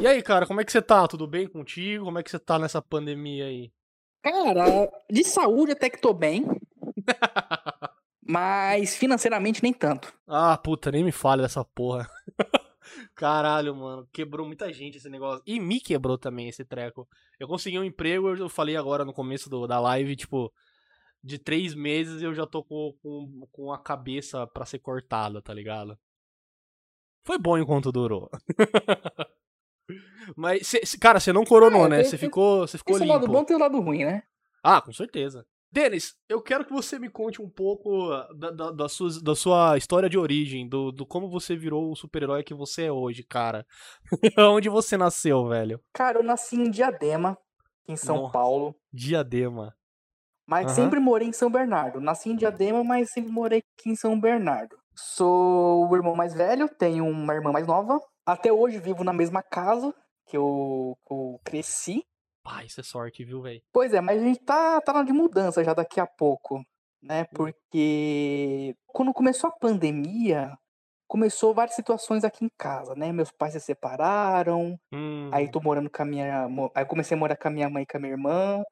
E aí, cara, como é que você tá? Tudo bem contigo? Como é que você tá nessa pandemia aí? Cara, de saúde até que tô bem. mas financeiramente nem tanto. Ah, puta, nem me fale dessa porra. Caralho, mano, quebrou muita gente esse negócio. E me quebrou também esse treco. Eu consegui um emprego, eu falei agora no começo do, da live, tipo, de três meses eu já tô com, com, com a cabeça pra ser cortada, tá ligado? Foi bom enquanto durou. Mas, cê, cara, você não coronou, é, né? Você ficou, você ficou esse limpo. lado bom tem o lado ruim, né? Ah, com certeza. Denis, eu quero que você me conte um pouco da, da, da, sua, da sua história de origem, do, do como você virou o super-herói que você é hoje, cara. Onde você nasceu, velho? Cara, eu nasci em Diadema, em São Nossa, Paulo. Diadema. Mas uhum. sempre morei em São Bernardo. Nasci em Diadema, mas sempre morei aqui em São Bernardo. Sou o irmão mais velho, tenho uma irmã mais nova. Até hoje vivo na mesma casa que eu, que eu cresci. Ah, isso é sorte, viu, velho? Pois é, mas a gente tá, tá de mudança já daqui a pouco, né? Hum. Porque quando começou a pandemia, começou várias situações aqui em casa, né? Meus pais se separaram, hum. aí tô morando com a minha. Aí comecei a morar com a minha mãe e com a minha irmã.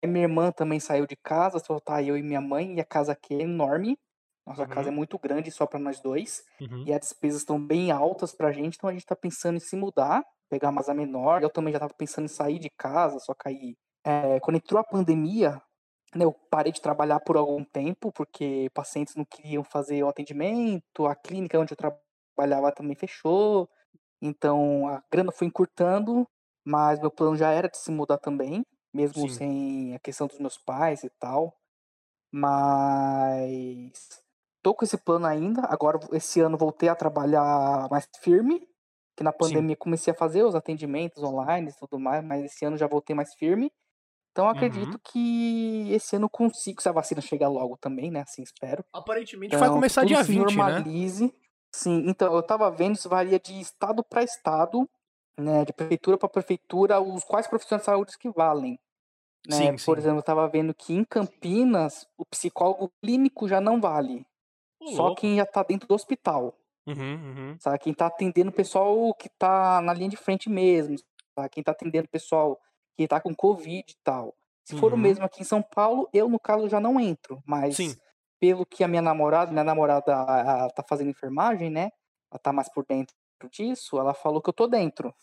Aí minha irmã também saiu de casa, só tá eu e minha mãe, e a casa aqui é enorme. Nossa uhum. casa é muito grande só para nós dois. Uhum. E as despesas estão bem altas pra gente, então a gente tá pensando em se mudar pegar uma casa menor. Eu também já estava pensando em sair de casa, só que aí, é, quando entrou a pandemia, né, eu parei de trabalhar por algum tempo, porque pacientes não queriam fazer o atendimento, a clínica onde eu trabalhava também fechou, então a grana foi encurtando, mas meu plano já era de se mudar também, mesmo Sim. sem a questão dos meus pais e tal. Mas tô com esse plano ainda. Agora, esse ano, voltei a trabalhar mais firme que na pandemia Sim. comecei a fazer os atendimentos online e tudo mais, mas esse ano já voltei mais firme. Então acredito uhum. que esse ano consigo, se a vacina chegar logo também, né? Assim espero. Aparentemente então, vai começar dia 20, né? normalize. né? Sim, então eu tava vendo isso varia de estado para estado, né? De prefeitura para prefeitura, os quais profissionais de saúde que valem. Né? Sim, Por sim. exemplo, eu tava vendo que em Campinas o psicólogo clínico já não vale. Só louco. quem já tá dentro do hospital. Uhum, uhum. Sabe? Quem tá atendendo o pessoal que tá na linha de frente mesmo. Sabe? Quem tá atendendo o pessoal que tá com Covid e tal. Se uhum. for o uhum. mesmo aqui em São Paulo, eu, no caso, já não entro. Mas Sim. pelo que a minha namorada, minha namorada a, a, tá fazendo enfermagem, né? Ela tá mais por dentro disso, ela falou que eu tô dentro.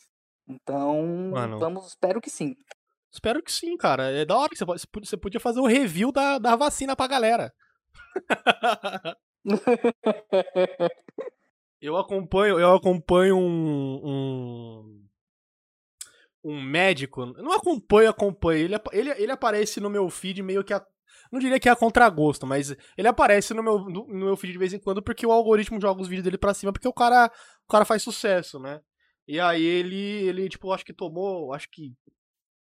Então, Mano. vamos, espero que sim. Espero que sim, cara. É da hora que você, você podia fazer um review da, da vacina pra galera. Eu acompanho, eu acompanho um, um, um médico. Não acompanho, acompanho. Ele, ele, ele aparece no meu feed meio que a, não diria que é a contragosto, mas ele aparece no meu, no, no, meu feed de vez em quando porque o algoritmo joga os vídeos dele pra cima, porque o cara, o cara faz sucesso, né? E aí ele, ele, tipo, acho que tomou, acho que,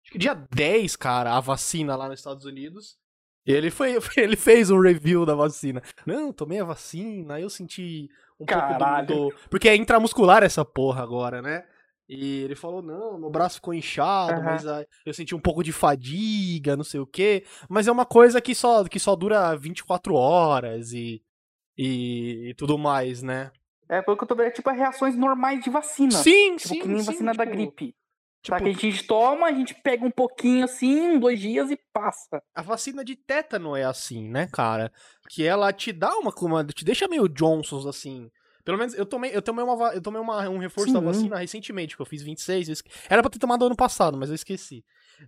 acho que dia 10, cara, a vacina lá nos Estados Unidos. E ele foi, ele fez um review da vacina. Não, tomei a vacina, eu senti um Caralho. pouco do, Porque é intramuscular essa porra agora, né? E ele falou, não, meu braço ficou inchado, uhum. mas uh, eu senti um pouco de fadiga, não sei o quê. Mas é uma coisa que só, que só dura 24 horas e, e, e tudo mais, né? É, pelo que eu tô vendo, é tipo reações normais de vacina. Sim, tipo, sim. Que nem sim, vacina tipo, da gripe. Tipo, que a gente toma, a gente pega um pouquinho assim, dois dias e passa. A vacina de tétano é assim, né, cara? Que ela te dá uma, uma te deixa meio Johnsons assim. Pelo menos eu tomei, eu tomei, uma, eu tomei uma, um reforço Sim. da vacina recentemente, que eu fiz 26. Eu Era pra ter tomado ano passado, mas eu esqueci.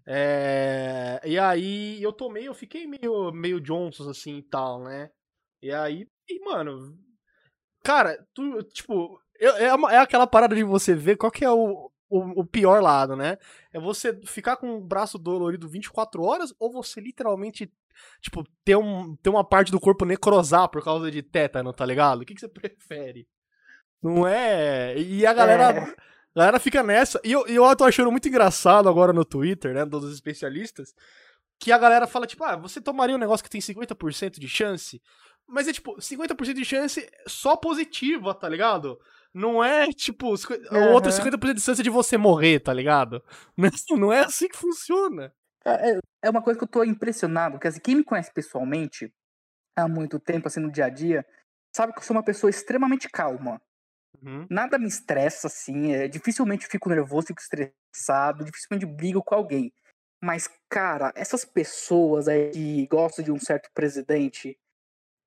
É... E aí eu tomei, eu fiquei meio, meio Johnsons assim e tal, né? E aí, e, mano. Cara, tu, tipo, é, é aquela parada de você ver qual que é o, o, o, pior lado, né? É você ficar com o braço dolorido 24 horas ou você literalmente, tipo, ter, um, ter uma parte do corpo necrosar por causa de tétano, tá ligado? O que, que você prefere? Não é. E a galera. É. A galera fica nessa. E eu, eu tô achando muito engraçado agora no Twitter, né? Dos especialistas. Que a galera fala, tipo, ah, você tomaria um negócio que tem 50% de chance? Mas é tipo, 50% de chance só positiva, tá ligado? Não é, tipo, uhum. outro 50% de chance de você morrer, tá ligado? Não é assim que funciona. É, é, é uma coisa que eu tô impressionado, porque assim, quem me conhece pessoalmente há muito tempo, assim, no dia a dia, sabe que eu sou uma pessoa extremamente calma. Uhum. Nada me estressa, assim. É, dificilmente fico nervoso, fico estressado, dificilmente brigo com alguém. Mas, cara, essas pessoas aí que gostam de um certo presidente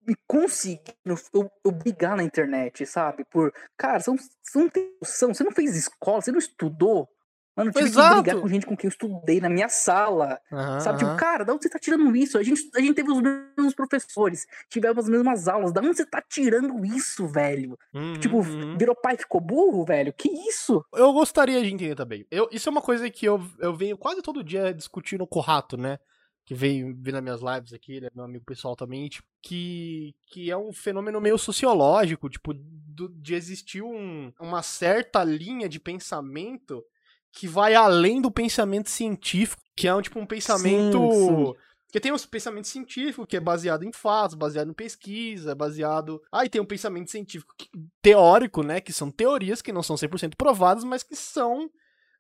me conseguiram eu, eu brigar na internet, sabe? Por, cara, você não, você não tem noção, você não fez escola, você não estudou. Mano, eu tive Exato. que brigar com gente com quem eu estudei na minha sala. Uhum, sabe? Tipo, cara, da onde você tá tirando isso? A gente, a gente teve os mesmos professores, tivemos as mesmas aulas. Da onde você tá tirando isso, velho? Uhum, tipo, uhum. virou pai e ficou burro, velho? Que isso? Eu gostaria de entender também. Eu, isso é uma coisa que eu, eu venho quase todo dia discutindo com o Rato, né? Que veio, veio nas minhas lives aqui, ele é meu amigo pessoal também, tipo, que, que é um fenômeno meio sociológico, tipo, do, de existir um, uma certa linha de pensamento que vai além do pensamento científico, que é um, tipo um pensamento. Sim, sim. Porque tem um pensamento científico que é baseado em fatos, baseado em pesquisa, baseado. Aí ah, tem um pensamento científico teórico, né? Que são teorias que não são 100% provadas, mas que são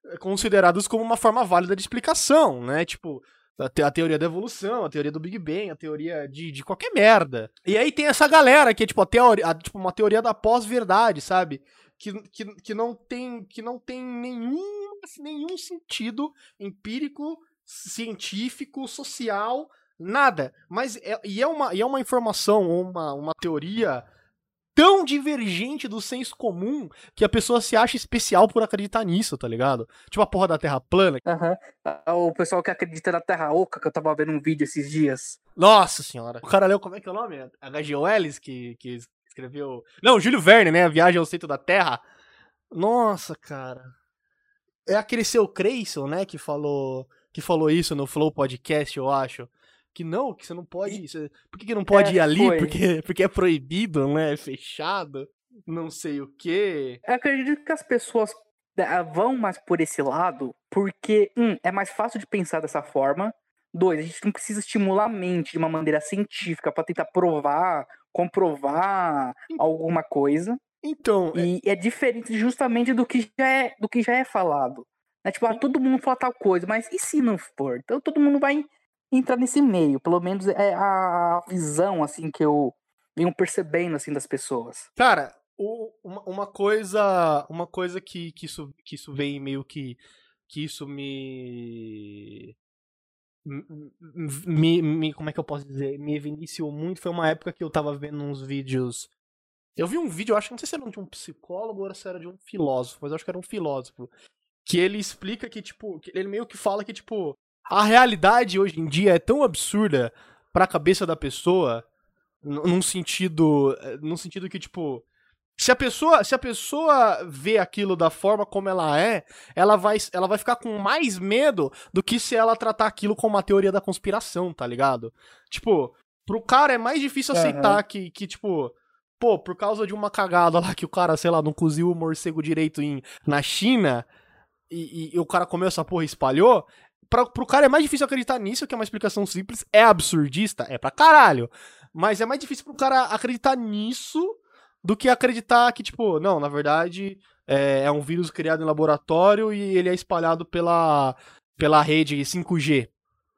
eh, consideradas como uma forma válida de explicação, né? Tipo, a, a teoria da evolução, a teoria do Big Bang, a teoria de, de qualquer merda. E aí tem essa galera que é tipo, a a, tipo uma teoria da pós-verdade, sabe? Que, que, que, não tem, que não tem nenhum nenhum sentido empírico, científico, social, nada. Mas é, e, é uma, e é uma informação, uma, uma teoria tão divergente do senso comum que a pessoa se acha especial por acreditar nisso, tá ligado? Tipo a porra da Terra plana. Uhum. O pessoal que acredita na Terra Oca, que eu tava vendo um vídeo esses dias. Nossa senhora. O cara leu, como é que é o nome? H.G. Wells, que, que escreveu... Não, Júlio Verne, né? A Viagem ao Centro da Terra. Nossa, cara. É aquele seu Creyson, né, que falou, que falou isso no Flow Podcast, eu acho. Que não, que você não pode. Você, por que, que não pode é, ir ali? Porque, porque é proibido, né? É fechado. Não sei o quê. Eu acredito que as pessoas é, vão mais por esse lado, porque, um, é mais fácil de pensar dessa forma. Dois, a gente não precisa estimular a mente de uma maneira científica para tentar provar, comprovar alguma coisa. Então. É e é... é diferente justamente do que já é, do que já é falado. É tipo, ah, todo mundo fala tal coisa, mas e se não for? Então todo mundo vai entrar nesse meio. Pelo menos é a visão, assim, que eu venho percebendo, assim, das pessoas. Cara, o, uma, uma, coisa. Uma coisa que, que, isso, que isso vem meio que. Que isso me. Me, me, como é que eu posso dizer? Me evidenciou muito. Foi uma época que eu tava vendo uns vídeos eu vi um vídeo, acho, não sei se era de um psicólogo ou se era de um filósofo, mas acho que era um filósofo. Que ele explica que, tipo, que ele meio que fala que, tipo, a realidade hoje em dia é tão absurda pra cabeça da pessoa, num sentido. Eh, num sentido que, tipo. Se a pessoa, se a pessoa vê aquilo da forma como ela é, ela vai, ela vai ficar com mais medo do que se ela tratar aquilo como uma teoria da conspiração, tá ligado? Tipo, pro cara é mais difícil aceitar uhum. que, que, tipo, pô, por causa de uma cagada lá que o cara, sei lá, não coziu o morcego direito em, na China e, e, e o cara comeu essa porra e espalhou, pra, pro cara é mais difícil acreditar nisso, que é uma explicação simples, é absurdista, é pra caralho. Mas é mais difícil pro cara acreditar nisso do que acreditar que, tipo, não, na verdade é, é um vírus criado em laboratório e ele é espalhado pela, pela rede 5G,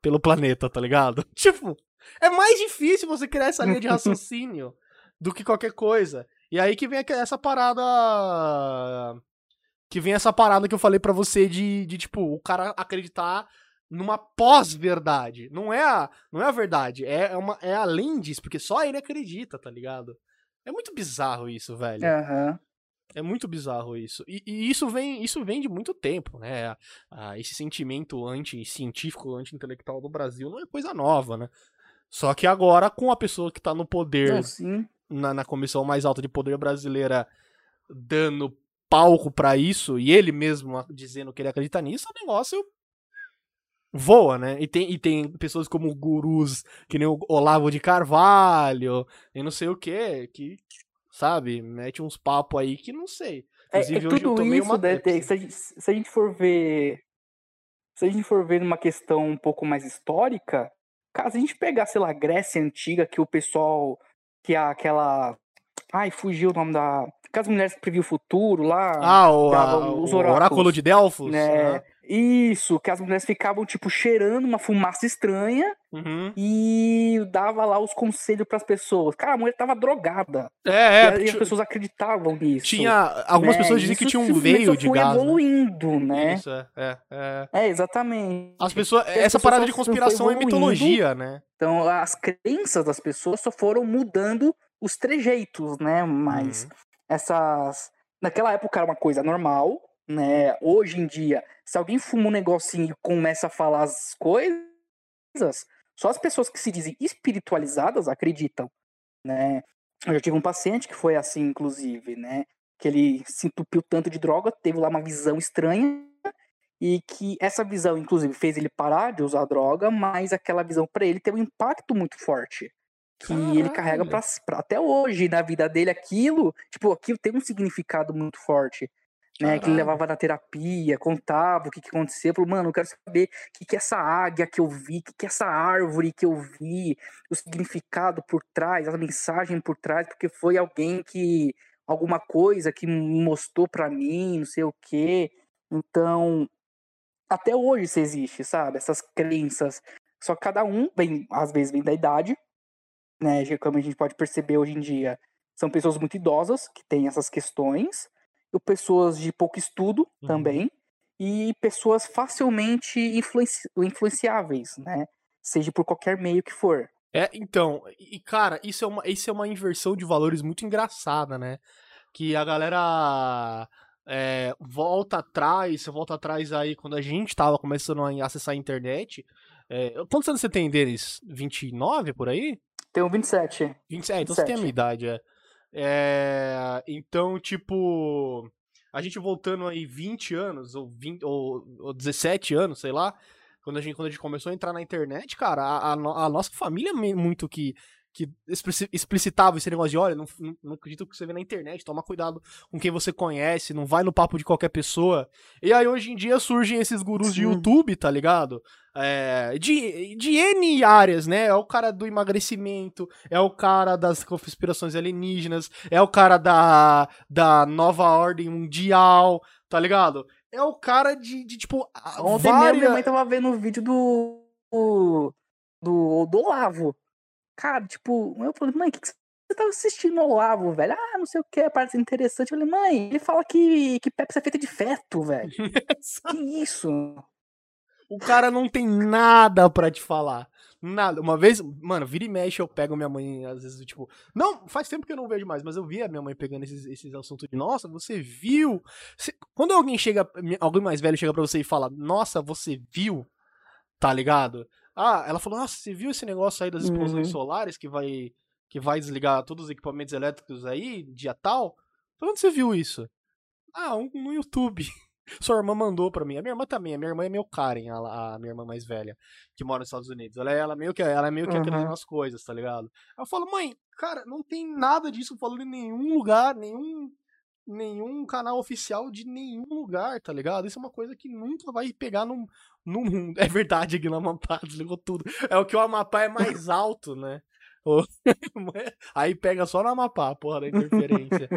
pelo planeta, tá ligado? Tipo, é mais difícil você criar essa linha de raciocínio do que qualquer coisa. E aí que vem essa parada. Que vem essa parada que eu falei para você de, de, tipo, o cara acreditar numa pós-verdade. Não é a, não é a verdade, é, é, uma, é além disso, porque só ele acredita, tá ligado? É muito bizarro isso, velho. Uhum. É muito bizarro isso. E, e, isso vem isso vem de muito tempo, né? esse sentimento anti-científico, anti-intelectual do Brasil não é coisa nova, né? Só que agora, com a pessoa que tá no poder não, na, na comissão mais alta de poder brasileira dando palco para isso e ele mesmo dizendo que ele acredita nisso, o negócio voa, né? E tem, e tem pessoas como gurus, que nem o Olavo de Carvalho, e não sei o que, que, sabe, mete uns papos aí que não sei. É, Inclusive, é, é tudo isso, né, se, a gente, se a gente for ver. Se a gente for ver numa questão um pouco mais histórica, caso a gente pegar, sei lá, Grécia Antiga, que o pessoal que é aquela. Ai, fugiu o nome da. Aquelas mulheres que previu o futuro lá. Ah, o, a, os o oráculo de Delfos. Né? Isso, que as mulheres ficavam, tipo, cheirando uma fumaça estranha Uhum. e dava lá os conselhos pras pessoas. Cara, a mulher tava drogada. É, e, é. e as pessoas acreditavam nisso. Tinha. Algumas né? pessoas diziam que tinha um veio de gás. né? evoluindo, né? Isso, é, é, é. É, exatamente. As pessoas. as Essa pessoas parada de conspiração é mitologia, né? Então, as crenças das pessoas só foram mudando os trejeitos, né? Mas Uhum. essas. Naquela época era uma coisa normal, né? Hoje em dia, se alguém fuma um negocinho e começa a falar as coisas, só as pessoas que se dizem espiritualizadas acreditam, né? Eu já tive um paciente que foi assim, inclusive, né? Que ele se entupiu tanto de droga, teve lá uma visão estranha e que essa visão, inclusive, fez ele parar de usar droga, mas aquela visão pra ele teve um impacto muito forte. Que ele carrega pra, pra- até hoje na vida dele aquilo, tipo, aquilo tem um significado muito forte. Né, que ele levava na terapia, contava o que, que aconteceu, falou, mano, eu quero saber o que, que é essa águia que eu vi, o que, que é essa árvore que eu vi, o significado por trás, a mensagem por trás, porque foi alguém que, alguma coisa que mostrou pra mim, não sei o quê. Então, até hoje isso existe, sabe? Essas crenças. Só que cada um vem, às vezes vem da idade, né? já Como a gente pode perceber hoje em dia, são pessoas muito idosas que têm essas questões, ou pessoas de pouco estudo Uhum. também, e pessoas facilmente influenci- influenciáveis, né? Seja por qualquer meio que for. É, então, e cara, isso é uma, isso é uma inversão de valores muito engraçada, né? Que a galera é, volta atrás, volta atrás aí quando a gente tava começando a acessar a internet. É, quantos anos você tem deles? 29 por aí? Um 27. 27, então você tem a 27. minha idade, é. É, Então, tipo, a gente voltando aí 20 anos, ou, 20, ou, ou 17 anos, sei lá, quando a gente, quando a gente começou a entrar na internet, cara, a, a a nossa família me- muito que, que explici- explicitava esse negócio de, olha, não, não, não acredito que você vê na internet, toma cuidado com quem você conhece, não vai no papo de qualquer pessoa. E aí, hoje em dia, surgem esses gurus de Sim. YouTube, tá ligado? É, de, de N áreas, né? É o cara do emagrecimento, é o cara das conspirações alienígenas, é o cara da, da nova ordem mundial, tá ligado? É o cara de, de tipo, Ontem várias... minha mãe tava vendo o vídeo do. do. do, do Olavo. Cara, tipo, eu falei, mãe, o que, que você tá assistindo Olavo, velho? Ah, não sei o que, parte interessante. Eu falei, mãe, ele fala que, que Pepsi é feita de feto, velho. que isso? O cara não tem nada pra te falar. Nada. Uma vez, mano, vira e mexe, eu pego minha mãe, às vezes, tipo. Não, faz tempo que eu não vejo mais, mas eu vi a minha mãe pegando esses, esses assuntos de, nossa, você viu? Você- Quando alguém chega, alguém mais velho chega pra você e fala, nossa, você viu? Tá ligado? Ah, ela falou, nossa, você viu esse negócio aí das explosões Uhum. solares que vai, que vai desligar todos os equipamentos elétricos aí, dia tal? Pra onde você viu isso? Ah, um, no YouTube. Sua irmã mandou pra mim. A minha irmã também. A minha irmã é meu Karen, a, a minha irmã mais velha, que mora nos Estados Unidos. Ela, é- ela meio que, ela meio que Uhum. acredita nas coisas, tá ligado? Eu falo, mãe, cara, não tem nada disso falando em nenhum lugar, nenhum, nenhum canal oficial de nenhum lugar, tá ligado? Isso é uma coisa que nunca vai pegar no, no mundo. É verdade, aqui no Amapá desligou tudo. É o que o Amapá é mais alto, né? Aí pega só no Amapá, porra da interferência.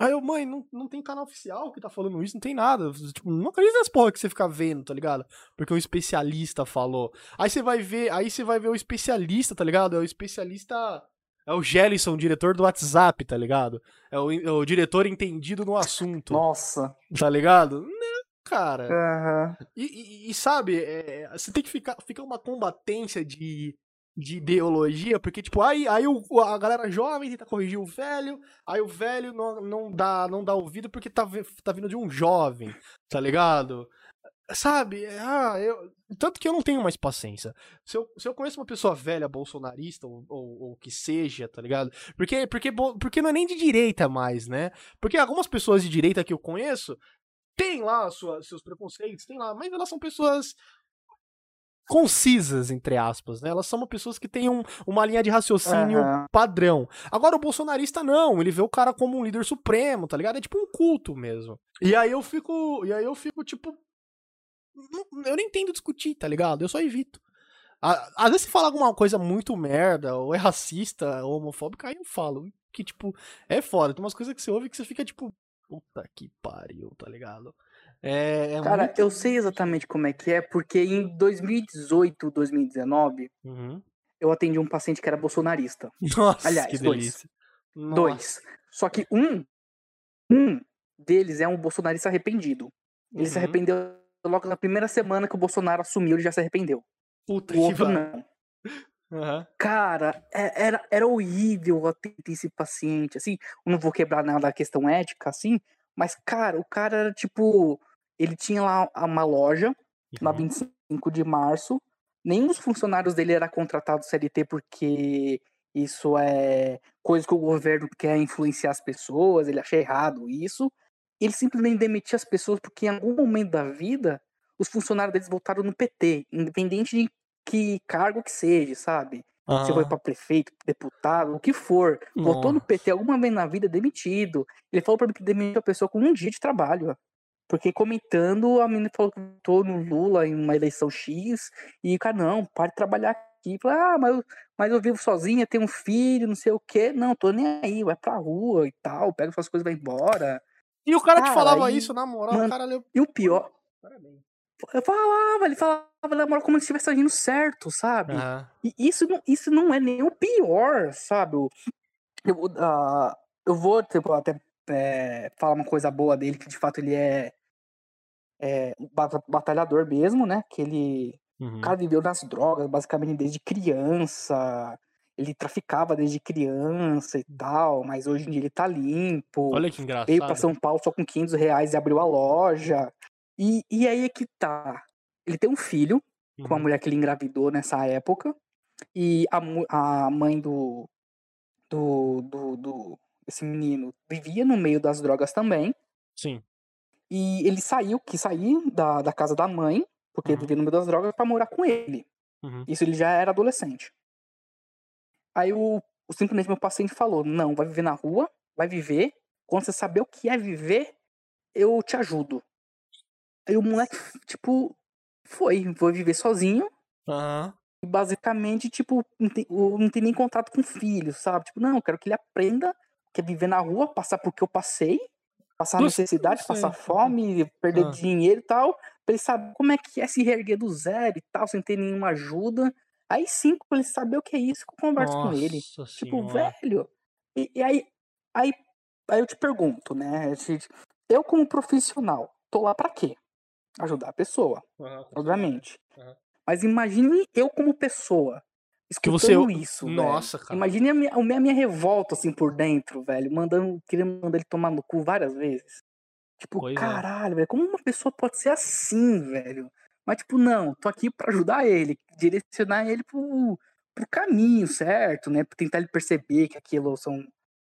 Aí eu, mãe, não, não tem canal oficial que tá falando isso, não tem nada. Tipo, não acredita nessa porra que você fica vendo, tá ligado? Porque um especialista falou. Aí você vai ver, aí você vai ver o especialista, tá ligado? É o especialista. É o Gelison, diretor do WhatsApp, tá ligado? É o, é o diretor entendido no assunto, Nossa. tá ligado? Não, cara. Aham. E, e- e, sabe, é, você tem que ficar. Fica uma combatência de, de ideologia, porque, tipo, aí, aí o, a galera jovem tenta corrigir o velho, aí o velho não, não, dá, não dá ouvido porque tá, tá vindo de um jovem, tá ligado? Sabe? Ah, eu, tanto que eu não tenho mais paciência. Se eu, se eu conheço uma pessoa velha, bolsonarista, ou, ou, ou que seja, tá ligado? Porque, porque, porque não é nem de direita mais, né? Porque algumas pessoas de direita que eu conheço tem lá sua, seus preconceitos, tem lá, mas elas são pessoas concisas, entre aspas, né? Elas são pessoas que têm um- uma linha de raciocínio Aham. padrão. Agora o bolsonarista não, ele vê o cara como um líder supremo, tá ligado? É tipo um culto mesmo. E aí eu fico, e aí eu fico tipo não- eu nem tento discutir, tá ligado? Eu só evito. À- Às vezes se fala alguma coisa muito merda, ou é racista, ou homofóbica, aí eu falo. Que, tipo, é foda. Tem umas coisas que você ouve que você fica, tipo, Puta que pariu, tá ligado? É, é Cara, muito... eu sei exatamente como é que é, porque em 2018, 2019, Uhum. eu atendi um paciente que era bolsonarista. Nossa, Aliás, dois. Nossa. Dois. Só que um, um deles é um bolsonarista arrependido. Ele se Uhum. arrependeu logo na primeira semana que o Bolsonaro assumiu, ele já se arrependeu. Puta O que outro não. Aham. Cara, é- era, era horrível atender esse paciente, assim, eu não vou quebrar nada da questão ética, assim, mas, cara, o cara era tipo, ele tinha lá uma loja, na Uhum. 25 de março, nenhum dos funcionários dele era contratado CLT porque isso é coisa que o governo quer influenciar as pessoas, ele acha errado isso, ele simplesmente demitia as pessoas porque em algum momento da vida, os funcionários deles votaram no PT, independente de que cargo que seja, sabe? Se foi pra prefeito, deputado, o que for. Votou no Nossa. PT alguma vez na vida, demitido. Ele falou pra mim que demitiu a pessoa com um dia de trabalho. Porque comentando, a menina falou que votou no Lula em uma eleição X. E o cara, não, para de trabalhar aqui. Falei, ah, mas eu, mas eu vivo sozinha, tenho um filho, não sei o quê. Não, tô nem aí, vai pra rua e tal, pega suas coisas e vai embora. E o cara que Cara, falava aí, isso, na moral, o mano, cara leu. E o pior, Parabéns. eu falava, ele falava na moral como se estivesse agindo certo, sabe? Aham. E isso não, isso não é nem o pior, sabe? Eu, eu, vou, ah, eu vou tipo, até é, falar uma coisa boa dele, que de fato ele é, é bata- batalhador mesmo, né? Que ele. O Uhum. cara viveu nas drogas basicamente desde criança. Ele traficava desde criança e tal, mas hoje em dia ele tá limpo. Olha que Veio pra engraçado. São Paulo só com 500 reais e abriu a loja. E, e aí é que tá. Ele tem um filho com a Uhum. mulher que ele engravidou nessa época. E a, a mãe do, do, do, do esse menino vivia no meio das drogas também. Sim. E ele saiu, quis sair da, da casa da mãe, porque Uhum. vivia no meio das drogas, pra morar com ele. Uhum. Isso ele já era adolescente. Aí o, simplesmente meu paciente falou: não, vai viver na rua, vai viver. Quando você saber o que é viver, eu te ajudo. Aí o moleque, tipo, foi, foi viver sozinho. Aham. E basicamente, tipo, não tem, não tem nem contato com o filho, sabe? Tipo, não, eu quero que ele aprenda que é viver na rua, passar por que eu passei, passar necessidade, passar fome, perder Ah. dinheiro e tal, pra ele saber como é que é se reerguer do zero e tal, sem ter nenhuma ajuda. Aí sim, ele saber o que é isso, que eu converso com ele. Nossa Tipo, senhora. velho. E, e aí, aí, aí eu te pergunto, né? se- Eu, como profissional, tô lá pra quê? Ajudar a pessoa, Aham, obviamente. Aham. Mas imagine eu como pessoa. Que você- Escutando isso, Nossa, velho. cara. Imagine a minha, a minha, revolta, assim, por dentro, velho. Mandando, querendo mandar ele tomar no cu várias vezes. Tipo, Pois é. caralho, velho. Como uma pessoa pode ser assim, velho? Mas, tipo, não, tô aqui pra ajudar ele. Direcionar ele pro, pro caminho certo, né? Pra tentar ele perceber que aquilo são,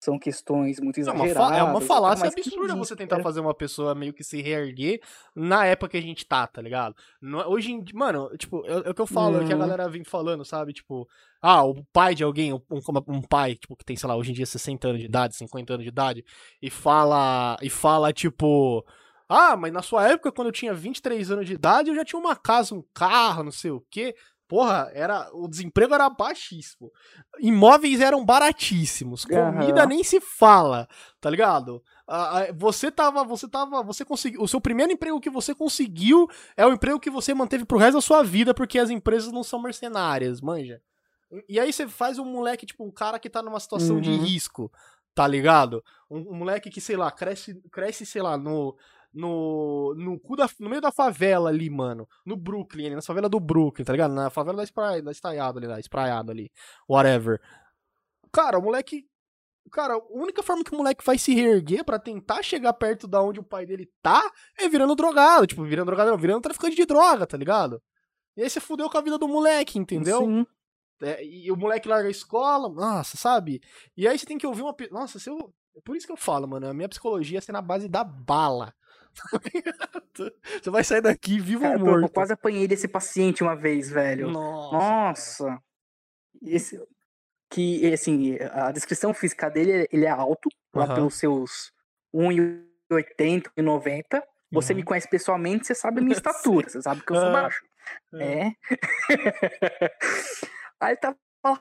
são questões muito É uma, exageradas. fa- é uma e tal, falácia absurda isso, você tentar cara. fazer uma pessoa meio que se reerguer na época que a gente tá, tá ligado? Não é- hoje em dia, mano, tipo, é, é o que eu falo, é o que a Uhum. galera vem falando, sabe? Tipo, ah, o pai de alguém, um, um pai, tipo, que tem, sei lá, hoje em dia 60 anos de idade, 50 anos de idade, e fala, e fala, tipo, ah, mas na sua época, quando eu tinha 23 anos de idade, eu já tinha uma casa, um carro, não sei o quê. Porra, era, o desemprego era baixíssimo. Imóveis eram baratíssimos. Comida Aham. nem se fala, tá ligado? Ah, Você tava, você tava, você conseguiu, o seu primeiro emprego que você conseguiu é o emprego que você manteve pro resto da sua vida, porque as empresas não são mercenárias, manja. E aí você faz um moleque, tipo, um cara que tá numa situação de Uhum. risco, tá ligado? Um, um moleque que, sei lá, cresce, cresce sei lá, no, no, no, cu da, no meio da favela ali, mano. No Brooklyn, ali, na favela do Brooklyn, tá ligado? Na favela da, espraia, da Estaiado ali, da Espraiado ali, whatever. Cara, o moleque. Cara, a única forma que o moleque vai se reerguer pra tentar chegar perto da onde o pai dele tá é virando drogado. Tipo, virando drogado, não, virando traficante de droga, tá ligado? E aí você fudeu com a vida do moleque, entendeu? Sim. É, e o moleque larga a escola, nossa, sabe? E aí você tem que ouvir uma. Nossa, se eu. Por isso que eu falo, mano. A minha psicologia é na base da bala. Você vai sair daqui vivo Cara, ou eu- eu morto. quase apanhei desse paciente uma vez, velho. Nossa. Nossa. Esse, que, assim, a descrição física dele, ele é alto, lá Aham. pelos seus 1,80, 1,90. Você Uhum. me conhece pessoalmente, você sabe a minha estatura, você sabe que eu sou baixo. É. Aí ele tava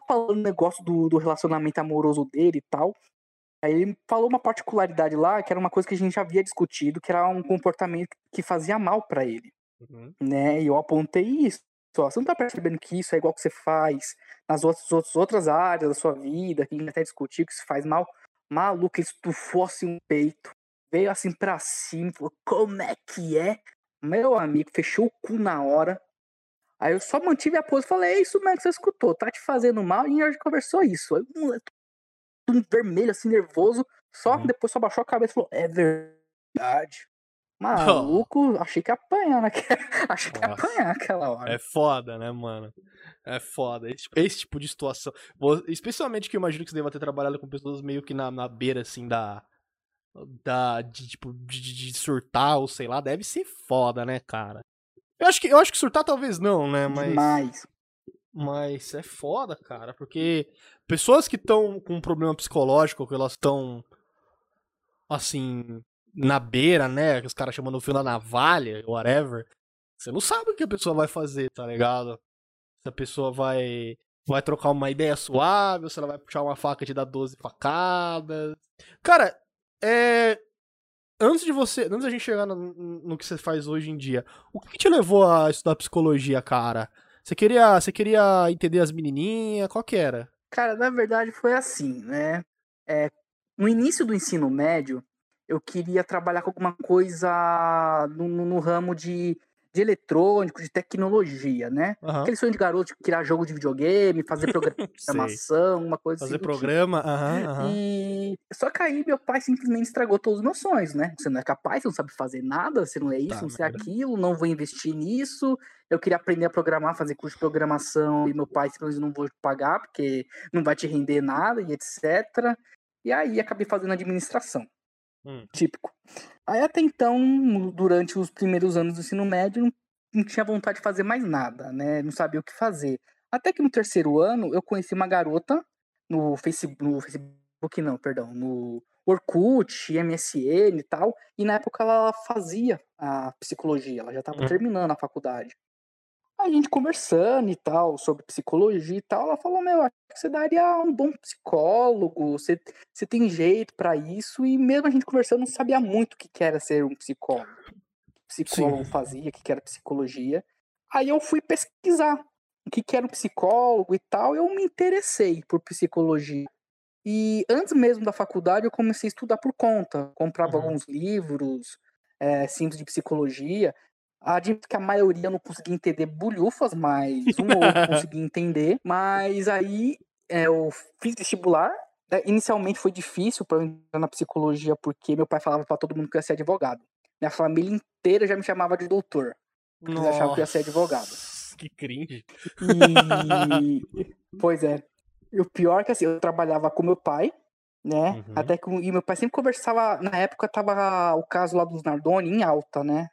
falando um negócio do, do relacionamento amoroso dele e tal. Aí ele falou uma particularidade lá, que era uma coisa que a gente já havia discutido, que era um comportamento que fazia mal para ele, Uhum. né? E eu apontei isso. Ó, você não tá percebendo que isso é igual que você faz nas outras, outras, outras áreas da sua vida, que a gente até discutiu que isso faz mal. Maluco, ele estufou assim um peito, veio assim pra cima, falou, como é que é? Meu amigo, fechou o cu na hora. Aí eu só mantive a pose e falei, é isso mesmo que você escutou, tá te fazendo mal, e a gente conversou isso. Aí tudo vermelho, assim, nervoso, só Uhum. depois só baixou a cabeça e falou, é verdade. Maluco, achei que ia apanhar naquela. Achei que ia Nossa. apanhar aquela hora. É foda, né, mano? É foda. Esse, tipo- esse tipo de situação. Especialmente que eu imagino que você deva ter trabalhado com pessoas meio que na, na beira, assim, da. Da. De, tipo, de- de surtar, ou sei lá, deve ser foda, né, cara? Eu acho que, eu acho que surtar talvez não, né? Mas. Demais. Mas é foda, cara, porque pessoas que estão com um problema psicológico, que elas estão assim, na beira, né? Que os caras chamando o fio da navalha, whatever. Você não sabe o que a pessoa vai fazer, tá ligado? Se a pessoa vai vai trocar uma ideia suave, ou se ela vai puxar uma faca e te dar 12 facadas. Cara, é antes de você, antes da gente chegar no, no que você faz hoje em dia, o que te levou a estudar psicologia, cara? Você queria, você queria entender as menininhas? Qual que era? Cara, na verdade foi assim, né? É, no início do ensino médio, eu queria trabalhar com alguma coisa no, no- no ramo de, de eletrônico, de tecnologia, né? Aham. Aquele sonho de garoto de criar jogo de videogame, fazer programação, uma coisa Fazer assim. do tipo. programa, aham, aham. E só que aí meu pai simplesmente estragou todos os meus sonhos, né? Você não é capaz, você não sabe fazer nada, você não é isso, Tá não sei merda. aquilo, não vou investir nisso. Eu queria aprender a programar, fazer curso de programação e meu pai simplesmente não vou pagar porque não vai te render nada e etc. E aí acabei fazendo administração. Hum. Típico. Aí até então, durante os primeiros anos do ensino médio, não, não tinha vontade de fazer mais nada, né? Não sabia o que fazer. Até que no terceiro ano eu conheci uma garota no Facebook, no Facebook não, perdão, no Orkut, MSN e tal, e na época ela fazia a psicologia, ela já estava Uhum. terminando a faculdade. A gente conversando e tal, sobre psicologia e tal, ela falou, meu, acho que você daria um bom psicólogo, você, você tem jeito pra isso, e mesmo a gente conversando, não sabia muito o que que era ser um psicólogo. Psicólogo fazia, o que que era psicologia. Aí eu fui pesquisar o que que era um psicólogo e tal, eu me interessei por psicologia. E antes mesmo da faculdade, eu comecei a estudar por conta. Comprava Uhum. alguns livros é, simples de psicologia. Admito que a maioria eu não conseguia entender bulhufas, mas um ou outro conseguia entender. Mas aí é, eu fiz vestibular. né, Inicialmente foi difícil para entrar na psicologia, porque meu pai falava para todo mundo que eu ia ser advogado. Minha família inteira já me chamava de doutor. Eles achavam que eu ia ser advogado. Que cringe. E. pois é. E o pior é que assim, eu trabalhava com meu pai, né? Uhum. Até que. E meu pai sempre conversava. Na época tava o caso lá dos Nardoni em alta, né?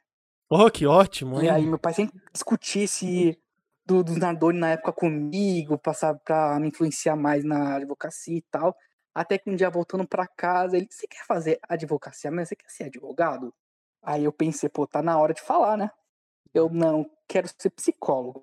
Oh, que ótimo, E aí hein? meu pai sempre discutia esse. Do, dos Nardoni na época comigo, passar pra me influenciar mais na advocacia e tal. Até que um dia voltando pra casa, ele, você quer fazer advocacia mesmo? Você quer ser advogado? Aí eu pensei, pô, tá na hora de falar, né? Eu não quero ser psicólogo.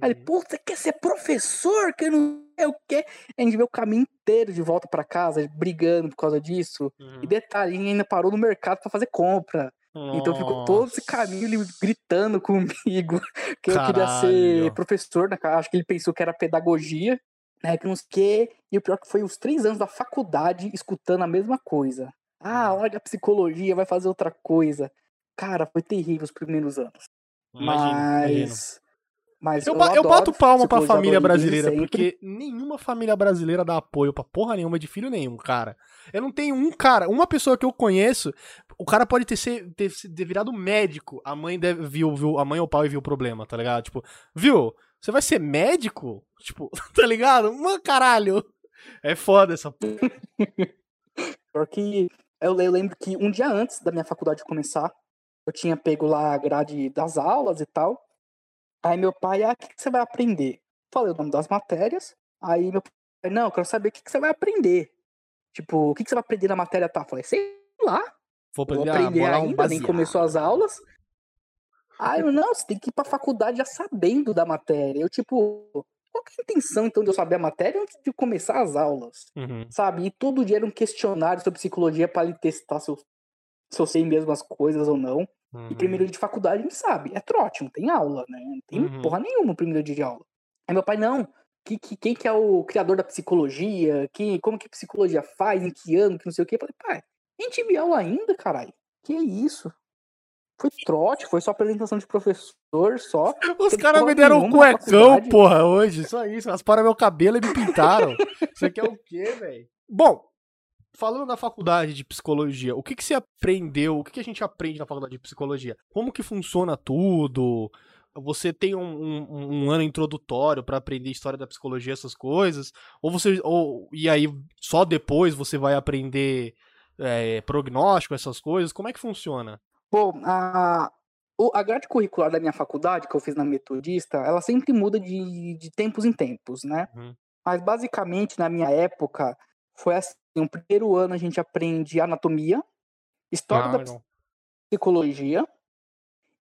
Aí ele, Uhum. pô, você quer ser professor? Que não sei o quê. A gente vê o caminho inteiro de volta pra casa, brigando por causa disso. Uhum. E detalhe, ainda parou no mercado pra fazer compra. Então ficou todo esse caminho ele gritando comigo que eu queria ser Caralho. professor. Né? Acho que ele pensou que era pedagogia, né? Que não sei o quê. E o pior que foi os três anos da faculdade escutando a mesma coisa. Ah, Uhum. olha a psicologia, vai fazer outra coisa. Cara, foi terrível os primeiros anos. Imagino. Mas. Mas Eu, eu adoro boto palma pra família brasileira, sempre. porque nenhuma família brasileira dá apoio pra porra nenhuma de filho nenhum, cara. Eu não tenho um cara, uma pessoa que eu conheço, o cara pode ter, ser, ter, ter virado médico, a mãe deve, viu, viu, a mãe ou o pai viu o problema, tá ligado? Tipo, viu? Você vai ser médico? Tipo, tá ligado? Uma caralho. É foda essa porra. Porque eu, eu lembro que um dia antes da minha faculdade começar, eu tinha pego lá a grade das aulas e tal. Aí meu pai, ah, o que, que você vai aprender? Falei o nome das matérias. Aí meu pai, não, eu quero saber o que, que você vai aprender. Tipo, o que, que você vai aprender na matéria tal? Falei, sei lá, Vou vou aprender, a aprender bolar um ainda, nem começou as aulas. Aí eu, não, você tem que ir pra faculdade já sabendo da matéria. Eu, tipo, qual que é a intenção, então, de eu saber a matéria antes de começar as aulas? Uhum. Sabe? E todo dia era um questionário sobre psicologia para ele testar se eu, se eu sei mesmo as coisas ou não. Uhum. E primeiro dia de faculdade, a gente sabe, é trote, não tem aula, né? Não tem Uhum. porra nenhuma no primeiro dia de aula. Aí meu pai, não, que, que, quem que é o criador da psicologia? Que, como que psicologia faz? Em que ano? Que não sei o quê. Eu falei, pai, nem tive aula ainda, caralho. Que isso? Foi trote, foi só apresentação de professor, só. Os caras me deram um cuecão, porra, hoje. Só isso. Rasparam meu cabelo e me pintaram. Isso aqui é o quê, velho? Bom, falando da faculdade de psicologia, o que, que você aprendeu? O que, que a gente aprende na faculdade de psicologia? Como que funciona tudo? Você tem um, um- um ano introdutório pra aprender história da psicologia, essas coisas? Ou você. Ou, e aí, só depois você vai aprender é, prognóstico, essas coisas? Como é que funciona? Bom, a, a grade curricular da minha faculdade, que eu fiz na Metodista, ela sempre muda de, de tempos em tempos, né? Uhum. Mas basicamente, na minha época, foi assim: no primeiro ano a gente aprende anatomia, história da psicologia,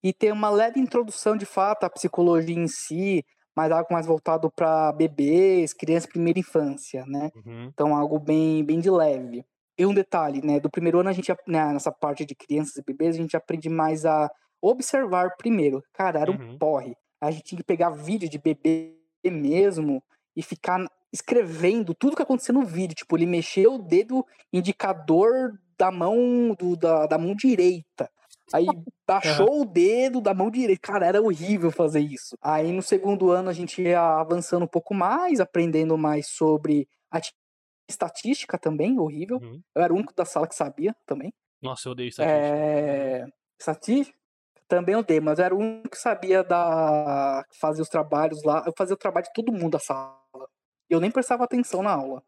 e tem uma leve introdução de fato à psicologia em si, mas algo mais voltado para bebês, crianças, primeira infância, né? Uhum. Então, algo bem, bem de leve. E um detalhe, né? Do primeiro ano, a gente, né, nessa parte de crianças e bebês, a gente aprende mais a observar primeiro. Cara, era um Uhum. porre. A gente tinha que pegar vídeo de bebê mesmo e ficar escrevendo tudo que acontecia no vídeo. Tipo, ele mexeu o dedo indicador da mão do, da, da mão direita. Aí baixou o dedo da mão direita. Cara, era horrível fazer isso. Aí no segundo ano a gente ia avançando um pouco mais, aprendendo mais sobre a estatística também, horrível. Uhum. Eu era o único da sala que sabia também. Nossa, eu odeio estatística. É... Estatística? Também dei, mas eu era o único que sabia da... fazer os trabalhos lá. Eu fazia o trabalho de todo mundo da sala. Eu nem prestava atenção na aula.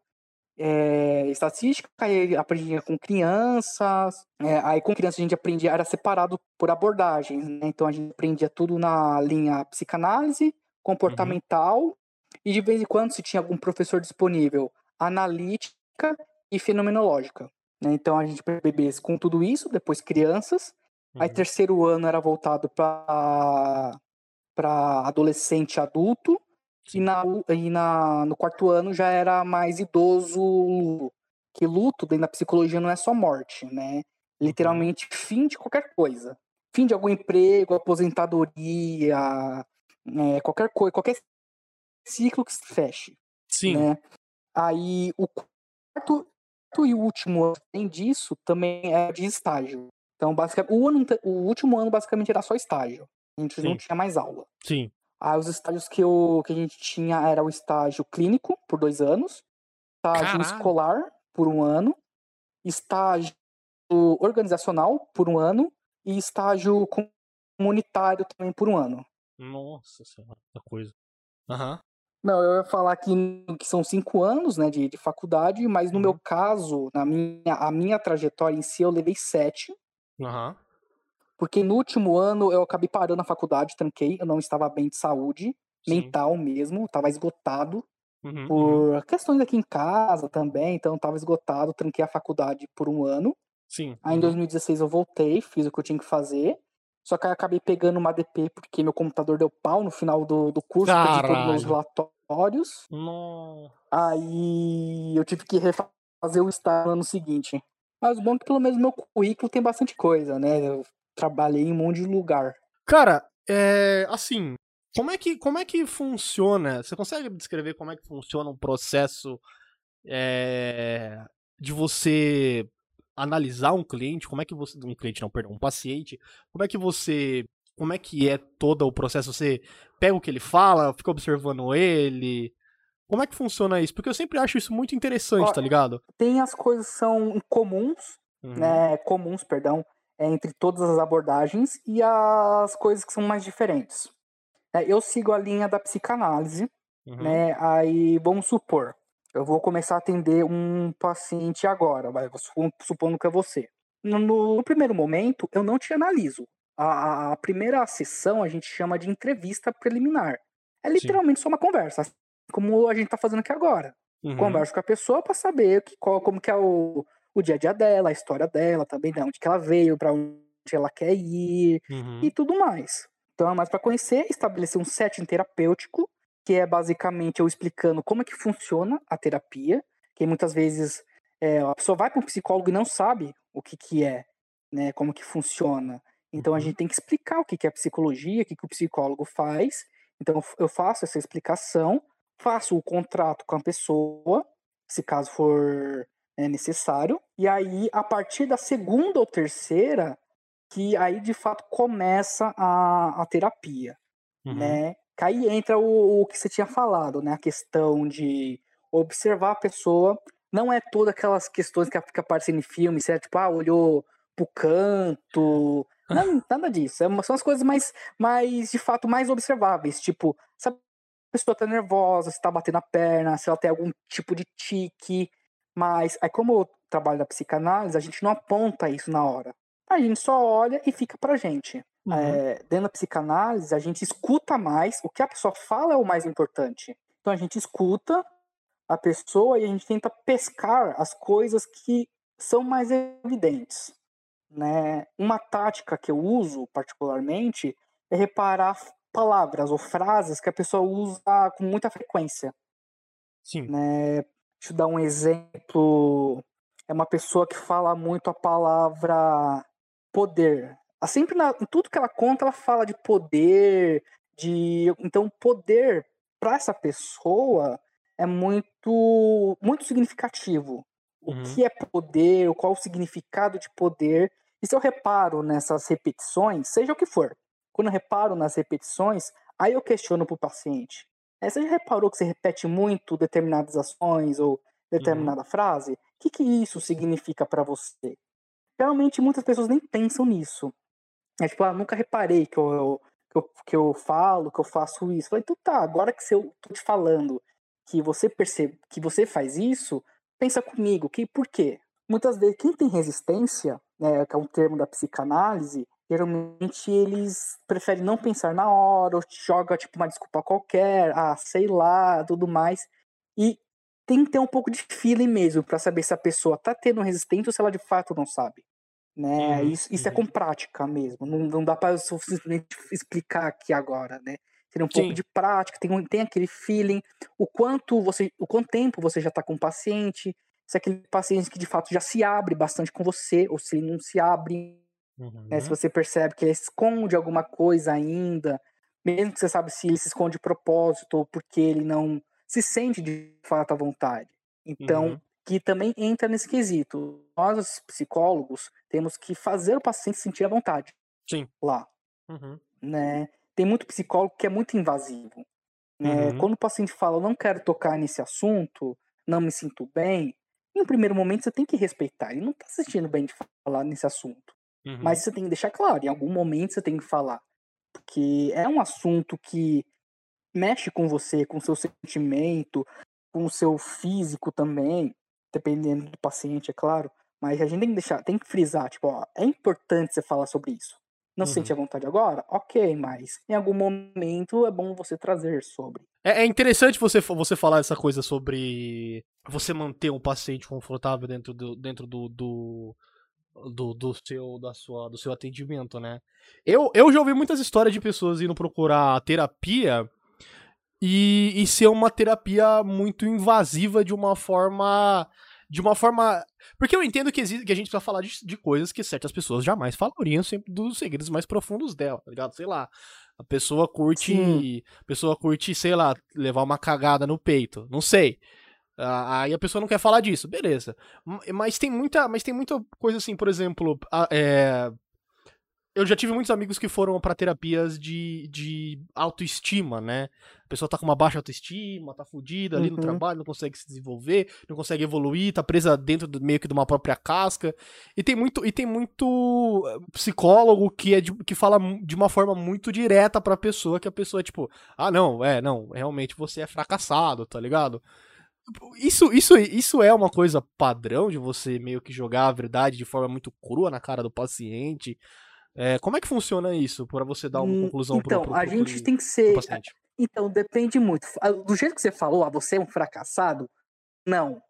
É... Estatística, aí aprendia com crianças. É, Aí com crianças a gente aprendia, era separado por abordagens, né? Então a gente aprendia tudo na linha psicanálise, comportamental, e de vez em quando, se tinha algum professor disponível, analítica e fenomenológica. né? Então a gente bebês com tudo isso, depois crianças. Aí Uhum. terceiro ano era voltado para para adolescente adulto. E, na, e na, no quarto ano já era mais idoso. Que luto, dentro da psicologia, não é só morte, né? Literalmente fim de qualquer coisa. Fim de algum emprego, aposentadoria, é, qualquer coisa, qualquer ciclo que se feche Sim. né? Aí o quarto, e último ano além disso também é de estágio. Então, basicamente, o, ano, o último ano basicamente era só estágio. A gente não Sim. tinha mais aula. Sim. Aí os estágios que, eu, que a gente tinha era o estágio clínico por dois anos, estágio Caralho. escolar por um ano, estágio organizacional por um ano e estágio comunitário também por um ano. Nossa senhora, muita coisa. Aham. Não, eu ia falar que, que são cinco anos né, de, de faculdade, mas no Uhum. meu caso, na minha, a minha trajetória em si, eu levei sete, Aham. Porque no último ano eu acabei parando a faculdade, tranquei, eu não estava bem de saúde, Sim. mental mesmo, estava esgotado, Uhum, uhum. por questões aqui em casa também, então estava esgotado, tranquei a faculdade por um ano. Sim. Aí em uhum. 2016 eu voltei, fiz o que eu tinha que fazer. Só que aí eu acabei pegando uma ADP porque meu computador deu pau no final do, do curso, perdi todos os meus Caralho. relatórios. Nossa. Aí eu tive que refazer o estágio no ano seguinte. Mas o bom é que pelo menos meu currículo tem bastante coisa, né? Eu trabalhei em um monte de lugar. Cara, é. Assim. Como é, que, como é que funciona? Você consegue descrever como é que funciona um processo é, de você analisar um cliente? Como é que você. Um cliente, não, perdão, um paciente. Como é que você. Como é que é todo o processo? Você pega o que ele fala, fica observando ele. Como é que funciona isso? Porque eu sempre acho isso muito interessante, Ó, tá ligado? Tem as coisas que são comuns, Uhum. né? Comuns, perdão, é, entre todas as abordagens e as coisas que são mais diferentes. É, eu sigo a linha da psicanálise, Uhum. né? Aí vamos supor, eu vou começar a atender um paciente agora, vai, su- supondo que é você. No, no primeiro momento, eu não te analiso. A, a- primeira sessão a gente chama de entrevista preliminar. É literalmente só uma conversa, assim como a gente tá fazendo aqui agora. Uhum. Converso com a pessoa para saber que, qual, como que é o, o dia a dia dela, a história dela, também de onde que ela veio, para onde ela quer ir Uhum. e tudo mais. Então é mais para conhecer, estabelecer um setting terapêutico que é basicamente eu explicando como é que funciona a terapia, que muitas vezes é, a pessoa vai para um psicólogo e não sabe o que, que é, né, como que funciona. Então a Uhum. gente tem que explicar o que, que é psicologia, o que, que o psicólogo faz. Então eu faço essa explicação, faço o contrato com a pessoa, se caso for é, necessário, e aí a partir da segunda ou terceira, que aí de fato começa a, a terapia Uhum. né? Que aí entra o, o que você tinha falado, né? A questão de observar a pessoa. Não é todas aquelas questões que fica aparecendo em filme, você é tipo, ah, olhou pro canto. Não, nada disso. É são as coisas mais, mais, de fato, mais observáveis. Tipo, se a pessoa tá nervosa, se tá batendo a perna, se ela tem algum tipo de tique. Mas aí, como eu trabalho na psicanálise, a gente não aponta isso na hora. A gente só olha e fica pra gente Uhum. é, dentro da psicanálise, a gente escuta mais, o que a pessoa fala é o mais importante. Então a gente escuta a pessoa e a gente tenta pescar as coisas que são mais evidentes. Né? Uma tática que eu uso particularmente é reparar palavras ou frases que a pessoa usa com muita frequência. Sim. Né? Deixa eu dar um exemplo. É uma pessoa que fala muito a palavra poder. Ela sempre na, em tudo que ela conta, ela fala de poder, de então poder para essa pessoa é muito muito significativo. O Uhum. que é poder, qual o significado de poder. E se eu reparo nessas repetições, seja o que for, quando eu reparo nas repetições, aí eu questiono para o paciente. É, você já reparou que você repete muito determinadas ações ou determinada frase? O que, que isso significa para você? Realmente muitas pessoas nem pensam nisso. É tipo, ah, nunca reparei que eu, eu- que eu, que eu falo, que eu faço isso. Falei, então tá, agora que eu tô te falando que você percebe que você faz isso, pensa comigo, que por quê? Muitas vezes, quem tem resistência, né, que é um termo da psicanálise, geralmente eles preferem não pensar na hora, ou joga tipo uma desculpa qualquer, ah, sei lá, tudo mais. E tem que ter um pouco de feeling mesmo para saber se a pessoa tá tendo resistência ou se ela de fato não sabe. Né? Uhum, Isso, isso é com prática mesmo. Não, não dá para simplesmente explicar aqui agora, né? Seria um pouco Sim. de prática, tem, tem aquele feeling, o quanto você, o quanto tempo você já está com o paciente, se é aquele paciente que de fato já se abre bastante com você, ou se ele não se abre, né? Se Uhum. você percebe que ele esconde alguma coisa ainda, mesmo que você sabe se ele se esconde de propósito ou porque ele não se sente de fato à vontade. Então, Uhum. que também entra nesse quesito. Nós, os psicólogos, temos que fazer o paciente sentir à vontade Sim. lá, Uhum. né? Tem muito psicólogo que é muito invasivo, né? Uhum. Quando o paciente fala, eu não quero tocar nesse assunto, não me sinto bem, em um primeiro momento você tem que respeitar. Ele não tá se sentindo bem de falar nesse assunto. Uhum. Mas você tem que deixar claro, em algum momento você tem que falar. Porque é um assunto que mexe com você, com o seu sentimento, com o seu físico também, dependendo do paciente, é claro. Mas a gente tem que deixar, tem que frisar, tipo, ó, é importante você falar sobre isso. Não se sente à vontade agora? Ok, mas em algum momento é bom você trazer sobre. É, é interessante você, você falar essa coisa sobre você manter um paciente confortável dentro do, dentro do, do, do, do seu, da sua, do seu atendimento, né? Eu, eu já ouvi muitas histórias de pessoas indo procurar terapia e, e ser uma terapia muito invasiva de uma forma. De uma forma. Porque eu entendo que, existe, que a gente precisa falar de, de coisas que certas pessoas jamais falariam sempre dos segredos mais profundos dela, tá ligado? Sei lá. A pessoa curte. Sim. A pessoa curte, sei lá, levar uma cagada no peito. Não sei. Ah, Aí a pessoa não quer falar disso, beleza. Mas tem muita, mas tem muita coisa assim, por exemplo, a- é, eu já tive muitos amigos que foram pra terapias de, de autoestima, né? A pessoa tá com uma baixa autoestima, tá fudida ali no Uhum. trabalho, não consegue se desenvolver, não consegue evoluir, tá presa dentro do, meio que de uma própria casca. E tem muito, e tem muito eh, psicólogo que é de- que fala de uma forma muito direta pra pessoa, que a pessoa é tipo, ah, não, é, não, realmente você é fracassado, tá ligado? Isso, isso, isso é uma coisa padrão de você meio que jogar a verdade de forma muito crua na cara do paciente. É, como é que funciona isso para você dar uma Hum, conclusão pro, Então, pro, a pro, gente pro- tem que ser. paciente? Então, depende muito. Ah, Do jeito que você falou, ah, você é um fracassado? Não.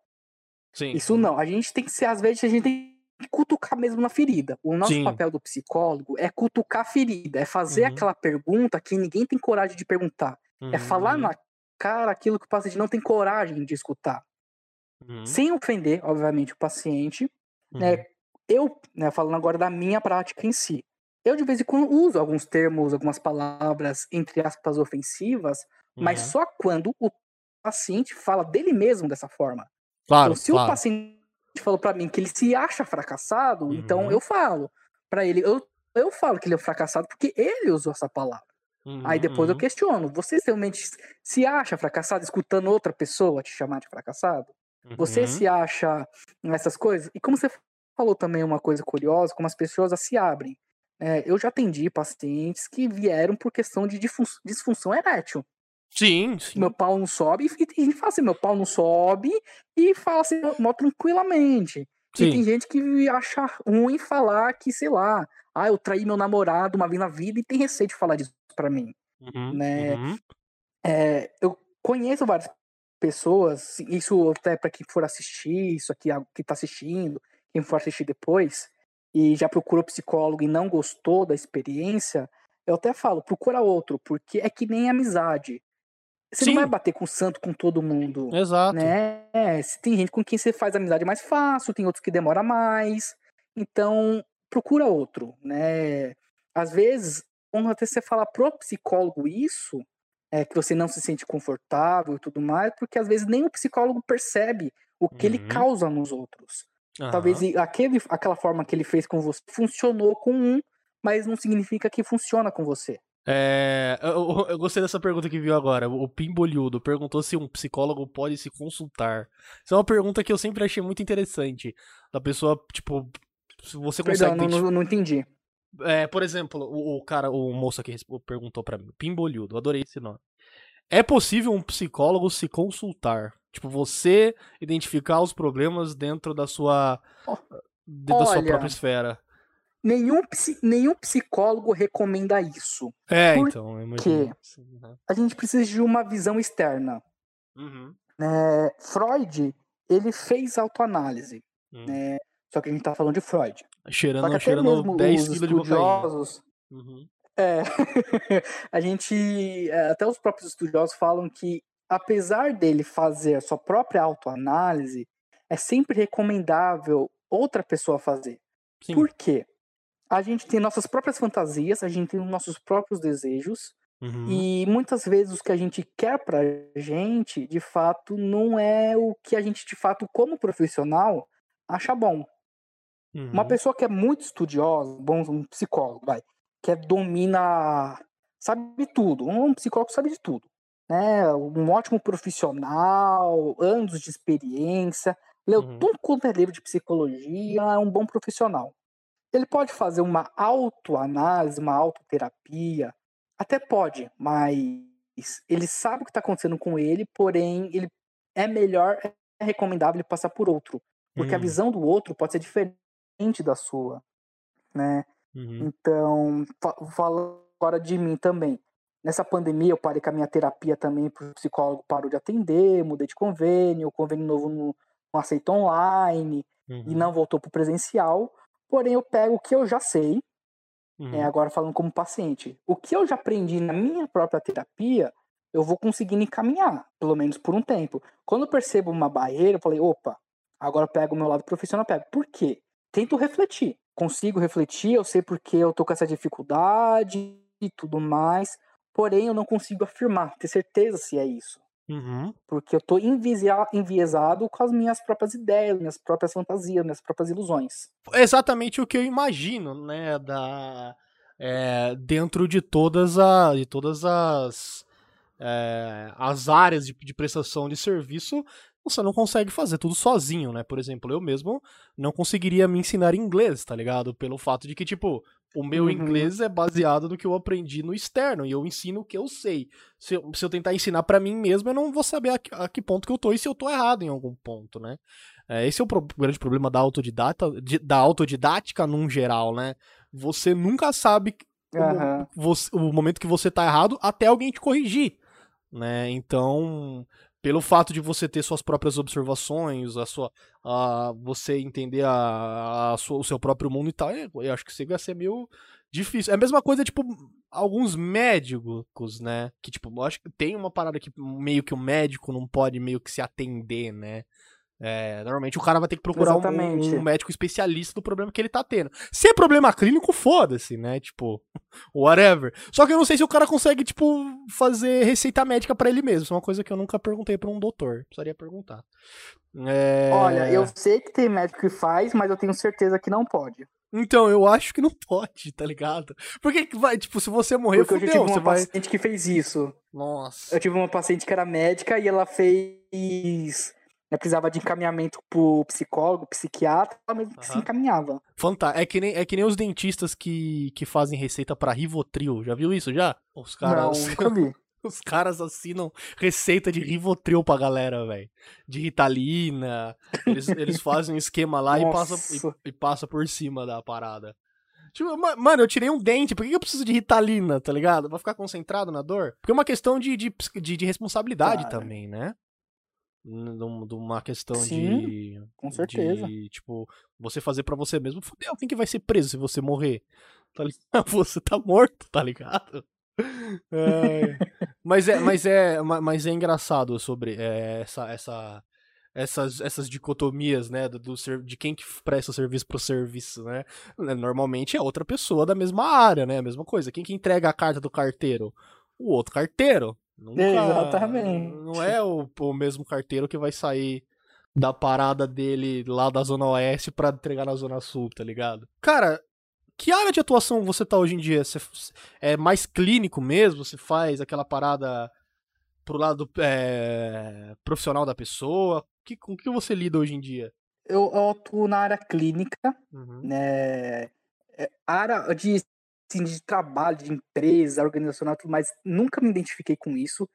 Sim. Isso não. A gente tem que ser, às vezes, a gente tem que cutucar mesmo na ferida. O nosso Sim. papel do psicólogo é cutucar a ferida, é fazer Uhum. aquela pergunta que ninguém tem coragem de perguntar. É falar Uhum. na explicar aquilo que o paciente não tem coragem de escutar. Uhum. Sem ofender, obviamente, o paciente, né? Uhum. Eu, né, falando agora da minha prática em si, eu de vez em quando uso alguns termos, algumas palavras, entre aspas, ofensivas, mas Uhum. só quando o paciente fala dele mesmo dessa forma. Claro, Então, se claro. o paciente falou pra mim que ele se acha fracassado, então Uhum. eu falo pra ele, eu, eu falo que ele é fracassado porque ele usou essa palavra. Aí Uhum, depois eu uhum. questiono, você realmente se acha fracassado escutando outra pessoa te chamar de fracassado? Você Uhum. se acha essas coisas? E como você falou também uma coisa curiosa, como as pessoas se abrem. É, eu já atendi pacientes que vieram por questão de disfun- disfunção erétil. Sim, sim. Meu pau não sobe, e tem gente que fala assim, meu pau não sobe, e fala assim, mó tranquilamente. E tem gente que acha ruim falar que, sei lá, ah, eu traí meu namorado uma vez na vida e tem receio de falar disso pra mim Uhum, né? uhum. É, eu conheço várias pessoas, isso até para quem for assistir, isso aqui, a- que tá assistindo, quem for assistir depois, e já procurou psicólogo e não gostou da experiência, eu até falo, procura outro, porque é que nem amizade. Você não vai Sim. bater com o santo com todo mundo, Exato. né? Se tem gente com quem você faz amizade mais fácil, tem outros que demora mais. Então, procura outro, né? Às vezes, quando até você fala pro psicólogo isso, é que você não se sente confortável e tudo mais, porque às vezes nem o psicólogo percebe o que ele Uhum. causa nos outros. Talvez Aham. e- aquele, aquela forma que ele fez com você funcionou com um, mas não significa que funciona com você. É, eu, eu- eu gostei dessa pergunta que viu agora. O Pimbolhudo perguntou se um psicólogo pode se consultar. Isso é uma pergunta que eu sempre achei muito interessante. Da pessoa, tipo, se você Perdão, consegue. não, não, não entendi. É, por exemplo, o, o cara, o moço aqui perguntou pra mim, Pimbolhudo, adorei esse nome. É possível um psicólogo se consultar? Tipo, você identificar os problemas dentro da sua Ó, dentro da sua olha, própria esfera. Nenhum, nenhum psicólogo recomenda isso. É, então, imagino. A gente precisa de uma visão externa. Uhum. né? Freud, ele fez autoanálise, Hum. né? Só que a gente tá falando de Freud. Cheirando, cheirando mesmo 10 os quilos de cocaína. estudiosos, Uhum. é, a gente, é, até os próprios estudiosos falam que, apesar dele fazer a sua própria autoanálise, é sempre recomendável outra pessoa fazer. Sim. Por quê? A gente tem nossas próprias fantasias, a gente tem os nossos próprios desejos, Uhum. e muitas vezes o que a gente quer pra gente, de fato, não é o que a gente, de fato, como profissional, acha bom. Uma Uhum. pessoa que é muito estudiosa, bom, um psicólogo, vai, que é, domina, sabe tudo, um psicólogo sabe de tudo, né? Um ótimo profissional, anos de experiência, leu Uhum. tudo quanto é livro de psicologia, é um bom profissional. Ele pode fazer uma autoanálise, uma autoterapia, até pode, mas ele sabe o que está acontecendo com ele, porém, ele é melhor, é recomendável ele passar por outro, porque a Hum. visão do outro pode ser diferente da sua, né? Uhum. Então, fa falando agora de mim também. Nessa pandemia, eu parei com a minha terapia também, porque o psicólogo parou de atender, mudei de convênio, o convênio novo não, não aceita online e Uhum. não voltou para o presencial. Porém, eu pego o que eu já sei, é, Uhum. agora falando como paciente, o que eu já aprendi na minha própria terapia, eu vou conseguindo encaminhar, pelo menos por um tempo. Quando eu percebo uma barreira, eu falei, opa, agora eu pego o meu lado profissional, pego. Por quê? Tento refletir. Consigo refletir, eu sei porque eu tô com essa dificuldade e tudo mais, porém eu não consigo afirmar, ter certeza se é isso. Uhum. Porque eu tô enviesado com as minhas próprias ideias, minhas próprias fantasias, minhas próprias ilusões. É exatamente o que eu imagino, né, da é, dentro de todas a, de todas as é, as áreas de, de prestação de serviço, você não consegue fazer tudo sozinho, né? Por exemplo, eu mesmo não conseguiria me ensinar inglês, tá ligado? Pelo fato de que, tipo, o meu Uhum. inglês é baseado no que eu aprendi no externo e eu ensino o que eu sei. Se eu, se eu tentar ensinar pra mim mesmo, eu não vou saber a, que- a que ponto que eu tô e se eu tô errado em algum ponto, né? É, esse é o pro- grande problema da, autodidata, de- da autodidática num geral, né? Você nunca sabe o, mo- Aham. você- o momento que você tá errado até alguém te corrigir, né? Então, pelo fato de você ter suas próprias observações, a sua, a, você entender a, a sua- o seu próprio mundo e tal, eu, eu acho que você vai ser meio Difícil. É a mesma coisa, tipo, alguns médicos, né? Que, tipo, eu acho que tem uma parada que meio que o médico não pode meio que se atender, né? É, normalmente o cara vai ter que procurar um, um, médico especialista do problema que ele tá tendo. Se é problema clínico, foda-se, né? Tipo, whatever. Só que eu não sei se o cara consegue, tipo, fazer receita médica para ele mesmo. Isso é uma coisa que eu nunca perguntei pra um doutor. Precisaria perguntar. É... Olha, eu sei que tem médico que faz, mas eu tenho certeza que não pode. Então, eu acho que não pode, tá ligado? Porque vai, tipo, se você morrer, Porque fudeu, eu tive uma vai... paciente que fez isso. Nossa. Eu tive uma paciente que era médica e ela fez né, precisava de encaminhamento pro psicólogo, psiquiatra, ela mesmo uhum. se encaminhava. Fantástico. É que nem, é que nem os dentistas que, que fazem receita para Rivotril. Já viu isso já? Os caras. Não, nunca vi. Os caras assinam receita de Rivotril pra galera, velho. De Ritalina. Eles, eles fazem um esquema lá e passa, e, e, passa por cima da parada. Tipo, mano, eu tirei um dente, por que eu preciso de Ritalina, tá ligado? Pra ficar concentrado na dor? Porque é uma questão de, de, de, de responsabilidade Cara. também, né? De uma questão Sim, de. Com certeza. De, tipo, você fazer para você mesmo. Fudeu, quem que vai ser preso se você morrer? Tá você tá morto, tá ligado? É, mas é, mas é, mas é engraçado sobre é, essa, essa, essas, essas dicotomias, né, do, do, de quem que presta serviço pro serviço, né? Normalmente é outra pessoa da mesma área, né? A mesma coisa. Quem que entrega a carta do carteiro? O outro carteiro. Nunca, Exatamente. Não é o, o mesmo carteiro que vai sair da parada dele lá da Zona Oeste pra entregar na Zona Sul, tá ligado? Cara, que área de atuação você tá hoje em dia? Você é mais clínico mesmo? Você faz aquela parada pro lado é, profissional da pessoa? Que, com que você lida hoje em dia? Eu, eu atuo na área clínica, uhum. né? É, área de assim, de trabalho, de empresa, organizacional tudo mais, nunca me identifiquei com isso.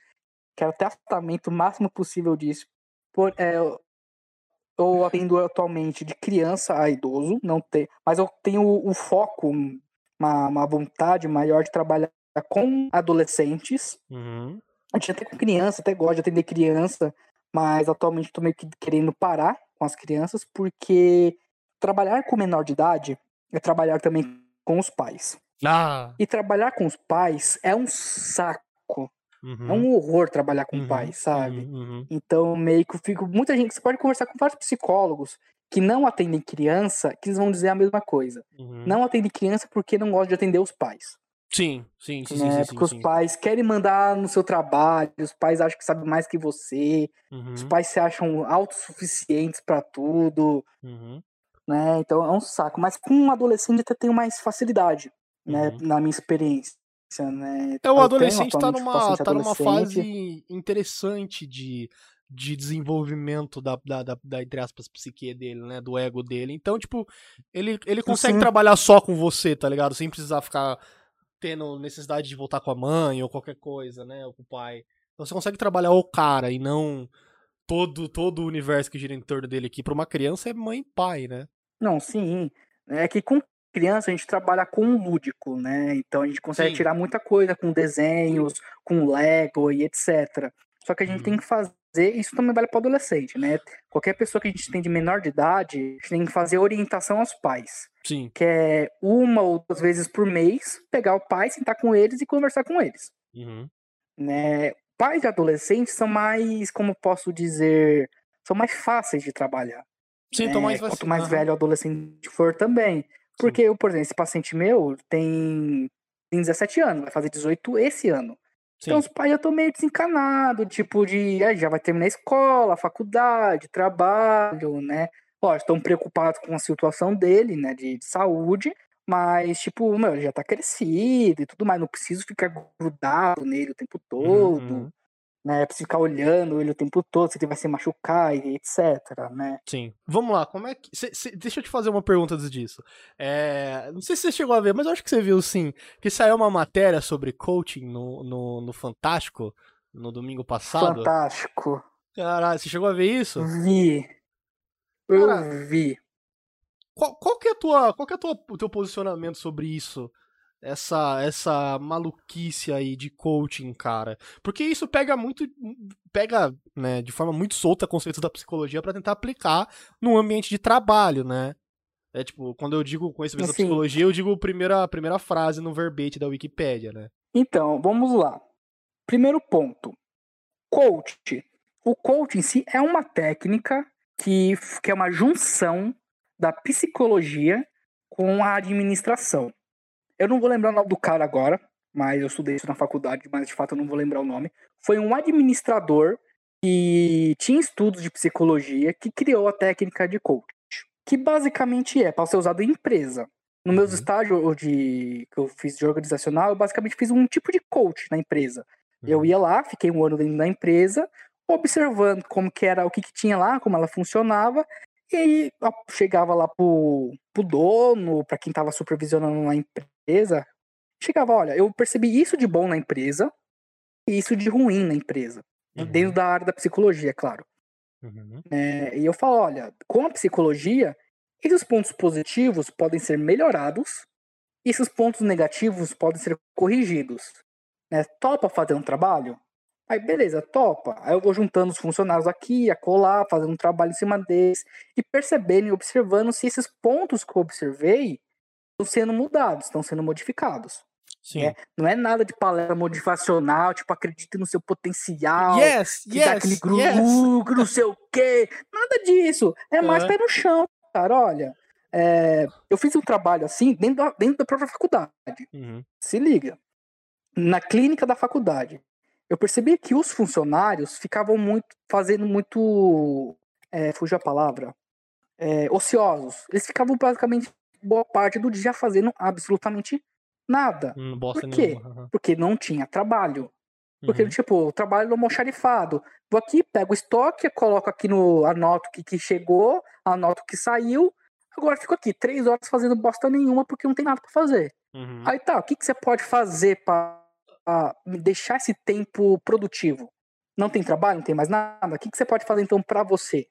Quero ter afastamento o máximo possível disso. Por, é, eu atendo atualmente de criança a idoso, não tem, mas eu tenho o, o foco, uma, uma, vontade maior de trabalhar com adolescentes. Uhum. A gente até com criança, até gosta de atender criança, mas atualmente estou meio que querendo parar com as crianças, porque trabalhar com menor de idade é trabalhar também com os pais. Ah. E trabalhar com os pais é um saco. Uhum. É um horror trabalhar com uhum. pais, sabe? Uhum, uhum. Então, meio que eu fico. Muita gente, você pode conversar com vários psicólogos que não atendem criança, que eles vão dizer a mesma coisa. Uhum. Não atendem criança porque não gostam de atender os pais. Sim, sim, sim. Né? sim, sim porque sim, os pais querem mandar no seu trabalho, os pais acham que sabem mais que você, uhum. os pais se acham autossuficientes para tudo. Uhum. Né? Então é um saco. Mas com um adolescente até tenho mais facilidade né, uhum. na minha experiência. Né? É, o adolescente está numa, tá numa fase interessante de, de desenvolvimento da, da, da, da, entre aspas, psique dele, né? Do ego dele. Então, tipo, ele, ele consegue Sim. trabalhar só com você, tá ligado? Sem precisar ficar tendo necessidade de voltar com a mãe ou qualquer coisa, né? Ou com o pai. Então você consegue trabalhar o cara e não todo, todo o universo que gira em torno dele aqui. Pra uma criança é mãe e pai, né? Não, sim. É que com criança, a gente trabalha com o lúdico, né? Então a gente consegue Sim. tirar muita coisa com desenhos, com Lego e etc. Só que a gente uhum. tem que fazer, isso também vale para adolescente, né? Qualquer pessoa que a gente tem de menor de idade, a gente tem que fazer orientação aos pais. Sim. Que é uma ou duas vezes por mês, pegar o pai, sentar com eles e conversar com eles. Uhum. Né? Pais de adolescentes são mais, como posso dizer, são mais fáceis de trabalhar. Sim, né? mais Quanto mais uhum. velho o adolescente for também. Porque, eu, por exemplo, esse paciente meu tem, tem 17 anos, vai fazer 18 esse ano. Sim. Então os pais já estão meio desencanados, tipo, de é, já vai terminar a escola, a faculdade, trabalho, né? Lógico, estão preocupados com a situação dele, né, de, de saúde, mas, tipo, meu, ele já tá crescido e tudo mais, não preciso ficar grudado nele o tempo todo. Uhum né? Pra ficar olhando ele o tempo todo, se ele vai se machucar e etc, né? Sim. Vamos lá, como é que. Cê, cê, deixa eu te fazer uma pergunta antes disso. É, não sei se você chegou a ver, mas eu acho que você viu sim. Que saiu uma matéria sobre coaching no, no, no Fantástico no domingo passado. Fantástico. Caralho, você chegou a ver isso? Vi. Eu Cara, vi. Qual, qual que é a tua, qual que é a tua, o teu posicionamento sobre isso? Essa essa maluquice aí de coaching, cara. Porque isso pega muito pega, né, de forma muito solta conceitos da psicologia para tentar aplicar no ambiente de trabalho, né? É tipo, quando eu digo conhecimento assim, da psicologia, eu digo a primeira, a primeira frase no verbete da Wikipédia, né? Então, vamos lá. Primeiro ponto. Coach. O coach em si é uma técnica que, que é uma junção da psicologia com a administração. Eu não vou lembrar o nome do cara agora, mas eu estudei isso na faculdade, mas de fato eu não vou lembrar o nome. Foi um administrador que tinha estudos de psicologia que criou a técnica de coach, que basicamente é para ser usado em empresa. No meus uhum. estágios de que eu fiz de organizacional, eu basicamente fiz um tipo de coach na empresa. Uhum. Eu ia lá, fiquei um ano dentro da empresa, observando como que era, o que, que tinha lá, como ela funcionava, e aí chegava lá pro, pro dono, para quem estava supervisionando a empresa, chegava, olha, eu percebi isso de bom na empresa e isso de ruim na empresa. Uhum. Dentro da área da psicologia, é claro. Uhum. É, e eu falo, olha, com a psicologia, esses pontos positivos podem ser melhorados e esses pontos negativos podem ser corrigidos. Né? Topa fazer um trabalho? Aí beleza, topa. Aí eu vou juntando os funcionários aqui, a colar, fazendo um trabalho em cima deles e percebendo e observando se esses pontos que eu observei estão sendo mudados, estão sendo modificados. Sim. É, não é nada de palestra motivacional, tipo, acredite no seu potencial. Yes, que yes, aquele grupo, yes. não sei o quê. Nada disso. É mais pé no chão, cara. Olha, é, eu fiz um trabalho assim dentro da, dentro da própria faculdade. Uhum. Se liga. Na clínica da faculdade eu percebi que os funcionários ficavam muito fazendo muito é, fugiu a palavra é, ociosos. Eles ficavam basicamente boa parte do dia fazendo absolutamente nada. Hum, por quê? uhum. porque não tinha trabalho. Porque uhum. tipo o trabalho no almoxarifado. Vou aqui pego o estoque coloco aqui no anoto que, que chegou anoto que saiu. Agora fico aqui três horas fazendo bosta nenhuma porque não tem nada para fazer. Uhum. aí tá o que, que você pode fazer para deixar esse tempo produtivo. Não tem trabalho, não tem mais nada. O que, que você pode fazer então para você?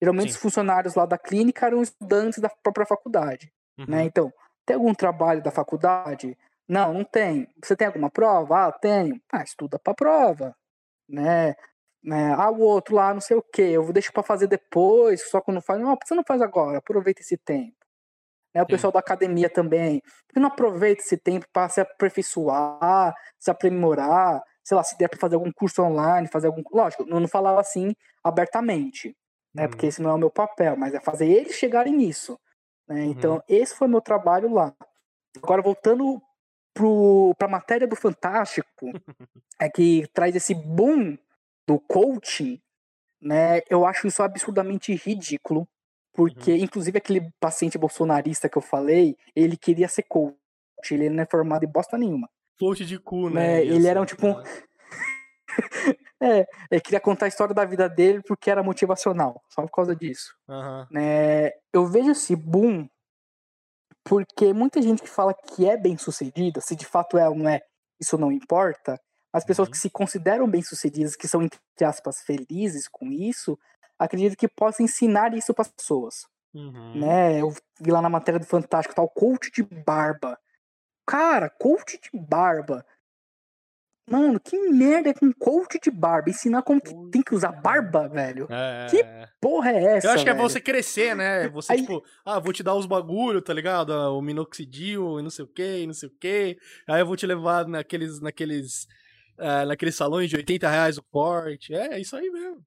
Geralmente Sim. os funcionários lá da clínica eram estudantes da própria faculdade, né? uhum. né? Então, tem algum trabalho da faculdade? Não, não tem. Você tem alguma prova? Ah, tenho. Ah, estuda para prova, né? né? Ah, o outro lá, não sei o que, eu vou deixar para fazer depois, só quando faz. Não, você não faz agora, aproveita esse tempo. Né? O pessoal da academia também. Por que não aproveita esse tempo para se aperfeiçoar, se aprimorar? Sei lá, se der para fazer algum curso online, fazer algum. Lógico, eu não falava assim abertamente, né? Uhum. Porque esse não é o meu papel, mas é fazer eles chegarem nisso. Né? Uhum. Então, esse foi meu trabalho lá. Agora, voltando para a matéria do Fantástico, é que traz esse boom do coaching, né? Eu acho isso absurdamente ridículo. Porque, uhum. inclusive, aquele paciente bolsonarista que eu falei, ele queria ser coach. Ele não é formado em bosta nenhuma. Coach de cu, né? É, ele era um tipo. Um... é, ele queria contar a história da vida dele porque era motivacional. Só por causa disso. Uhum. É, eu vejo esse boom porque muita gente que fala que é bem sucedida, se de fato é ou não é, isso não importa. As pessoas uhum. que se consideram bem sucedidas, que são, entre aspas, felizes com isso, acredito que possa ensinar isso para as pessoas. Uhum. Né? Eu vi lá na matéria do Fantástico tal, coach de barba. Cara, coach de barba. Mano, que merda é com coach de barba? Ensinar como que tem que usar barba, velho? É... Que porra é essa? Eu acho que velho? é você crescer, né? Você, Aí... tipo, ah, vou te dar os bagulho, tá ligado? Ah, o minoxidil e não sei o que, não sei o que. Aí eu vou te levar naqueles, naqueles, uh, naqueles salões de 80 reais o corte. É, é isso aí mesmo.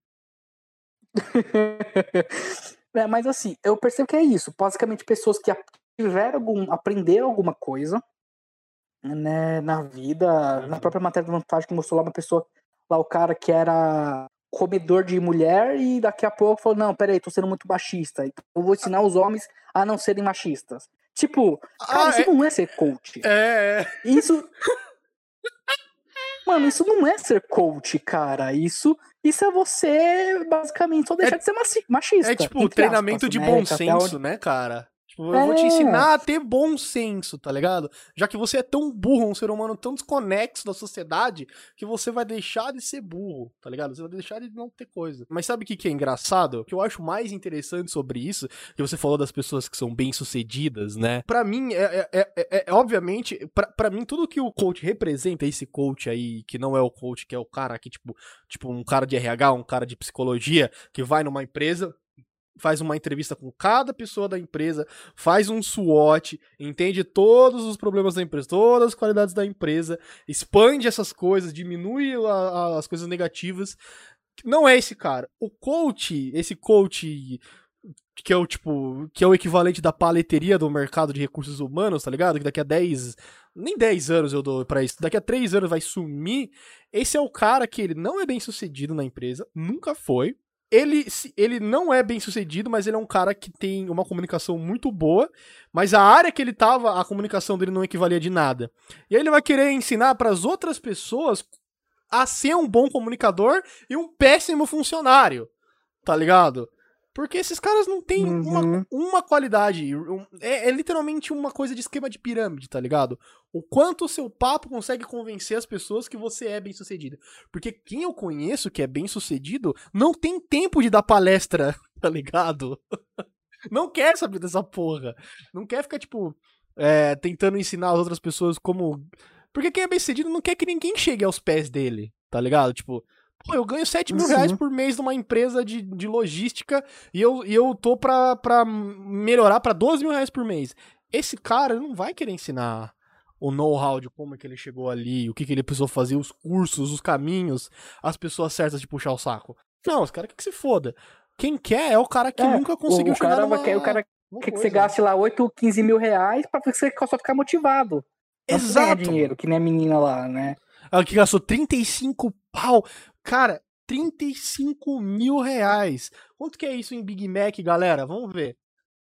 é, mas assim, eu percebo que é isso. Basicamente, pessoas que tiveram algum. aprenderam alguma coisa né, na vida. Na uhum. própria matéria do Fantástico mostrou lá uma pessoa, lá o cara que era comedor de mulher e daqui a pouco falou: Não, peraí, tô sendo muito machista. Então eu vou ensinar os homens a não serem machistas. Tipo, cara, ah, isso é... não é ser coach. É. é. Isso. Mano, isso não é ser coach, cara. Isso, isso é você, basicamente, só deixar é, de ser machista. É tipo treinamento aspas, de né? bom senso, onde... né, cara? Tipo, eu é. vou te é. ensinar a ter bom senso, tá ligado? Já que você é tão burro, um ser humano tão desconexo da sociedade, que você vai deixar de ser burro, tá ligado? Você vai deixar de não ter coisa. Mas sabe o que, que é engraçado? O que eu acho mais interessante sobre isso, que você falou das pessoas que são bem-sucedidas, né? Pra mim, é, é, é, é obviamente, pra, pra mim, tudo que o coach representa, esse coach aí, que não é o coach, que é o cara que, tipo, tipo, um cara de RH, um cara de psicologia, que vai numa empresa, faz uma entrevista com cada pessoa da empresa, faz um SWOT, entende todos os problemas da empresa, todas as qualidades da empresa, expande essas coisas, diminui a, a, as coisas negativas. Não é esse cara. O coach, esse coach que é o tipo, que é o equivalente da paleteria do mercado de recursos humanos, tá ligado? Que daqui a 10, nem 10 anos eu dou para isso, daqui a 3 anos vai sumir. Esse é o cara que ele não é bem sucedido na empresa, nunca foi. Ele, ele não é bem sucedido, mas ele é um cara que tem uma comunicação muito boa, mas a área que ele tava, a comunicação dele não equivalia de nada. E aí ele vai querer ensinar para as outras pessoas a ser um bom comunicador e um péssimo funcionário, tá ligado? Porque esses caras não têm uhum. uma, uma qualidade. É, é, literalmente uma coisa de esquema de pirâmide, tá ligado? O quanto o seu papo consegue convencer as pessoas que você é bem sucedido. Porque quem eu conheço que é bem sucedido não tem tempo de dar palestra, tá ligado? não quer saber dessa porra. Não quer ficar, tipo, é, tentando ensinar as outras pessoas como. Porque quem é bem sucedido não quer que ninguém chegue aos pés dele, tá ligado? Tipo, Pô, eu ganho 7 mil reais por mês numa empresa de, de logística e eu, e eu tô pra, pra melhorar pra 12 mil reais por mês. Esse cara não vai querer ensinar o know-how de como é que ele chegou ali, o que, que ele precisou fazer, os cursos, os caminhos, as pessoas certas de puxar o saco. Não, os caras quer que se foda. Quem quer é o cara que é, nunca conseguiu o chegar cara numa... quer, O cara quer que você gaste lá 8, 15 mil reais pra você só ficar motivado. Exato. dinheiro, que nem a menina lá, né? Ela que gastou 35 pau. Cara, 35 mil reais. Quanto que é isso em Big Mac, galera? Vamos ver.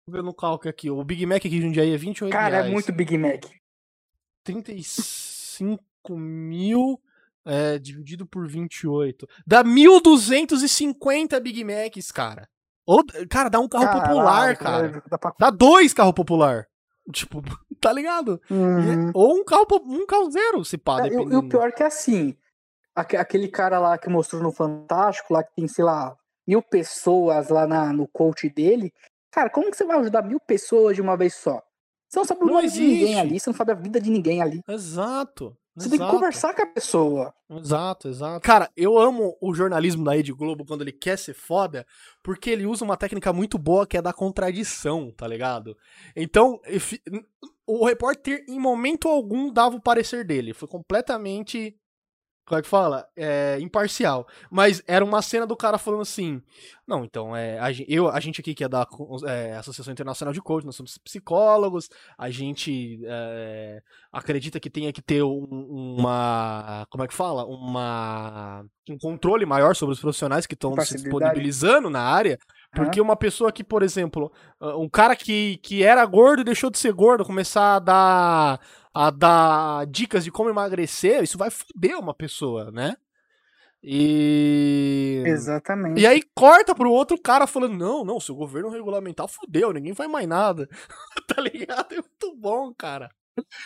Vamos ver no cálculo aqui. O Big Mac aqui de Jundiaí é 28 Cara, é reais. Cara, é muito Big Mac. 35 mil é, dividido por 28. Dá 1.250 Big Macs, cara. Ou, cara, dá um carro Caralho, popular, cara. Dá, pra... dá dois carros popular. Tipo, tá ligado? Uhum. ou um carro, um carro zero, se pá, é, E o pior é que é assim, aquele cara lá que mostrou no Fantástico, lá que tem, sei lá, mil pessoas lá na, no coach dele. Cara, como que você vai ajudar mil pessoas de uma vez só? Você não sabe o nome de ninguém ali, você não sabe a vida de ninguém ali. Exato. Você exato. tem que conversar com a pessoa. Exato, exato. Cara, eu amo o jornalismo da Rede Globo quando ele quer ser foda, porque ele usa uma técnica muito boa que é da contradição, tá ligado? Então, o repórter em momento algum dava o parecer dele. Foi completamente como é que fala? É, imparcial. Mas era uma cena do cara falando assim: Não, então, é, a, eu, a gente aqui que é da é, Associação Internacional de Coach, nós somos psicólogos, a gente é, acredita que tenha que ter um, uma. Como é que fala? Uma, um controle maior sobre os profissionais que estão se disponibilizando na área. Porque uma pessoa que, por exemplo, um cara que, que era gordo e deixou de ser gordo, começar a dar a dar dicas de como emagrecer, isso vai foder uma pessoa, né? E. Exatamente. E aí corta pro outro cara falando: não, não, se o governo regulamentar, fudeu, ninguém faz mais nada. tá ligado? É muito bom, cara.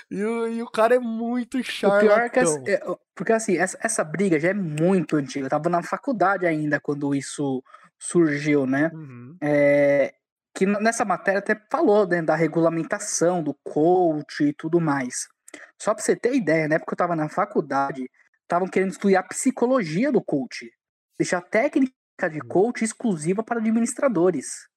E o, e o cara é muito chato. O pior é que. Essa, é, porque assim, essa, essa briga já é muito antiga. Eu tava na faculdade ainda quando isso surgiu, né? Uhum. É, que nessa matéria até falou né, da regulamentação do coach e tudo mais. Só para você ter ideia, na época eu estava na faculdade, estavam querendo estudar a psicologia do coach, deixar a técnica de coach exclusiva para administradores,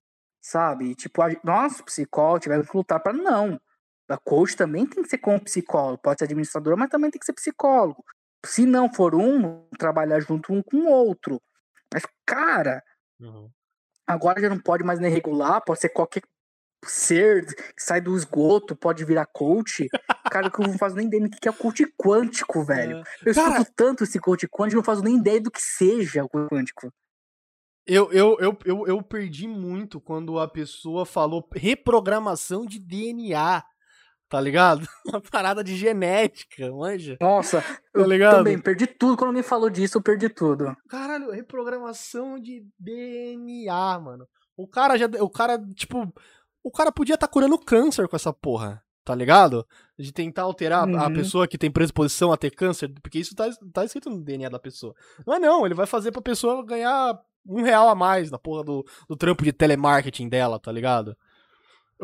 sabe? Tipo, a, nós, psicólogos, tivemos que lutar para não. A coach também tem que ser como psicólogo, pode ser administrador, mas também tem que ser psicólogo. Se não for um, trabalhar junto um com o outro. Mas, cara, uhum. Agora já não pode mais nem regular, pode ser qualquer ser que sai do esgoto, pode virar coach. Cara, que eu não faço nem ideia do que é o coach quântico, velho. É. Eu Cara, escuto tanto esse coach quântico, eu não faço nem ideia do que seja o coach quântico. Eu, eu, eu, eu, eu perdi muito quando a pessoa falou reprogramação de DNA tá ligado? Uma parada de genética, manja. Nossa, tá eu ligado? também perdi tudo. Quando me falou disso, eu perdi tudo. Caralho, reprogramação de DNA, mano. O cara já. O cara, tipo. O cara podia estar tá curando câncer com essa porra, tá ligado? De tentar alterar uhum. a pessoa que tem predisposição a ter câncer, porque isso tá, tá escrito no DNA da pessoa. Não é não, ele vai fazer pra pessoa ganhar um real a mais na porra do, do trampo de telemarketing dela, tá ligado?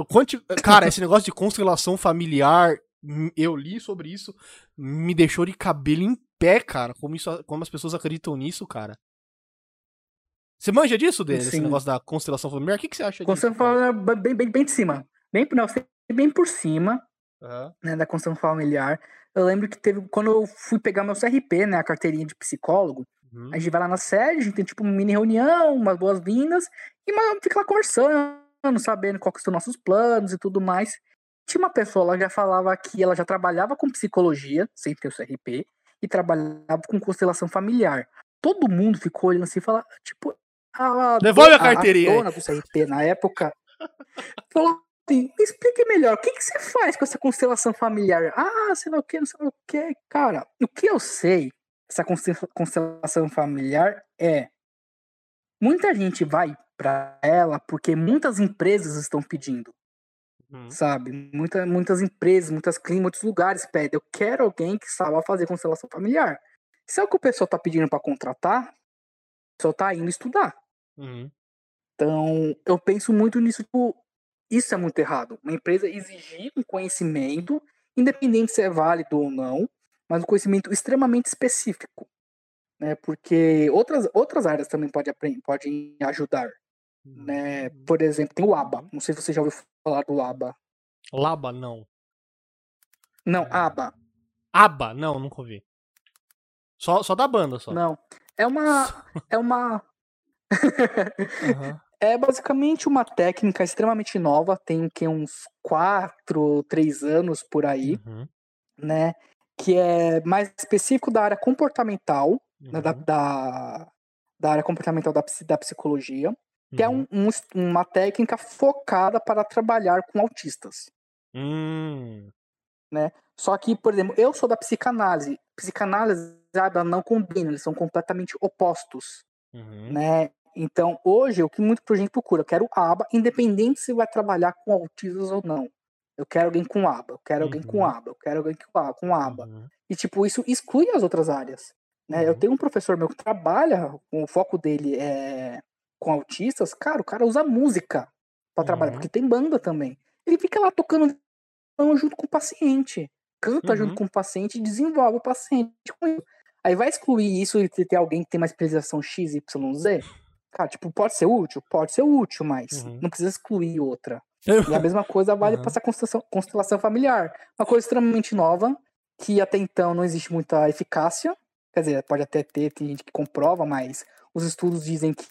Quanti... Cara, esse negócio de constelação familiar, eu li sobre isso, me deixou de cabelo em pé, cara. Como, isso, como as pessoas acreditam nisso, cara. Você manja disso, dele, esse negócio da constelação familiar? O que, que você acha constelação disso? Constelação familiar bem, bem, bem de cima. Bem, não, bem por cima uhum. né, da constelação familiar. Eu lembro que teve, quando eu fui pegar meu CRP, né, a carteirinha de psicólogo, uhum. a gente vai lá na sede, a gente tem tipo uma mini reunião, umas boas-vindas, e uma, fica lá conversando, sabendo quais são nossos planos e tudo mais. Tinha uma pessoa, ela já falava que ela já trabalhava com psicologia, sem ter o CRP, e trabalhava com constelação familiar. Todo mundo ficou olhando assim e falava, tipo, a, Devolve a carteirinha. A dona do CRP na época falou assim, me explique melhor, o que, que você faz com essa constelação familiar? Ah, sei lá o que, não sei o que. Cara, o que eu sei, essa constelação familiar é muita gente vai para ela porque muitas empresas estão pedindo. Uhum. Sabe? Muita, muitas empresas, muitas clínicas, muitos lugares pedem. Eu quero alguém que saiba fazer constelação familiar. Se é o que o pessoal tá pedindo para contratar, o pessoal tá indo estudar. Uhum. Então, eu penso muito nisso, tipo, isso é muito errado. Uma empresa exigir um conhecimento, independente se é válido ou não, mas um conhecimento extremamente específico. Né? Porque outras, outras áreas também podem, podem ajudar. Né? Uhum. Por exemplo, tem o ABA. Não sei se você já ouviu falar do ABA. Laba, não. Não, ABA. ABA, não, nunca ouvi. Só, só da banda, só. Não. É uma. é uma. uhum. É basicamente uma técnica extremamente nova, tem que uns 4, 3 anos por aí, uhum. né? Que é mais específico da área comportamental, uhum. né, da, uhum. da, da, área comportamental da, da psicologia, que é um, uhum. um, uma técnica focada para trabalhar com autistas. Hum. Né? Só que, por exemplo, eu sou da psicanálise. Psicanálise ela não combina, eles são completamente opostos. Uhum. Né? Então, hoje, o que muito gente procura, eu quero aba, independente se vai trabalhar com autistas ou não. Eu quero alguém com aba, eu quero uhum. alguém com uhum. aba, eu quero alguém com aba. Com aba. Uhum. E, tipo, isso exclui as outras áreas. Né? Eu uhum. tenho um professor meu que trabalha, o foco dele é com autistas, cara, o cara usa música para trabalhar, porque tem banda também. Ele fica lá tocando junto com o paciente, canta junto com o paciente e desenvolve o paciente com isso. Aí vai excluir isso e ter alguém que tem uma especialização X, Y, Z? Cara, tipo, pode ser útil? Pode ser útil, mas uhum. não precisa excluir outra. E a mesma coisa vale uhum. para essa constelação, constelação familiar. Uma coisa extremamente nova, que até então não existe muita eficácia. Quer dizer, pode até ter, tem gente que comprova, mas os estudos dizem que,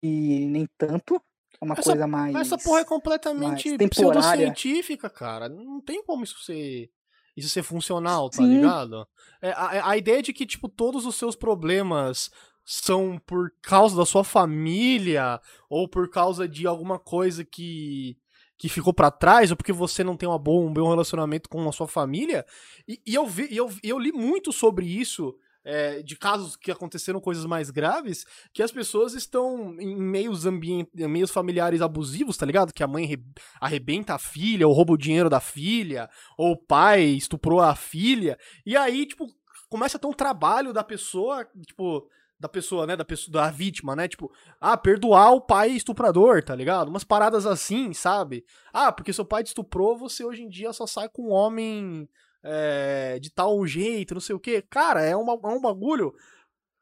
que nem tanto. É uma essa, coisa mais. Essa porra é completamente pseudocientífica, cara. Não tem como isso ser. Isso ser funcional, tá Sim. ligado? É, a, a ideia de que, tipo, todos os seus problemas são por causa da sua família ou por causa de alguma coisa que que ficou para trás ou porque você não tem uma boa, um bom relacionamento com a sua família. E, e eu, vi, e eu, eu li muito sobre isso. É, de casos que aconteceram coisas mais graves, que as pessoas estão em meios ambientes, meios familiares abusivos, tá ligado? Que a mãe arrebenta a filha, ou rouba o dinheiro da filha, ou o pai estuprou a filha, e aí, tipo, começa a ter um trabalho da pessoa, tipo, da pessoa, né? Da pessoa, da vítima, né? Tipo, ah, perdoar o pai estuprador, tá ligado? Umas paradas assim, sabe? Ah, porque seu pai te estuprou, você hoje em dia só sai com um homem é, de tal jeito, não sei o quê. Cara, é, uma, é um bagulho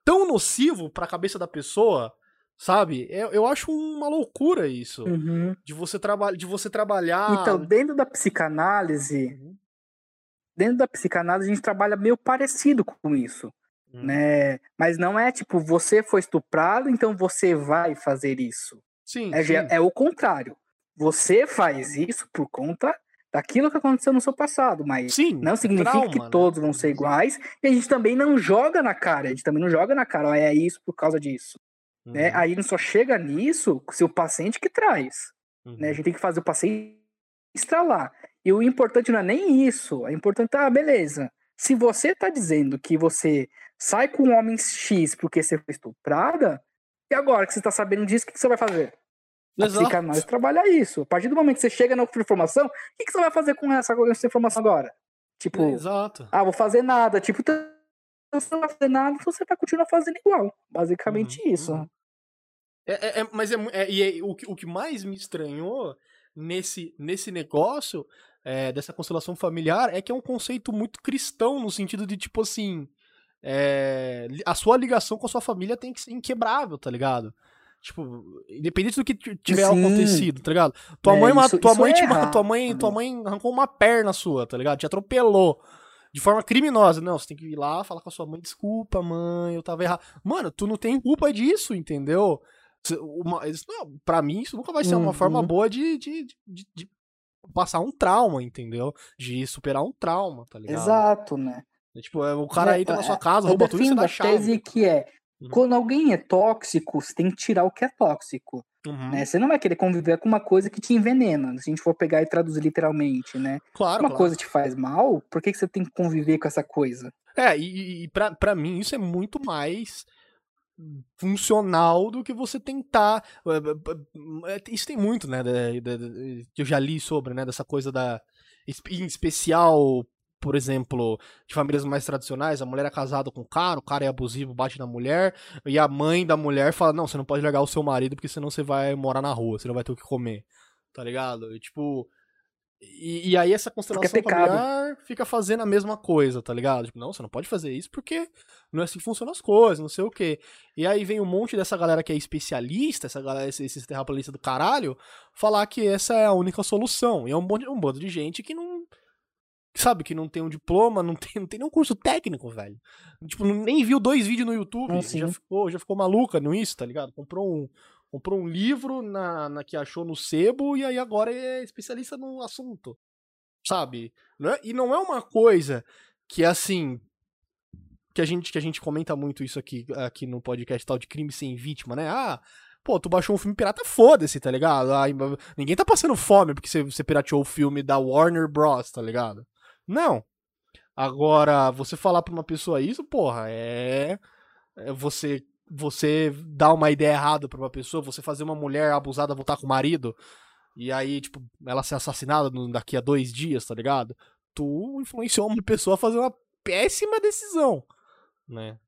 tão nocivo pra cabeça da pessoa, sabe? Eu, é, eu acho uma loucura isso. Uhum. De, você de você trabalhar. Então, dentro da psicanálise. Uhum. Dentro da psicanálise, a gente trabalha meio parecido com isso. Hum. Né? Mas não é tipo, você foi estuprado, então você vai fazer isso. Sim é, sim. é o contrário. Você faz isso por conta daquilo que aconteceu no seu passado, mas sim, não significa trauma, que né? todos vão ser iguais. E a gente também não joga na cara, a gente também não joga na cara, é isso por causa disso. Né? Uhum. Né? Aí não só chega nisso se o paciente que traz. Uhum. Né? A uhum. gente tem que fazer o paciente estralar. E o importante não é nem isso. É importante, ah, beleza. Se você tá dizendo que você sai com um homem X porque você foi estuprada, e agora que você tá sabendo disso, o que você vai fazer? Exato. A psicanálise trabalha isso. A partir do momento que você chega na informação, o que você vai fazer com essa, com essa informação agora? Tipo, Exato. ah, vou fazer nada. Tipo, você não vai fazer nada, você vai continuar fazendo igual. Basicamente uhum, isso. Uhum. É, é, mas é, é, é, o, que, o que mais me estranhou nesse, nesse negócio é, dessa constelação familiar é que é um conceito muito cristão, no sentido de, tipo assim, é, a sua ligação com a sua família tem que ser inquebrável, tá ligado? Tipo, independente do que tiver Sim. acontecido, tá ligado? Tua É, mãe, isso- tua isso mãe, é te tua mãe, tua mãe arrancou uma perna sua, tá ligado? Te atropelou de forma criminosa. Não, você tem que ir lá falar com a sua mãe, desculpa, mãe, eu tava errado. Mano, tu não tem culpa disso, entendeu? Uma, isso, não, pra mim, isso nunca vai ser uma Uhum. forma boa de, de, de, de passar um trauma, entendeu? De superar um trauma, tá ligado? Exato, né? É, Tipo, é, o cara Né, entra na é, sua casa, rouba tudo e você dá a chave. tese que é, Uhum. quando alguém é tóxico, você tem que tirar o que é tóxico, Uhum. né? Você não vai querer conviver com uma coisa que te envenena, se a gente for pegar e traduzir literalmente, né? Claro, uma claro. coisa te faz mal, por que, que você tem que conviver com essa coisa? É, e, e pra, pra mim isso é muito mais funcional do que você tentar. é, é, Isso tem muito, né? que eu já li sobre, né? Dessa coisa da. Em especial, por exemplo, de famílias mais tradicionais, a mulher é casada com o cara, o cara é abusivo, bate na mulher, e a mãe da mulher fala: Não, você não pode largar o seu marido porque senão você vai morar na rua, você não vai ter o que comer. Tá ligado? E, tipo. E, e aí essa constelação pecado. familiar fica fazendo a mesma coisa, tá ligado? Tipo, não, você não pode fazer isso porque não é assim que funcionam as coisas, não sei o quê. E aí vem um monte dessa galera que é especialista, essa galera, esses, esses terraplanistas do caralho, falar que essa é a única solução. E é um bando, um bando de gente que não. Sabe, que não tem um diploma, não tem, não tem nenhum curso técnico, velho. Tipo, nem viu dois vídeos no YouTube, Ah, já ficou, já ficou maluca no isso, tá ligado? Comprou um, comprou um livro na, na que achou no sebo e aí agora é especialista no assunto. Sabe? Não é- e não é uma coisa que assim que a gente que a gente comenta muito isso aqui aqui no podcast tal de crime sem vítima, né? Ah, pô, tu baixou um filme pirata, foda-se, tá ligado? Ai, ninguém tá passando fome porque você, você pirateou o filme da Warner Bros, tá ligado? Não. Agora, você falar pra uma pessoa isso, porra, é, é você você dar uma ideia errada pra uma pessoa, você fazer uma mulher abusada voltar com o marido, e aí, tipo, ela ser assassinada daqui a dois dias, tá ligado? Tu influenciou uma pessoa a fazer uma péssima decisão, né?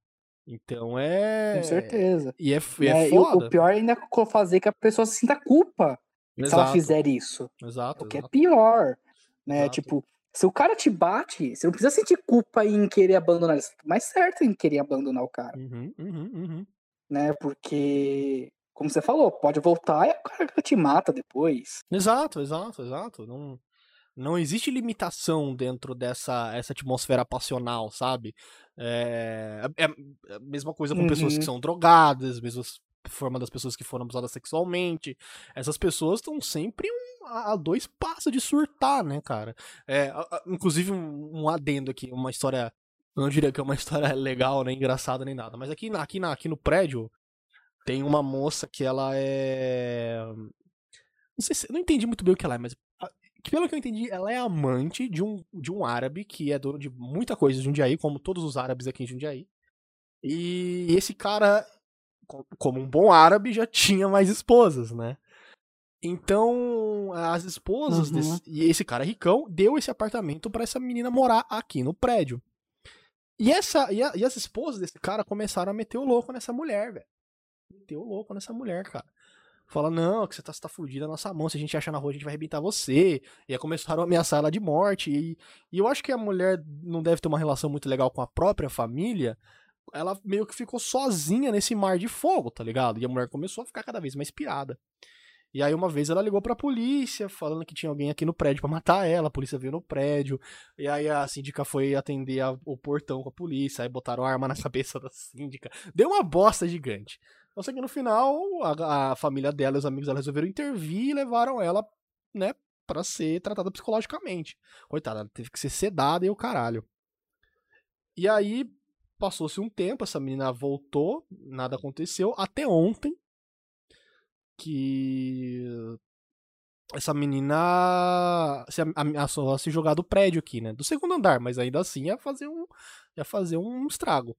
Então é. Com certeza. E é, e é o- foda. o pior ainda é fazer que a pessoa sinta culpa se ela Exato, fizer isso. exato, O que é exato. pior, né? Exato. Tipo, se o cara te bate, você não precisa sentir culpa em querer abandonar. Você tá mais certo em querer abandonar o cara, Uhum, uhum, uhum. né? Porque, como você falou, pode voltar e o cara te mata depois. Exato, exato, exato. Não, não existe limitação dentro dessa essa atmosfera passional, sabe? É, é é a mesma coisa com pessoas que Uhum. são drogadas, forma das pessoas que foram abusadas sexualmente. Essas pessoas estão sempre um- a dois passos de surtar, né, cara? É, a- a- inclusive, um, um adendo aqui, uma história. Eu não diria que é uma história legal, nem engraçada, nem nada. Mas aqui, aqui, na, aqui no prédio tem uma moça que ela é. Não sei se. Não entendi muito bem o que ela é, mas. Pelo que eu entendi, ela é amante de um, de um árabe que é dono de muita coisa em Jundiaí, como todos os árabes aqui em Jundiaí. E esse cara, como um bom árabe, já tinha mais esposas, né? Então, as esposas Uhum. desse, e esse cara ricão deu esse apartamento pra essa menina morar aqui no prédio. E essa e, a- e as esposas desse cara começaram a meter o louco nessa mulher, velho. Meteu o louco nessa mulher, cara. Fala, não, que você tá, você tá fudida na nossa mão, se a gente achar na rua, a gente vai arrebentar você. E aí começaram a ameaçar ela de morte. E, e eu acho que a mulher não deve ter uma relação muito legal com a própria família. Ela meio que ficou sozinha nesse mar de fogo, tá ligado? E a mulher começou a ficar cada vez mais pirada. E aí uma vez ela ligou pra polícia, falando que tinha alguém aqui no prédio pra matar ela, a polícia veio no prédio. E aí a síndica foi atender a- o portão com a polícia, aí botaram a arma na cabeça da síndica. Deu uma bosta gigante. Eu sei que no final a, a família dela e os amigos dela resolveram intervir e levaram ela, né, pra ser tratada psicologicamente. Coitada, ela teve que ser sedada e o caralho. E aí passou-se um tempo, essa menina voltou, nada aconteceu, até ontem que essa menina se ameaçou a se jogar do prédio aqui, né? Do segundo andar, mas ainda assim ia fazer um, ia fazer um estrago.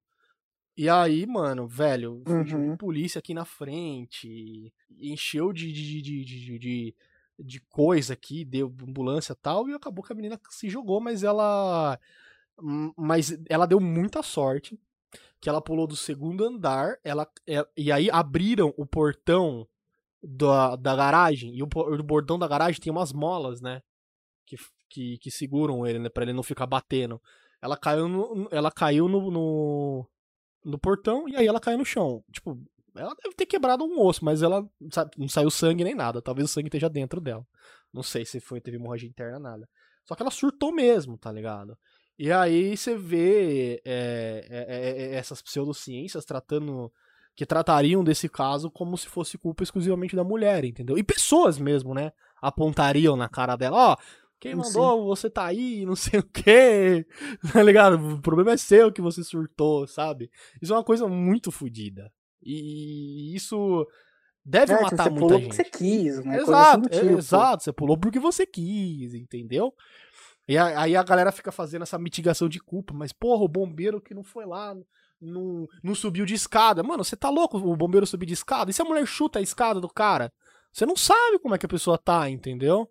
E aí, mano, velho, Uhum. polícia aqui na frente, encheu de, de, de, de, de, de coisa aqui, deu ambulância e tal, e acabou que a menina se jogou, mas ela. Mas ela deu muita sorte. Que ela pulou do segundo andar, ela, é- e aí abriram o portão da, da garagem, e o, o bordão da garagem tem umas molas, né? Que, que, que seguram ele, né? Pra ele não ficar batendo. Ela caiu no, ela caiu no, no, no portão e aí ela caiu no chão. Tipo, Ela deve ter quebrado um osso, mas ela sabe, não saiu sangue nem nada. Talvez o sangue esteja dentro dela. Não sei se foi, teve hemorragia interna, nada. Só que ela surtou mesmo, tá ligado? E aí você vê é, é, é, essas pseudociências tratando. que tratariam desse caso como se fosse culpa exclusivamente da mulher, entendeu? E pessoas mesmo, né? Apontariam na cara dela, ó. Oh, quem mandou, Sim. você tá aí, não sei o quê. Tá ligado? O problema é seu que você surtou, sabe? Isso é uma coisa muito fodida. E isso deve é, matar você muita pulou gente. Porque você quis, né? Exato, tipo. exato. Você pulou porque você quis, entendeu? E aí a galera fica fazendo essa mitigação de culpa, mas porra, o bombeiro que não foi lá, não, não subiu de escada. Mano, você tá louco o bombeiro subir de escada? E se a mulher chuta a escada do cara? Você não sabe como é que a pessoa tá, entendeu?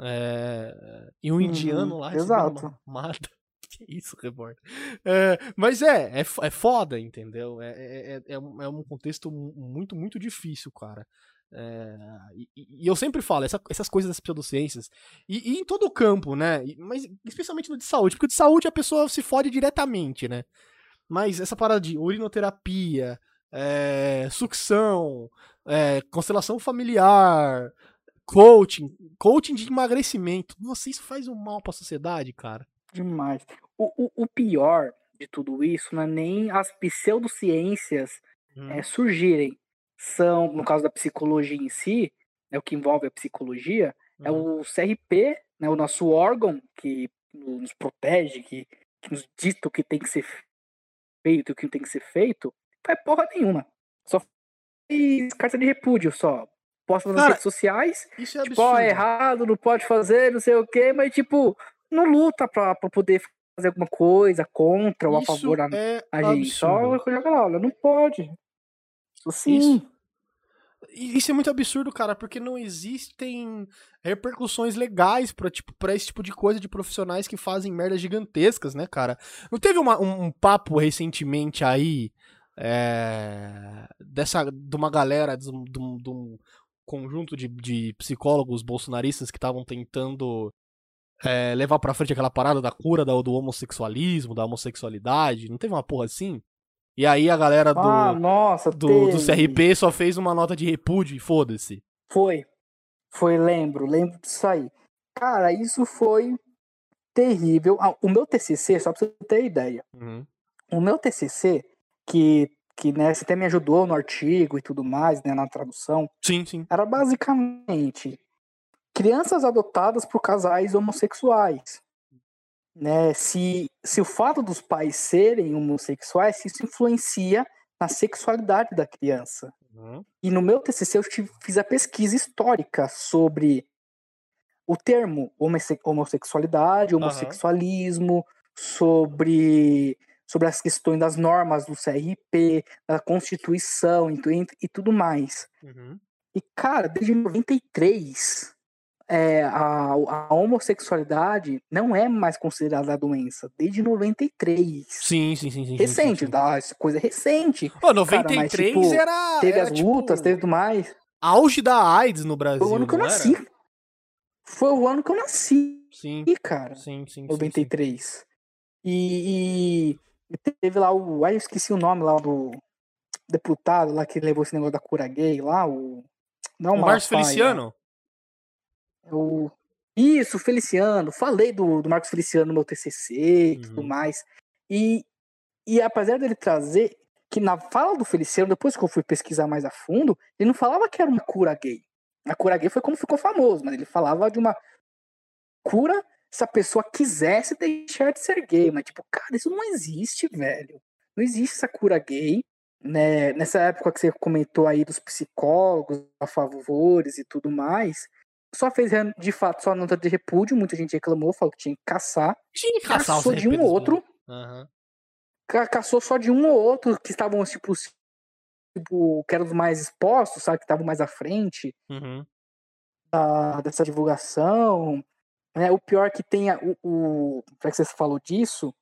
É... E um uhum, indiano lá exato. mata. Que isso, repórter. É, mas é, é, é foda, entendeu? É, é, é, é, um contexto muito, muito difícil, cara. É, e, e, eu sempre falo, essa, essas coisas das pseudociências, e, e, em todo o campo, né? Mas especialmente no de saúde, porque de saúde a pessoa se fode diretamente, né? Mas essa parada de urinoterapia, é, sucção, é, constelação familiar, coaching, coaching de emagrecimento. Nossa, isso faz um mal pra sociedade, cara. Demais. O, o, o pior de tudo isso não é nem as pseudociências hum. é, surgirem. São, no caso da psicologia em si, é o que envolve a psicologia, é uhum. o CRP, né, o nosso órgão que nos protege, que, que nos dita o que tem que ser feito, o que tem que ser feito, faz porra nenhuma. Só faz carta de repúdio, só posta nas Cara, redes sociais. Isso é tipo, ó, é errado, não pode fazer, não sei o quê, mas tipo, não luta pra, pra poder fazer alguma coisa contra ou a favor a, é a gente. Só joga lá, olha, não pode. Sim. Isso. Isso é muito absurdo, cara, porque não existem repercussões legais pra, tipo, esse tipo de coisa de profissionais que fazem merdas gigantescas, né, cara? Não teve uma, um, um papo recentemente aí é, dessa, de uma galera, de, de, de um conjunto de, de psicólogos bolsonaristas que estavam tentando é, levar pra frente aquela parada da cura do, homossexualismo, da homossexualidade. Não teve uma porra assim? E aí a galera do, ah, nossa, do, do, CRP só fez uma nota de repúdio e foda-se. Foi. Foi, lembro, lembro disso aí. Cara, isso foi terrível. Ah, o meu TCC, só pra você ter ideia. Uhum. O meu TCC, que que né, você até me ajudou no artigo e tudo mais, né, na tradução. Sim, sim. Era basicamente crianças adotadas por casais homossexuais. Né, se, se o fato dos pais serem homossexuais, se isso influencia na sexualidade da criança. Uhum. E no meu TCC eu fiz a pesquisa histórica sobre o termo homossexualidade, homossexualismo, uhum. sobre sobre as questões das normas do CRP, da Constituição e, e tudo mais. Uhum. E, cara, desde 93, é, a, a, homossexualidade não é mais considerada doença. Desde 93. Sim, sim, sim. sim recente, sim, sim. Da, coisa recente. Pô, 93 cara, mas, tipo, era. Teve era, as lutas, tipo, teve tudo mais. Auge da AIDS no Brasil. Foi o ano que eu nasci. Era? Foi o ano que eu nasci. Sim. cara. Sim, sim. 93. Sim. E, e, e teve lá o. Aí eu esqueci o nome lá do deputado lá que levou esse negócio da cura gay lá, o. Não, o Marcos Feliciano? O, isso, Feliciano. Falei do, do Marcos Feliciano no meu TCC e uhum. tudo mais. E, e apesar dele trazer que na fala do Feliciano, depois que eu fui pesquisar mais a fundo, ele não falava que era uma cura gay. A cura gay foi como ficou famoso, mas ele falava de uma cura se a pessoa quisesse deixar de ser gay. Mas, tipo, cara, isso não existe, velho. Não existe essa cura gay. Né? Nessa época que você comentou aí dos psicólogos a favores e tudo mais, só fez de fato só nota de repúdio. Muita gente reclamou, falou que tinha que caçar. Tinha que caçar Caçou de um ou outro. Uhum. Caçou só de um ou outro que estavam, tipo, tipo, que eram os mais expostos, sabe? Que estavam mais à frente uhum. da, dessa divulgação. Né, o pior é que tem o, o já que você falou disso,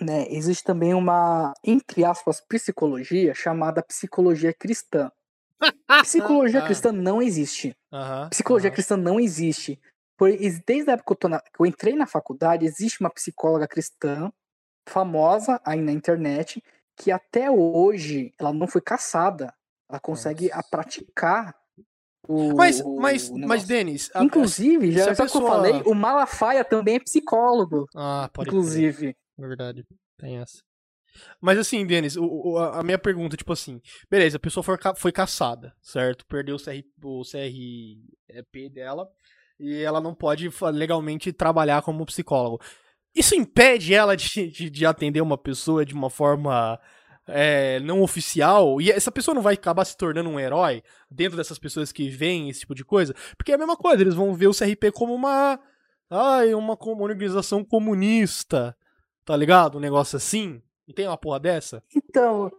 né, existe também uma, entre aspas, psicologia chamada psicologia cristã. Psicologia ah. cristã não existe. psicologia cristã não existe. Por, desde a época que eu, na, que eu entrei na faculdade, existe uma psicóloga cristã famosa aí na internet que até hoje ela não foi caçada. Ela consegue a praticar o. Mas, o mas, mas, negócio. Denis. Inclusive, já a sabe o que eu pessoa- falei, o Malafaia também é psicólogo. Ah, pode inclusive. Verdade, tem essa. Mas assim, Denis, o- a minha pergunta, tipo assim, beleza, a pessoa foi, foi caçada, certo? Perdeu o, CR, o CRP dela e ela não pode legalmente trabalhar como psicólogo. Isso impede ela de, de, de atender uma pessoa de uma forma é, não oficial? E essa pessoa não vai acabar se tornando um herói dentro dessas pessoas que veem esse tipo de coisa? Porque é a mesma coisa, eles vão ver o CRP como uma. Ai, uma, uma organização comunista, tá ligado? Um negócio assim. E tem uma porra dessa? Então,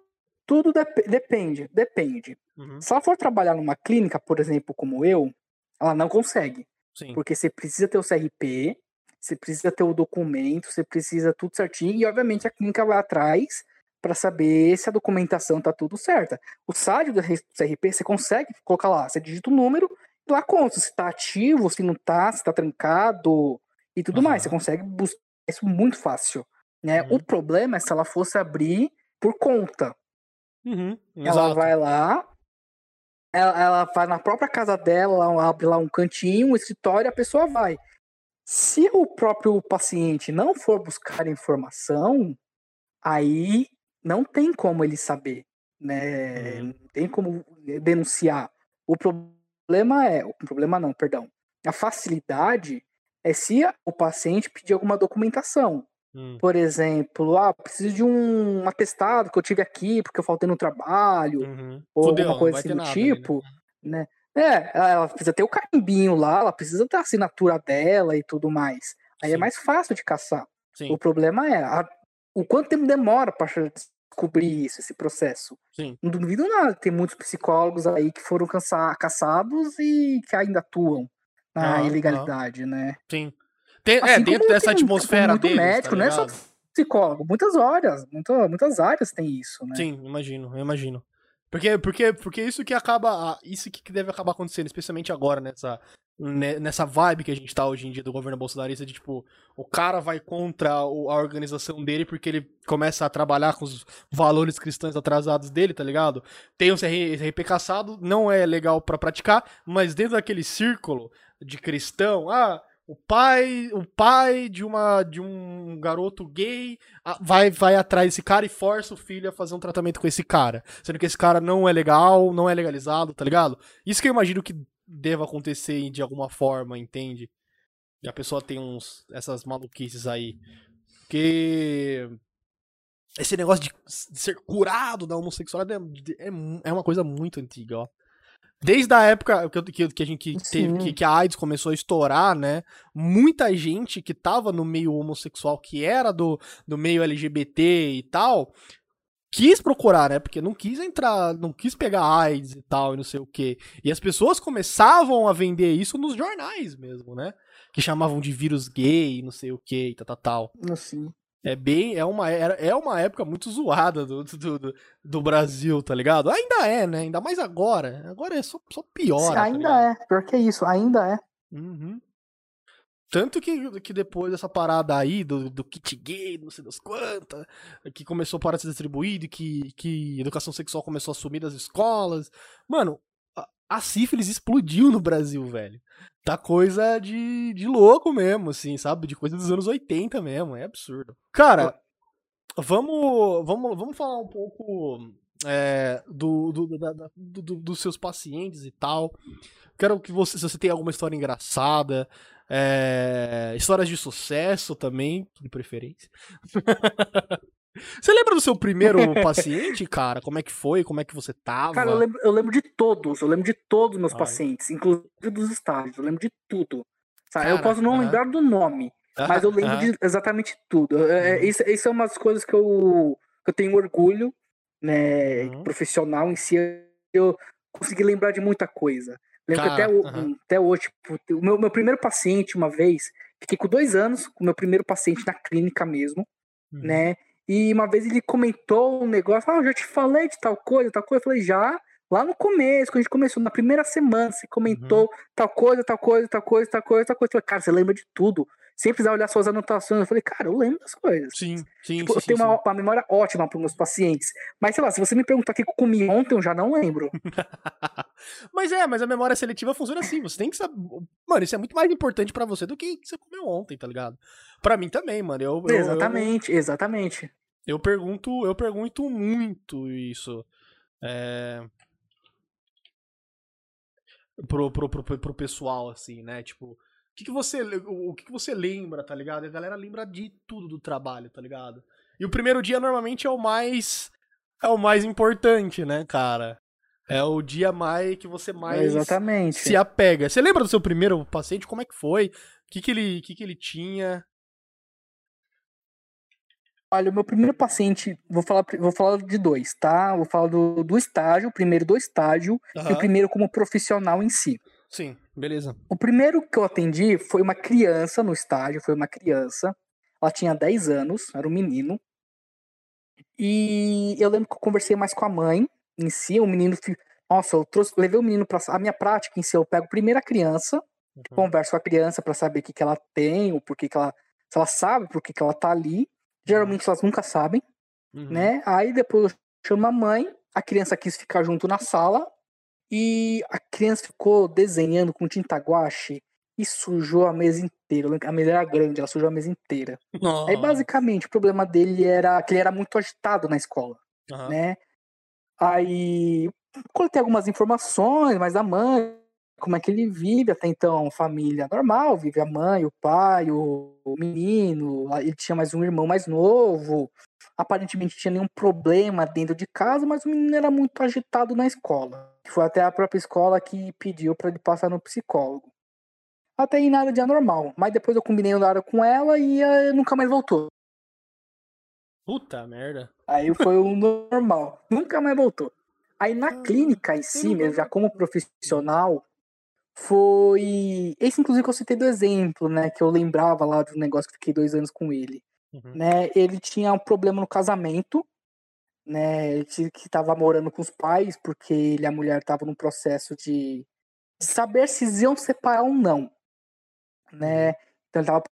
tudo dep- depende, depende. Uhum, Se ela for trabalhar numa clínica, por exemplo, como eu, ela não consegue. Sim. Porque você precisa ter o CRP, você precisa ter o documento, você precisa tudo certinho, e obviamente a clínica vai atrás para saber se a documentação tá tudo certa. O site do CRP, você consegue colocar lá, você digita o número, e lá conta se tá ativo, se não tá, se tá trancado e tudo mais. Você consegue buscar isso muito fácil. Né? Uhum. O problema é se ela fosse abrir por conta. Uhum, Ela exato. vai lá, ela, ela vai na própria casa dela, ela abre lá um cantinho, um escritório, a pessoa vai. Se o próprio paciente não for buscar informação, aí não tem como ele saber, né? Uhum. Não tem como denunciar. O problema é, o problema não, perdão. A facilidade é se o paciente pedir alguma documentação. Hum, Por exemplo, ah, preciso de um atestado que eu tive aqui porque eu faltei no trabalho, uhum. ou Fudeu, alguma coisa assim do né? tipo, né? É, ela precisa ter o carimbinho lá, ela precisa ter a assinatura dela e tudo mais. Aí é Sim. mais fácil de caçar. Sim, O problema é a- o quanto tempo demora para descobrir isso, esse processo. sim. Não duvido nada, tem muitos psicólogos aí que foram cansa- caçados e que ainda atuam na Aham, ilegalidade, né? Sim. Tem, é, Assim dentro como dessa tem atmosfera muito deles, médico, tá não é só psicólogo, muitas horas, muita- muitas áreas tem isso, né? Sim, imagino, eu imagino. Porque, porque, porque isso que acaba. Isso que deve acabar acontecendo, especialmente agora, nessa, ne- nessa vibe que a gente tá hoje em dia do governo bolsonarista, de tipo, o cara vai contra o- a organização dele porque ele começa a trabalhar com os valores cristãos atrasados dele, tá ligado? Tem um CR CRP caçado, não é legal pra praticar, mas dentro daquele círculo de cristão, ah. O pai, o pai de uma de um garoto gay vai vai atrás desse cara e força o filho a fazer um tratamento com esse cara, sendo que esse cara não é legal, não é legalizado, tá ligado? Isso que eu imagino que deva acontecer de alguma forma, entende? E a pessoa tem uns essas maluquices aí. Porque esse negócio de ser curado da homossexualidade é, é, é uma coisa muito antiga, ó. Desde a época que, que, a gente que teve, que, que a AIDS começou a estourar, né? Muita gente que tava no meio homossexual, que era do, do meio LGBT e tal, quis procurar, né? Porque não quis entrar, não quis pegar AIDS e tal, e não sei o quê. E as pessoas começavam a vender isso nos jornais mesmo, né? Que chamavam de vírus gay, não sei o quê, e tal, tal, tal. Assim. É bem, é uma, era- é uma época muito zoada do, do, do, do Brasil, tá ligado? Ainda é, né? Ainda mais agora. Agora é só, só piora. tá ainda ligado? é, pior que é isso, ainda é. Uhum. Tanto que, que depois dessa parada aí do, do kit gay, não sei das quantas, que começou a parar de ser distribuído, que, que educação sexual começou a sumir das escolas. Mano, a, a sífilis explodiu no Brasil, velho. Tá coisa de, de louco mesmo, assim, sabe? De coisa dos anos 80 mesmo, é absurdo. Cara, vamos, vamos, vamos falar um pouco é, do, do, da- da- do- do- dos seus pacientes e tal. Quero que você, se você tem alguma história engraçada, é, histórias de sucesso também, de preferência. você lembra do seu primeiro paciente, cara? Como é que foi? Como é que você tava? Cara, eu lembro, eu lembro de todos, eu lembro de todos os meus Ai. pacientes, inclusive dos estágios, eu lembro de tudo. Sabe? eu Cara, posso não lembrar do nome, mas eu lembro de exatamente tudo. É, é, Uhum. isso, isso é umas coisas que eu, que eu tenho orgulho, né, Uhum. profissional em si, eu consegui lembrar de muita coisa. Lembro Cara, até, o- até hoje, tipo, o meu, meu primeiro paciente, uma vez, fiquei com dois anos com o meu primeiro paciente na clínica mesmo, Uhum. né? E uma vez ele comentou um negócio, ah, eu já te falei de tal coisa, tal coisa. Eu falei, já, lá no começo, quando a gente começou, na primeira semana, você comentou tal coisa, tal coisa, tal coisa, tal coisa, tal coisa. Eu falei, cara, você lembra de tudo. Sem precisar olhar suas anotações. Eu falei, cara, eu lembro das coisas. Sim, sim, Tipo, sim, eu tenho sim, uma, uma memória ótima para meus pacientes. Mas sei lá, se você me perguntar o que eu comi ontem, eu já não lembro. mas é, mas a memória seletiva funciona assim. Você tem que saber. Mano, isso é muito mais importante pra você do que o que você comeu ontem, tá ligado? Pra mim também, mano. Eu, eu- exatamente, exatamente. Eu, eu pergunto, eu pergunto muito isso. É... Pro, pro, pro, pro pessoal, assim, né? Tipo, que, que você. O que, que você lembra, tá ligado? A galera lembra de tudo do trabalho, tá ligado? E o primeiro dia normalmente é o mais. É o mais importante, né, cara? É o dia mais que você mais exatamente. se apega. Você lembra do seu primeiro paciente? Como é que foi? O que, que, ele, que, que ele tinha? Olha, o meu primeiro paciente, vou falar, vou falar de dois, tá? Vou falar do, do estágio, o primeiro do estágio e o primeiro como profissional em si. Sim, beleza. O primeiro que eu atendi foi uma criança no estágio, foi uma criança. Ela tinha 10 anos, era um menino. E eu lembro que eu conversei mais com a mãe em si, o menino. Nossa, eu trouxe, levei o menino pra. A minha prática em si, eu pego primeiro a criança, Uhum. converso com a criança pra saber o que, que ela tem, o porquê que ela. Se ela sabe por que, que ela tá ali. Geralmente elas nunca sabem, Uhum. né? Aí depois eu chamo a mãe, a criança quis ficar junto na sala e a criança ficou desenhando com tinta guache e sujou a mesa inteira. A mesa era grande, ela sujou a mesa inteira. Nossa. Aí basicamente o problema dele era que ele era muito agitado na escola, Aham. né? Aí coletei algumas informações, mas a mãe, como é que ele vive até então, família normal, vive a mãe, o pai, o, menino, ele tinha mais um irmão mais novo. Aparentemente tinha nenhum problema dentro de casa, mas o menino era muito agitado na escola. Foi até a própria escola que pediu para ele passar no psicólogo. Até aí nada de anormal, mas depois eu combinei o horário com ela e eh, nunca mais voltou. Puta merda. Aí foi o normal. Nunca mais voltou. Aí na Ah, clínica em si, mesmo, já como profissional, foi. Esse, inclusive, que eu citei do exemplo, né? Que eu lembrava lá do negócio que fiquei dois anos com ele. Uhum. Né? Ele tinha um problema no casamento, né? Que estava morando com os pais, porque ele e a mulher estavam num processo de, de saber se iam separar ou não. Né? Então ele estava,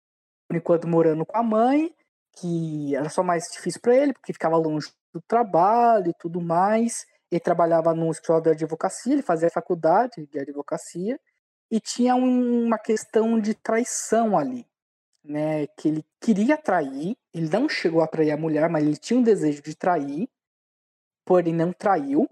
por enquanto, morando com a mãe, que era só mais difícil para ele, porque ficava longe do trabalho e tudo mais. Ele trabalhava num escritório de advocacia, ele fazia faculdade de advocacia, e tinha um- uma questão de traição ali, né? Que ele queria trair, ele não chegou a trair a mulher, mas ele tinha um desejo de trair, porém não traiu.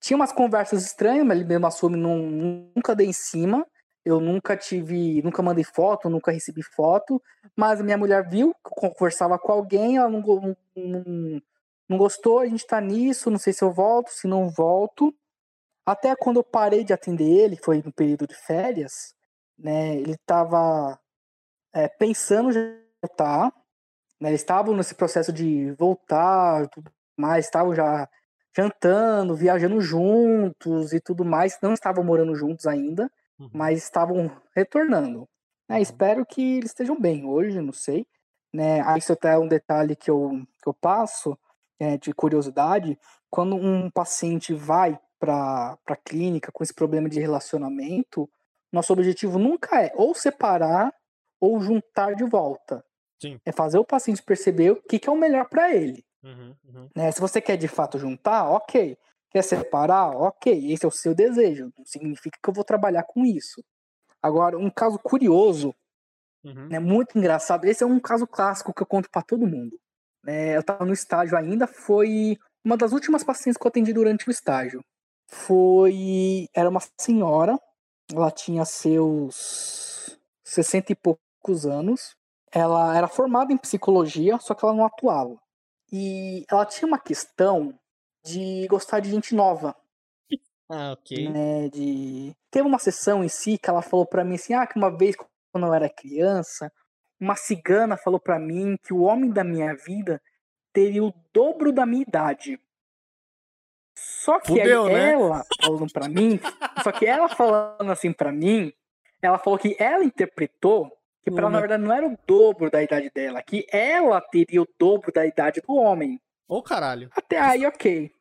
Tinha umas conversas estranhas, mas ele mesmo assume, não, nunca dei em cima. Eu nunca tive, nunca mandei foto, nunca recebi foto, mas a minha mulher viu que eu conversava com alguém, ela não, go- não, não gostou, a gente tá nisso, não sei se eu volto, se não volto. Até quando eu parei de atender ele, foi no período de férias, né? Ele tava é, pensando em voltar, né? Eles estavam nesse processo de voltar, tudo mais, estavam já jantando, viajando juntos e tudo mais, não estavam morando juntos ainda, Uhum. mas estavam retornando. né? Uhum. Espero que eles estejam bem hoje, não sei. Né? Ah, Isso até é um detalhe que eu, que eu passo é, de curiosidade. Quando um paciente vai para a clínica com esse problema de relacionamento, nosso objetivo nunca é ou separar ou juntar de volta. Sim. É fazer o paciente perceber o que, que é o melhor para ele. Uhum, uhum. né? Se você quer de fato juntar, ok. Quer separar, ok. Esse é o seu desejo. Não significa que eu vou trabalhar com isso. Agora, um caso curioso, Uhum. né, muito engraçado. Esse é um caso clássico que eu conto para todo mundo. né? eu estava no estágio ainda, foi uma das últimas pacientes que eu atendi durante o estágio. Foi. Era uma senhora, ela tinha seus 60 e poucos anos. Ela era formada em psicologia, só que ela não atuava. E ela tinha uma questão de gostar de gente nova, Ah, ok. né? De teve uma sessão em si que ela falou pra mim assim, ah, que uma vez quando eu era criança, uma cigana falou pra mim que o homem da minha vida teria o dobro da minha idade. Só que Fudeu, aí né? ela falando pra mim, só que ela falando assim pra mim, ela falou que ela interpretou que pra ela, na Uma- verdade não era o dobro da idade dela, que ela teria o dobro da idade do homem. Ô, caralho. Até aí, ok.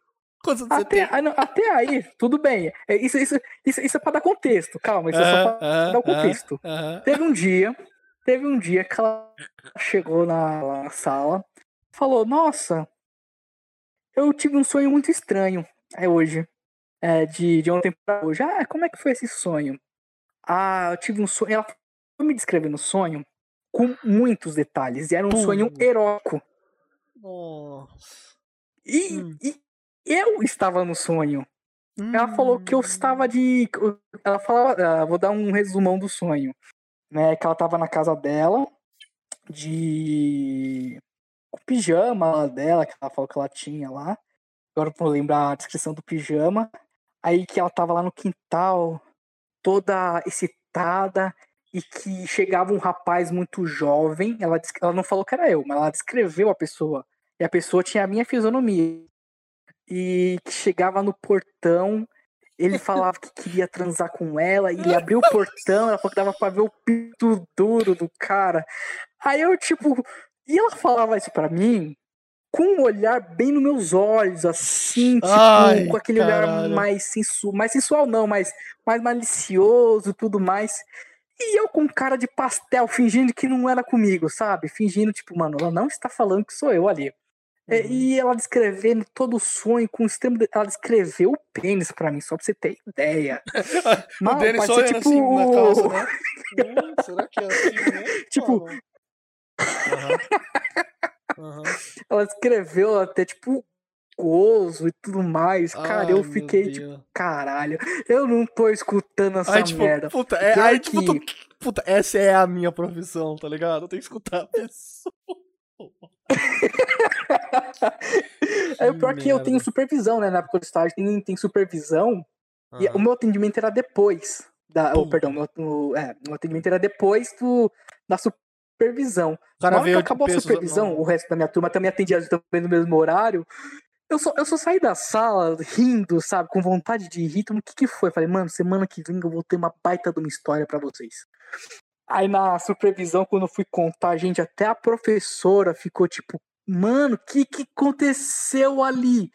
Quantos anos você Até, ah, não, até aí, tudo bem. É, Isso, isso, isso, isso é pra dar contexto, calma, isso é só pra Aham, dar o contexto. aham. Teve um dia, teve um dia que ela chegou na, na sala, falou: Nossa, eu tive um sonho muito estranho. É hoje. É, de, de ontem pra hoje. Ah, como é que foi esse sonho? Ah, eu tive um sonho. Ela foi me descrevendo o sonho com muitos detalhes. E era um Pum. sonho heróico. Nossa. E, Hum. e eu estava no sonho. Ela falou que eu estava de. Ela falava. ah, vou dar um resumão do sonho. Né? Que ela estava na casa dela, de. Com o pijama dela, que ela falou que ela tinha lá. Agora vou lembrar a descrição do pijama. Aí que ela tava lá no quintal, toda excitada, e que chegava um rapaz muito jovem. Ela, ela não falou que era eu, mas ela descreveu a pessoa. E a pessoa tinha a minha fisionomia. E que chegava no portão, ele falava que queria transar com ela, e ele abriu o portão, ela falou que dava pra ver o pinto duro do cara. Aí eu, tipo. E ela falava isso pra mim com um olhar bem nos meus olhos, assim, tipo, Ai, com aquele caralho. olhar mais sensual, mais sensual não, mas mais malicioso e tudo mais. E eu com cara de pastel, fingindo que não era comigo, sabe? Fingindo, tipo, mano, ela não está falando que sou eu ali. É, Uhum. E ela descrevendo todo o sonho com extremo. de- Ela descreveu o pênis pra mim, só pra você ter ideia. o Mal, Denis só olhando assim na calça, né? Hum, será que é assim, né? Tipo- Ah, Aham. Ela descreveu até, tipo, gozo e tudo mais. Cara, Ai, eu fiquei, tipo, caralho, eu não tô escutando essa Aí, tipo, merda. puta, é, aí, tipo, tu- puta, essa é a minha profissão, tá ligado? Eu tenho que escutar a pessoa. É o pior que eu tenho supervisão, né? Na época do estágio tem, tem supervisão. E Aham. o meu atendimento era depois. Da, oh, perdão, meu, o, é, meu atendimento era depois do, da supervisão. Cara Na hora que acabou a peso- supervisão, não. o resto da minha turma também atendia também no mesmo horário. Eu só, eu só saí da sala rindo, sabe, com vontade de rir. Então, o que, que foi? Falei, mano, semana que vem eu vou ter uma baita de uma história pra vocês. Aí na supervisão, quando eu fui contar, gente, até a professora ficou tipo, mano, o que, que aconteceu ali?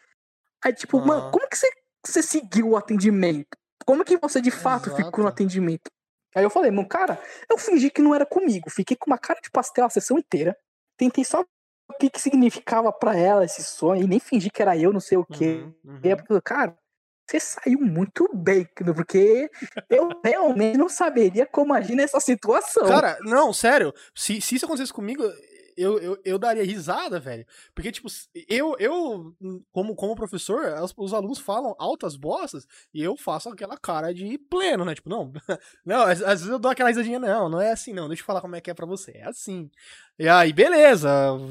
Aí, tipo, mano, Aham. como que você, você seguiu o atendimento? Como que você de fato ficou no Exato. atendimento? Aí eu falei, mano, cara, eu fingi que não era comigo. Fiquei com uma cara de pastel a sessão inteira. Tentei só o que, que significava pra ela esse sonho. E nem fingi que era eu, não sei o quê. Uhum, uhum. E aí, eu, cara, você saiu muito bem, porque eu realmente não saberia como agir nessa situação. Cara, não, sério. Se, se isso acontecesse comigo, eu, eu, eu daria risada, velho. Porque, tipo, eu, eu como, como professor, os, os alunos falam altas bostas e eu faço aquela cara de pleno, né? Tipo, não, não, às, às vezes eu dou aquela risadinha, não, não é assim, não. Deixa eu falar como é que é pra você. É assim. E aí, beleza,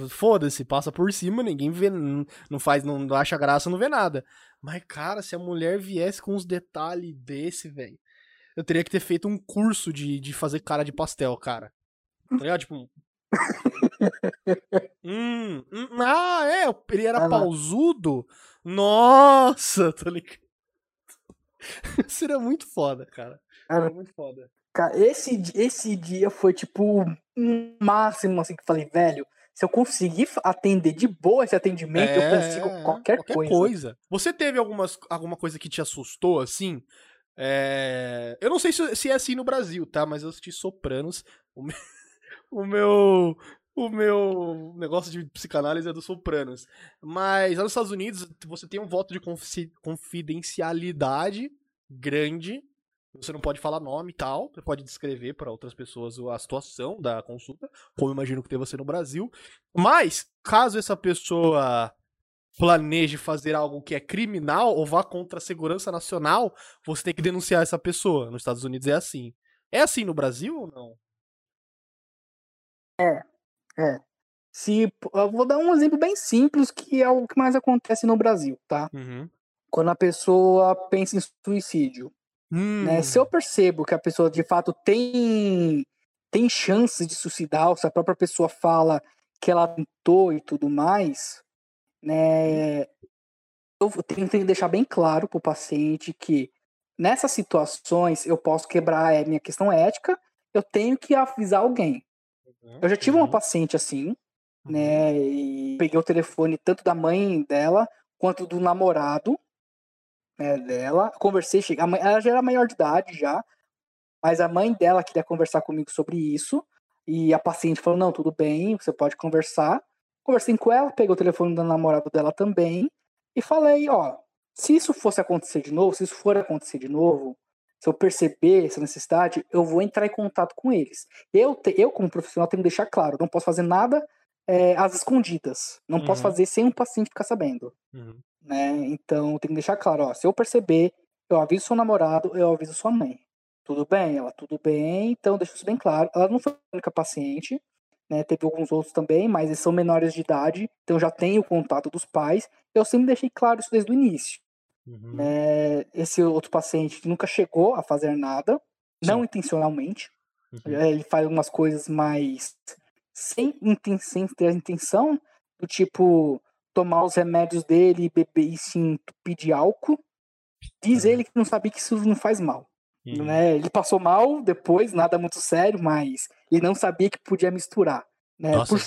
foda-se, passa por cima, ninguém vê, não, não faz, não acha graça, não vê nada. Mas, cara, se a mulher viesse com uns detalhes desse, velho, eu teria que ter feito um curso de, de fazer cara de pastel, cara. Tá ligado? Tipo. Hum, hum, ah, é, ele era Ah, pausudo? Nossa, tá ligado? Seria muito foda, cara. Seria muito foda. Cara, esse, esse dia foi tipo um máximo assim que eu falei, velho, se eu conseguir atender de boa esse atendimento, eu consigo É, qualquer, coisa. Você teve algumas, alguma coisa que te assustou, assim? É, Eu não sei se, se é assim no Brasil, tá? Mas eu assisti Sopranos. O meu, o meu, o meu negócio de psicanálise é do Sopranos. Mas lá nos Estados Unidos, você tem um voto de confi- confidencialidade grande. Você não pode falar nome e tal. Você pode descrever para outras pessoas a situação da consulta, como imagino que deva ser no Brasil. Mas, caso essa pessoa planeje fazer algo que é criminal ou vá contra a segurança nacional, você tem que denunciar essa pessoa. Nos Estados Unidos é assim. É assim no Brasil ou não? Se, eu vou dar um exemplo bem simples, que é o que mais acontece no Brasil, tá? Uhum. Quando a pessoa pensa em suicídio. Hum, né? Se eu percebo que a pessoa de fato tem, tem chances de suicidar, ou se a própria pessoa fala que ela tentou e tudo mais, né? Eu tenho que deixar bem claro pro paciente que nessas situações eu posso quebrar a minha questão ética, eu tenho que avisar alguém. Eu já tive uma Uhum. paciente assim, né? E peguei o telefone tanto da mãe dela quanto do namorado né, dela. Conversei, cheguei, mãe, ela já era maior de idade já, mas a mãe dela queria conversar comigo sobre isso. E a paciente falou: não, tudo bem, você pode conversar. Conversei com ela, peguei o telefone do namorado dela também e falei: ó, se isso fosse acontecer de novo, se isso for acontecer de novo, se eu perceber essa necessidade, eu vou entrar em contato com eles. Eu, te, eu como profissional, tenho que deixar claro: não posso fazer nada é, às escondidas. Não uhum. posso fazer sem um paciente ficar sabendo. Uhum. Né? Então, tenho que deixar claro: ó, se eu perceber, eu aviso seu namorado, eu aviso sua mãe. Tudo bem? Ela, tudo bem, então deixa isso bem claro. Ela não foi a única paciente, né? Teve alguns outros também, mas eles são menores de idade, então já tenho o contato dos pais. Eu sempre deixei claro isso desde o início. Uhum. É, esse outro paciente nunca chegou a fazer nada, Sim. não intencionalmente. Uhum. É, ele faz algumas coisas mais sem, sem ter a intenção, do tipo tomar os remédios dele e beber e se entupir de álcool. Diz uhum. ele que não sabia que isso não faz mal. Uhum. Né? Ele passou mal depois, nada muito sério, mas ele não sabia que podia misturar. Né? Por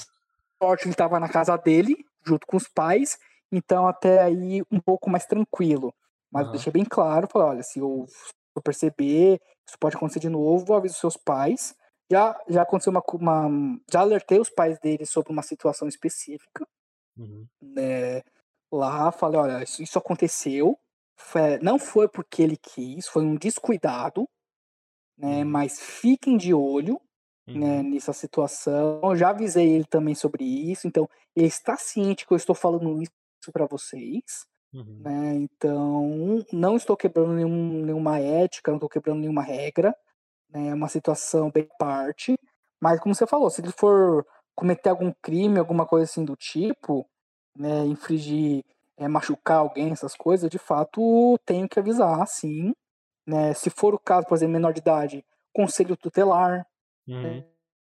sorte, ele estava na casa dele, junto com os pais, então até aí um pouco mais tranquilo. Mas uhum. deixei bem claro, falei, olha, se eu, perceber, isso pode acontecer de novo, aviso seus pais. Já, já aconteceu uma, uma, Já alertei os pais dele sobre uma situação específica. Uhum. Né? Lá, falei, olha, isso, isso aconteceu, foi, não foi porque ele quis, foi um descuidado, né? Uhum. Mas fiquem de olho né, uhum. né, nessa situação. Eu já avisei ele também sobre isso, então ele está ciente que eu estou falando isso para vocês. Uhum. Né? Então, não estou quebrando nenhum, nenhuma ética, não estou quebrando nenhuma regra. Né? É uma situação bem parte. Mas, como você falou, se ele for cometer algum crime, alguma coisa assim do tipo, né, infringir é, machucar alguém, essas coisas, de fato tenho que avisar, sim. Né? Se for o caso, por exemplo, menor de idade, conselho tutelar, uhum. né?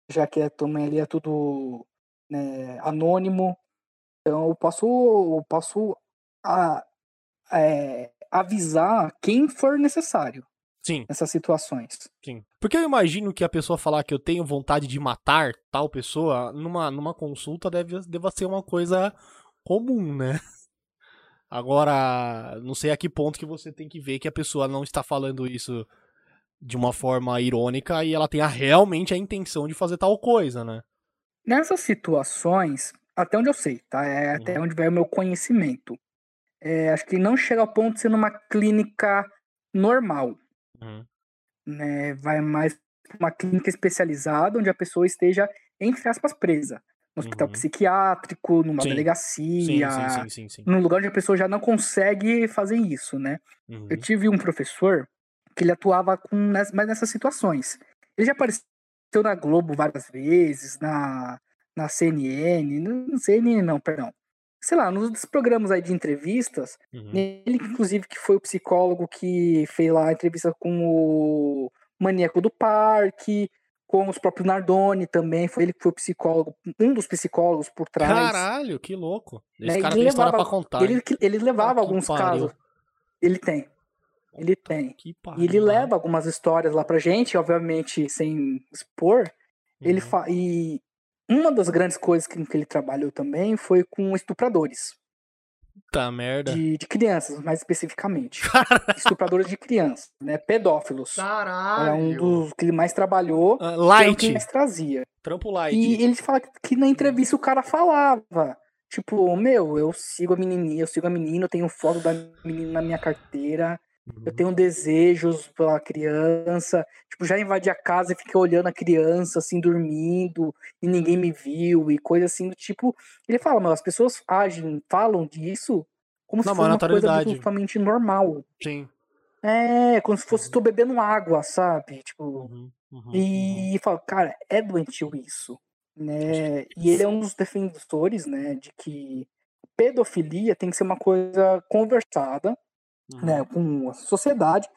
já que é, também ali é tudo né, anônimo. Então eu posso, eu posso a, é, avisar quem for necessário. Sim. Nessas situações. Sim. Porque eu imagino que a pessoa falar que eu tenho vontade de matar tal pessoa, numa, numa consulta deve, deva ser uma coisa comum, né? Agora, não sei a que ponto que você tem que ver que a pessoa não está falando isso de uma forma irônica e ela tenha realmente a intenção de fazer tal coisa, né? Nessas situações, até onde eu sei, tá? É até uhum. onde vai o meu conhecimento. É, acho que não chega ao ponto de ser numa clínica normal. Uhum. Né? Vai mais uma clínica especializada onde a pessoa esteja, entre aspas, presa no hospital uhum. psiquiátrico, numa sim. delegacia, sim, sim, sim, num lugar onde a pessoa já não consegue fazer isso, né? Uhum. Eu tive um professor que ele atuava com mais nessas situações. Ele já apareceu na Globo várias vezes, na, na CNN, não CNN não, perdão. Sei lá, nos programas aí de entrevistas, uhum. ele inclusive que foi o psicólogo que fez lá a entrevista com o maníaco do parque, com os próprios Nardoni também, foi ele que foi o psicólogo, um dos psicólogos por trás. Caralho, que louco. Esse né? cara ele tem levava, história pra contar. Ele, ele levava ah, alguns pariu. casos. Ele tem. Ele tem. e ele leva algumas histórias lá pra gente, obviamente sem expor. Uhum. Ele fa e uma das grandes coisas que, que ele trabalhou também foi com estupradores. Tá merda. De, de crianças, mais especificamente. Estupradores de crianças, né? Pedófilos. Caralho. Era um dos que ele mais trabalhou. Uh, light. Que ele mais trazia. Trampo light. E ele fala que na entrevista o cara falava. Tipo, meu, eu sigo a menininha, eu sigo a menina, eu tenho foto da menina na minha carteira. Eu tenho desejos pela criança. Tipo, já invadi a casa e fiquei olhando a criança, assim, dormindo, e ninguém me viu, e coisa assim do tipo. Ele fala, mas as pessoas agem, falam disso como Não, se fosse uma coisa absolutamente normal. Sim. É, como se fosse uhum. tô bebendo água, sabe? Tipo. Uhum, uhum, e uhum. fala, cara, é doentio isso. Né? E ele é um dos defensores, né, de que pedofilia tem que ser uma coisa conversada uhum. né, com a sociedade,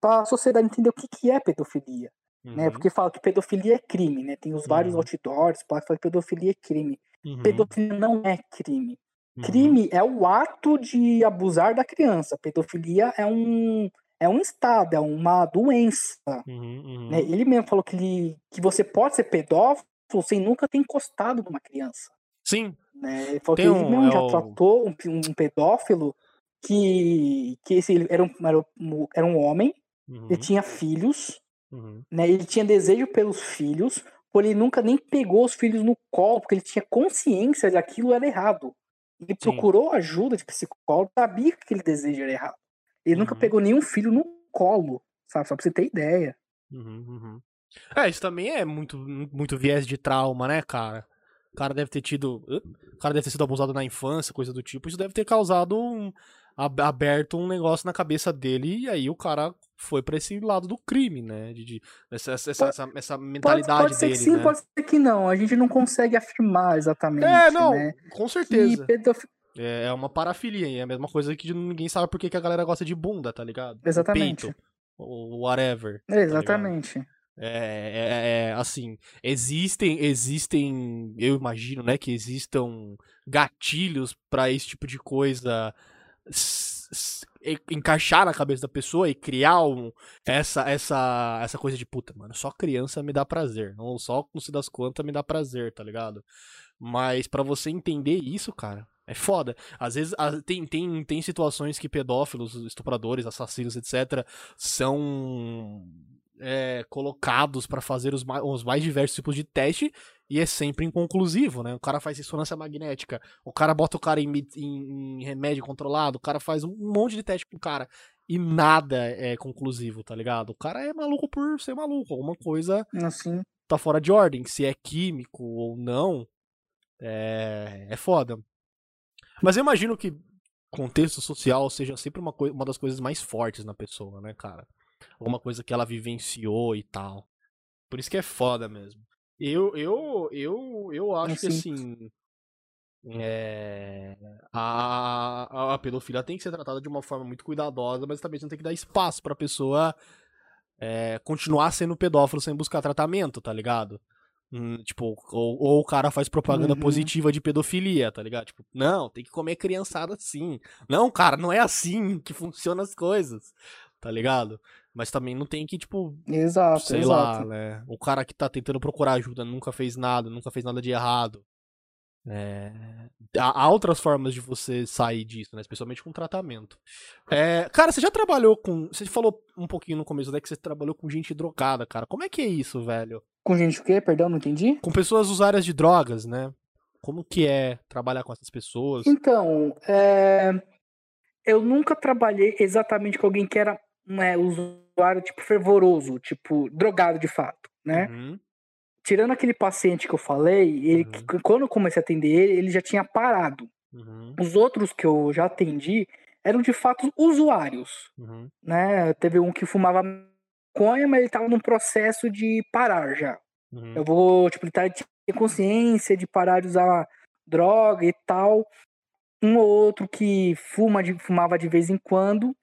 para a sociedade entender o que, que é pedofilia. Né, uhum. Né, porque fala que pedofilia é crime, né? Tem os vários uhum. outdoors para falar que pedofilia é crime. Uhum. Pedofilia não é crime. Uhum. Crime é o ato de abusar da criança. Pedofilia é um é um estado, é uma doença. Uhum, né? Ele mesmo falou que, ele, que você pode ser pedófilo sem nunca ter encostado numa criança. Sim. Né? Ele falou Tem que ele um, mesmo é já o... tratou um, um pedófilo que, que esse era um, era um, era um homem, uhum. ele tinha filhos, uhum. né? Ele tinha desejo pelos filhos, porém ele nunca nem pegou os filhos no colo, porque ele tinha consciência de que aquilo era errado. Ele Sim. procurou ajuda de psicólogo, sabia que aquele desejo era errado. Ele nunca Uhum. pegou nenhum filho no colo, sabe? Só pra você ter ideia. Uhum, uhum. É, isso também é muito, muito viés de trauma, né, cara? O cara deve ter tido. O cara deve ter sido abusado na infância, coisa do tipo. Isso deve ter causado um. Ab- aberto um negócio na cabeça dele e aí o cara foi pra esse lado do crime, né? De, de- essa, essa, essa, essa- essa Pode, mentalidade pode ser dele, que sim, né? pode ser que não. A gente não consegue afirmar exatamente. É, não, né? com certeza. pedofi- É é uma parafilia, é a mesma coisa que ninguém sabe por que a galera gosta de bunda, tá ligado? Exatamente. Peito, ou whatever. tá? Exatamente. É, é- é, assim, existem, existem, eu imagino, né, que existam gatilhos pra esse tipo de coisa encaixar na cabeça da pessoa e criar um, essa, essa, essa coisa de puta, mano, só criança me dá prazer, não só não se das quantas me dá prazer, tá ligado? Mas pra você entender isso, cara, é foda. Às vezes tem, tem, tem situações que pedófilos, estupradores, assassinos, etc., são é, colocados pra fazer os mais, os mais diversos tipos de teste e é sempre inconclusivo, né? O cara faz ressonância magnética, o cara bota o cara em, em- em remédio controlado, o cara faz um monte de teste pro cara e nada é conclusivo, tá ligado? O cara é maluco por ser maluco, alguma coisa Assim. tá fora de ordem, se é químico ou não, é, é foda. Mas eu imagino que contexto social seja sempre uma, uma das coisas mais fortes na pessoa, né, cara? Alguma coisa que ela vivenciou e tal. Por isso que é foda mesmo. Eu, eu, eu, eu acho que Assim. É, a, a, pedofilia tem que ser tratada de uma forma muito cuidadosa, mas também você não tem que dar espaço pra pessoa é, continuar sendo pedófilo sem buscar tratamento, tá ligado? Hum, tipo, ou, ou o cara faz propaganda Uhum. positiva de pedofilia, tá ligado? Tipo, não, tem que comer criançada assim. Não, cara, não é assim que funcionam as coisas, tá ligado? Mas também não tem que, tipo, Exato, sei exato. lá, né? O cara que tá tentando procurar ajuda nunca fez nada, nunca fez nada de errado. É, Há outras formas de você sair disso, né? Especialmente com tratamento. É, Cara, você já trabalhou com. Você falou um pouquinho no começo, né? Que você trabalhou com gente drogada, cara. Como é que é isso, velho? Com gente o quê? Perdão, não entendi? Com pessoas usuárias de drogas, né? Como que é trabalhar com essas pessoas? Então, é, eu nunca trabalhei exatamente com alguém que era né, usuário tipo fervoroso, tipo drogado de fato, né? Uhum, Tirando aquele paciente que eu falei, ele, Uhum. quando eu comecei a atender ele, ele já tinha parado. uhum, Os outros que eu já atendi eram de fato usuários, uhum, né? Teve um que fumava maconha, mas ele estava num processo de parar já. uhum. Eu vou, tipo, ele tá, tinha consciência de parar de usar droga e tal. Um ou outro que fuma de, fumava de vez em quando.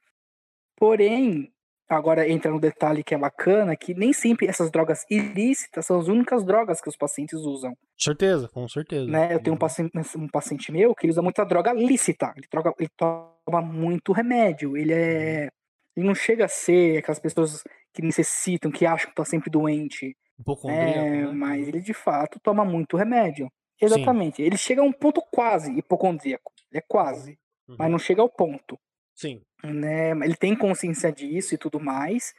Porém, agora entra no detalhe que é bacana, que nem sempre essas drogas ilícitas são as únicas drogas que os pacientes usam. Certeza, com certeza. Né? Eu tenho um Uhum. paciente, um paciente meu que ele usa muita droga lícita. Ele, droga, ele toma muito remédio. Ele é. Ele não chega a ser aquelas pessoas que necessitam, que acham que tá sempre doente. Hipocondríaco, É, né? mas ele de fato toma muito remédio. Exatamente. Ele chega a um ponto quase hipocondríaco. Ele é quase, Uhum. mas não chega ao ponto. Sim. Né? Ele tem consciência disso e tudo mais.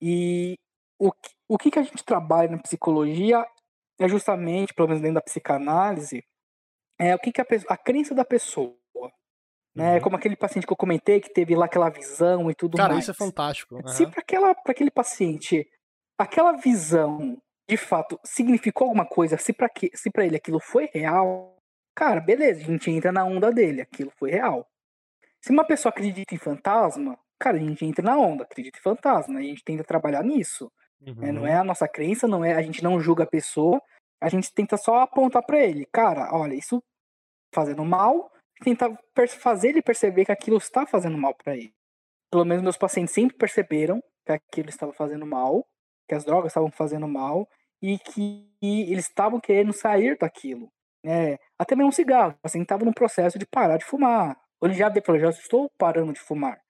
E o que, o que que a gente trabalha na psicologia é justamente, pelo menos dentro da psicanálise, é o que, que a, a crença da pessoa. Né? Uhum. Como aquele paciente que eu comentei que teve lá aquela visão e tudo Cara, mais. isso é fantástico. Se aham. para aquele paciente aquela visão de fato significou alguma coisa, se se para ele aquilo foi real, cara, beleza, a gente entra na onda dele, aquilo foi real. Se uma pessoa acredita em fantasma, cara, a gente entra na onda, acredita em fantasma, a gente tenta trabalhar nisso. né? Não Uhum. é a nossa crença, não é, a gente não julga a pessoa, a gente tenta só apontar para ele, cara, olha, isso fazendo mal, tentar fazer ele perceber que aquilo está fazendo mal para ele. Pelo menos meus pacientes sempre perceberam que aquilo estava fazendo mal, que as drogas estavam fazendo mal e que eles estavam querendo sair daquilo. Né? Até mesmo um cigarro, o paciente estava no processo de parar de fumar. Ele já já estou parando de fumar.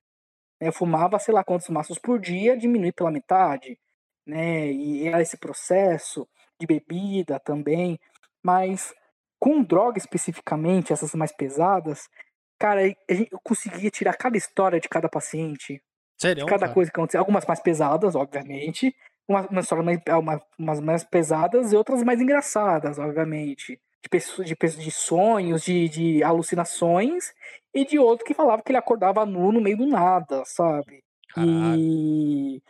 né? Eu fumava, sei lá quantos maços por dia, diminui pela metade né? E era esse processo de bebida também, mas com droga especificamente, essas mais pesadas, cara, eu conseguia tirar cada história de cada paciente, Sério, cada cara? coisa que aconteceu, algumas mais pesadas, obviamente, uma, uma história mais, uma, umas mais pesadas e outras mais engraçadas, obviamente. De, pessoas, de, de sonhos, de, de alucinações, e de outro que falava que ele acordava nu no meio do nada, sabe? Caralho. E.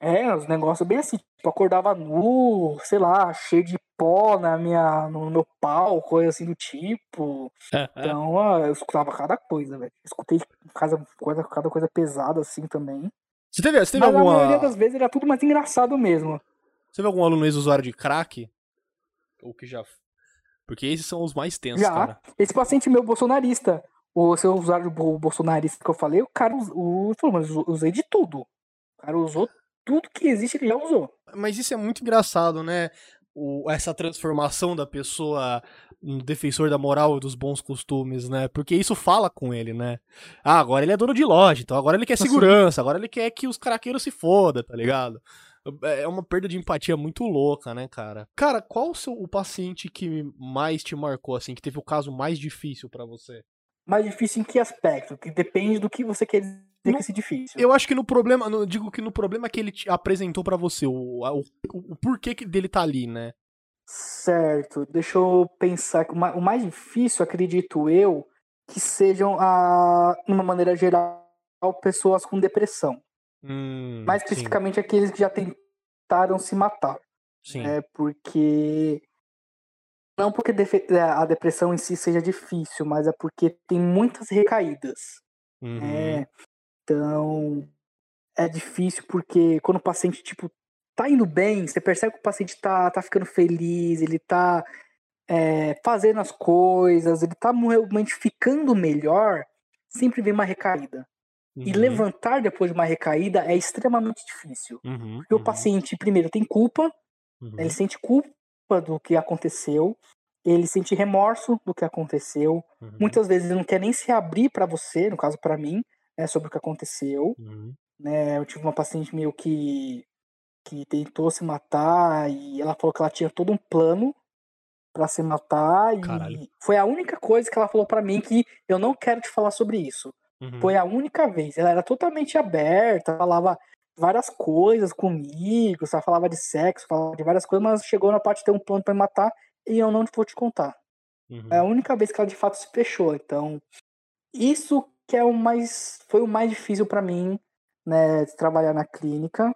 É, os negócios bem assim, tipo, acordava nu, sei lá, cheio de pó na minha, no meu pau, coisa assim do tipo. Então, ó, eu escutava cada coisa, velho. Escutei cada coisa, cada coisa pesada assim também. Você teve, você teve Mas alguma. a maioria das vezes era tudo mais engraçado mesmo. Você teve algum aluno ex-usuário de crack? Ou que já. Porque esses são os mais tensos, Já, cara. esse paciente meu bolsonarista, o seu usuário bo- bolsonarista que eu falei, o cara o, falou, mas eu usei de tudo. O cara usou tudo que existe, ele já usou. Mas isso é muito engraçado, né? O, essa transformação da pessoa no defensor da moral e dos bons costumes, né? Porque isso fala com ele, né? Ah, agora ele é dono de loja, então agora ele quer segurança, agora ele quer que os craqueiros se foda, tá ligado? É uma perda de empatia muito louca, né, cara? Cara, qual o, seu, o paciente que mais te marcou, assim, que teve o caso mais difícil pra você? Mais difícil em que aspecto? Que depende do que você quer dizer Não- com esse difícil. Eu acho que no problema, no- digo que no problema que ele te apresentou pra você, o, o, o porquê que dele tá ali, né? Certo, deixa eu pensar. que O ma- o mais difícil, acredito eu, que sejam, a, de uma maneira geral, pessoas com depressão. Hum, Mais sim, especificamente aqueles que já tentaram se matar. sim. É porque. Não porque é, a depressão em si seja difícil, mas é porque tem muitas recaídas. Uhum. É, então, é difícil porque quando o paciente, tipo, tá indo bem, você percebe que o paciente tá, tá ficando feliz, ele tá é, fazendo as coisas, ele tá realmente ficando melhor, sempre vem uma recaída. E Uhum, levantar depois de uma recaída é extremamente difícil. uhum, Porque o uhum, paciente, primeiro, tem culpa, uhum, ele sente culpa do que aconteceu, ele sente remorso do que aconteceu. uhum, Muitas vezes ele não quer nem se abrir pra você, no caso pra mim, né, sobre o que aconteceu. Né? Eu tive uma paciente meu que que tentou se matar e ela falou que ela tinha todo um plano pra se matar Caralho. e foi a única coisa que ela falou pra mim que eu não quero te falar sobre isso. Uhum. Foi a única vez. Ela era totalmente aberta, falava várias coisas comigo, só falava de sexo, falava de várias coisas, mas chegou na parte de ter um plano pra me matar e eu não vou te contar. Uhum. É a única vez que ela de fato se fechou. Então, isso que é o mais foi o mais difícil pra mim, né, de trabalhar na clínica,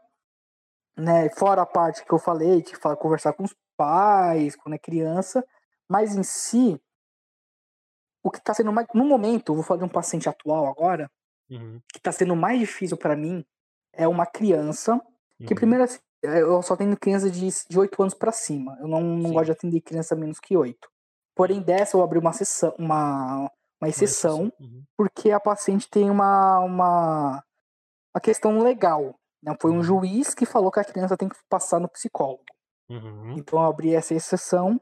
né, fora a parte que eu falei, de falar, conversar com os pais, quando é criança, mas em si o que tá sendo mais no momento, eu vou falar de um paciente atual agora, Uhum, que tá sendo mais difícil pra mim é uma criança que uhum. primeiro assim, eu só tenho criança de, de 8 anos pra cima. Eu não, não Sim. gosto de atender criança menos que 8. Porém, dessa eu abri uma sessão, uma, uma exceção, Uhum, porque a paciente tem uma, uma, uma questão legal. Né? Foi um Uhum. juiz que falou que a criança tem que passar no psicólogo. uhum, Então eu abri essa exceção.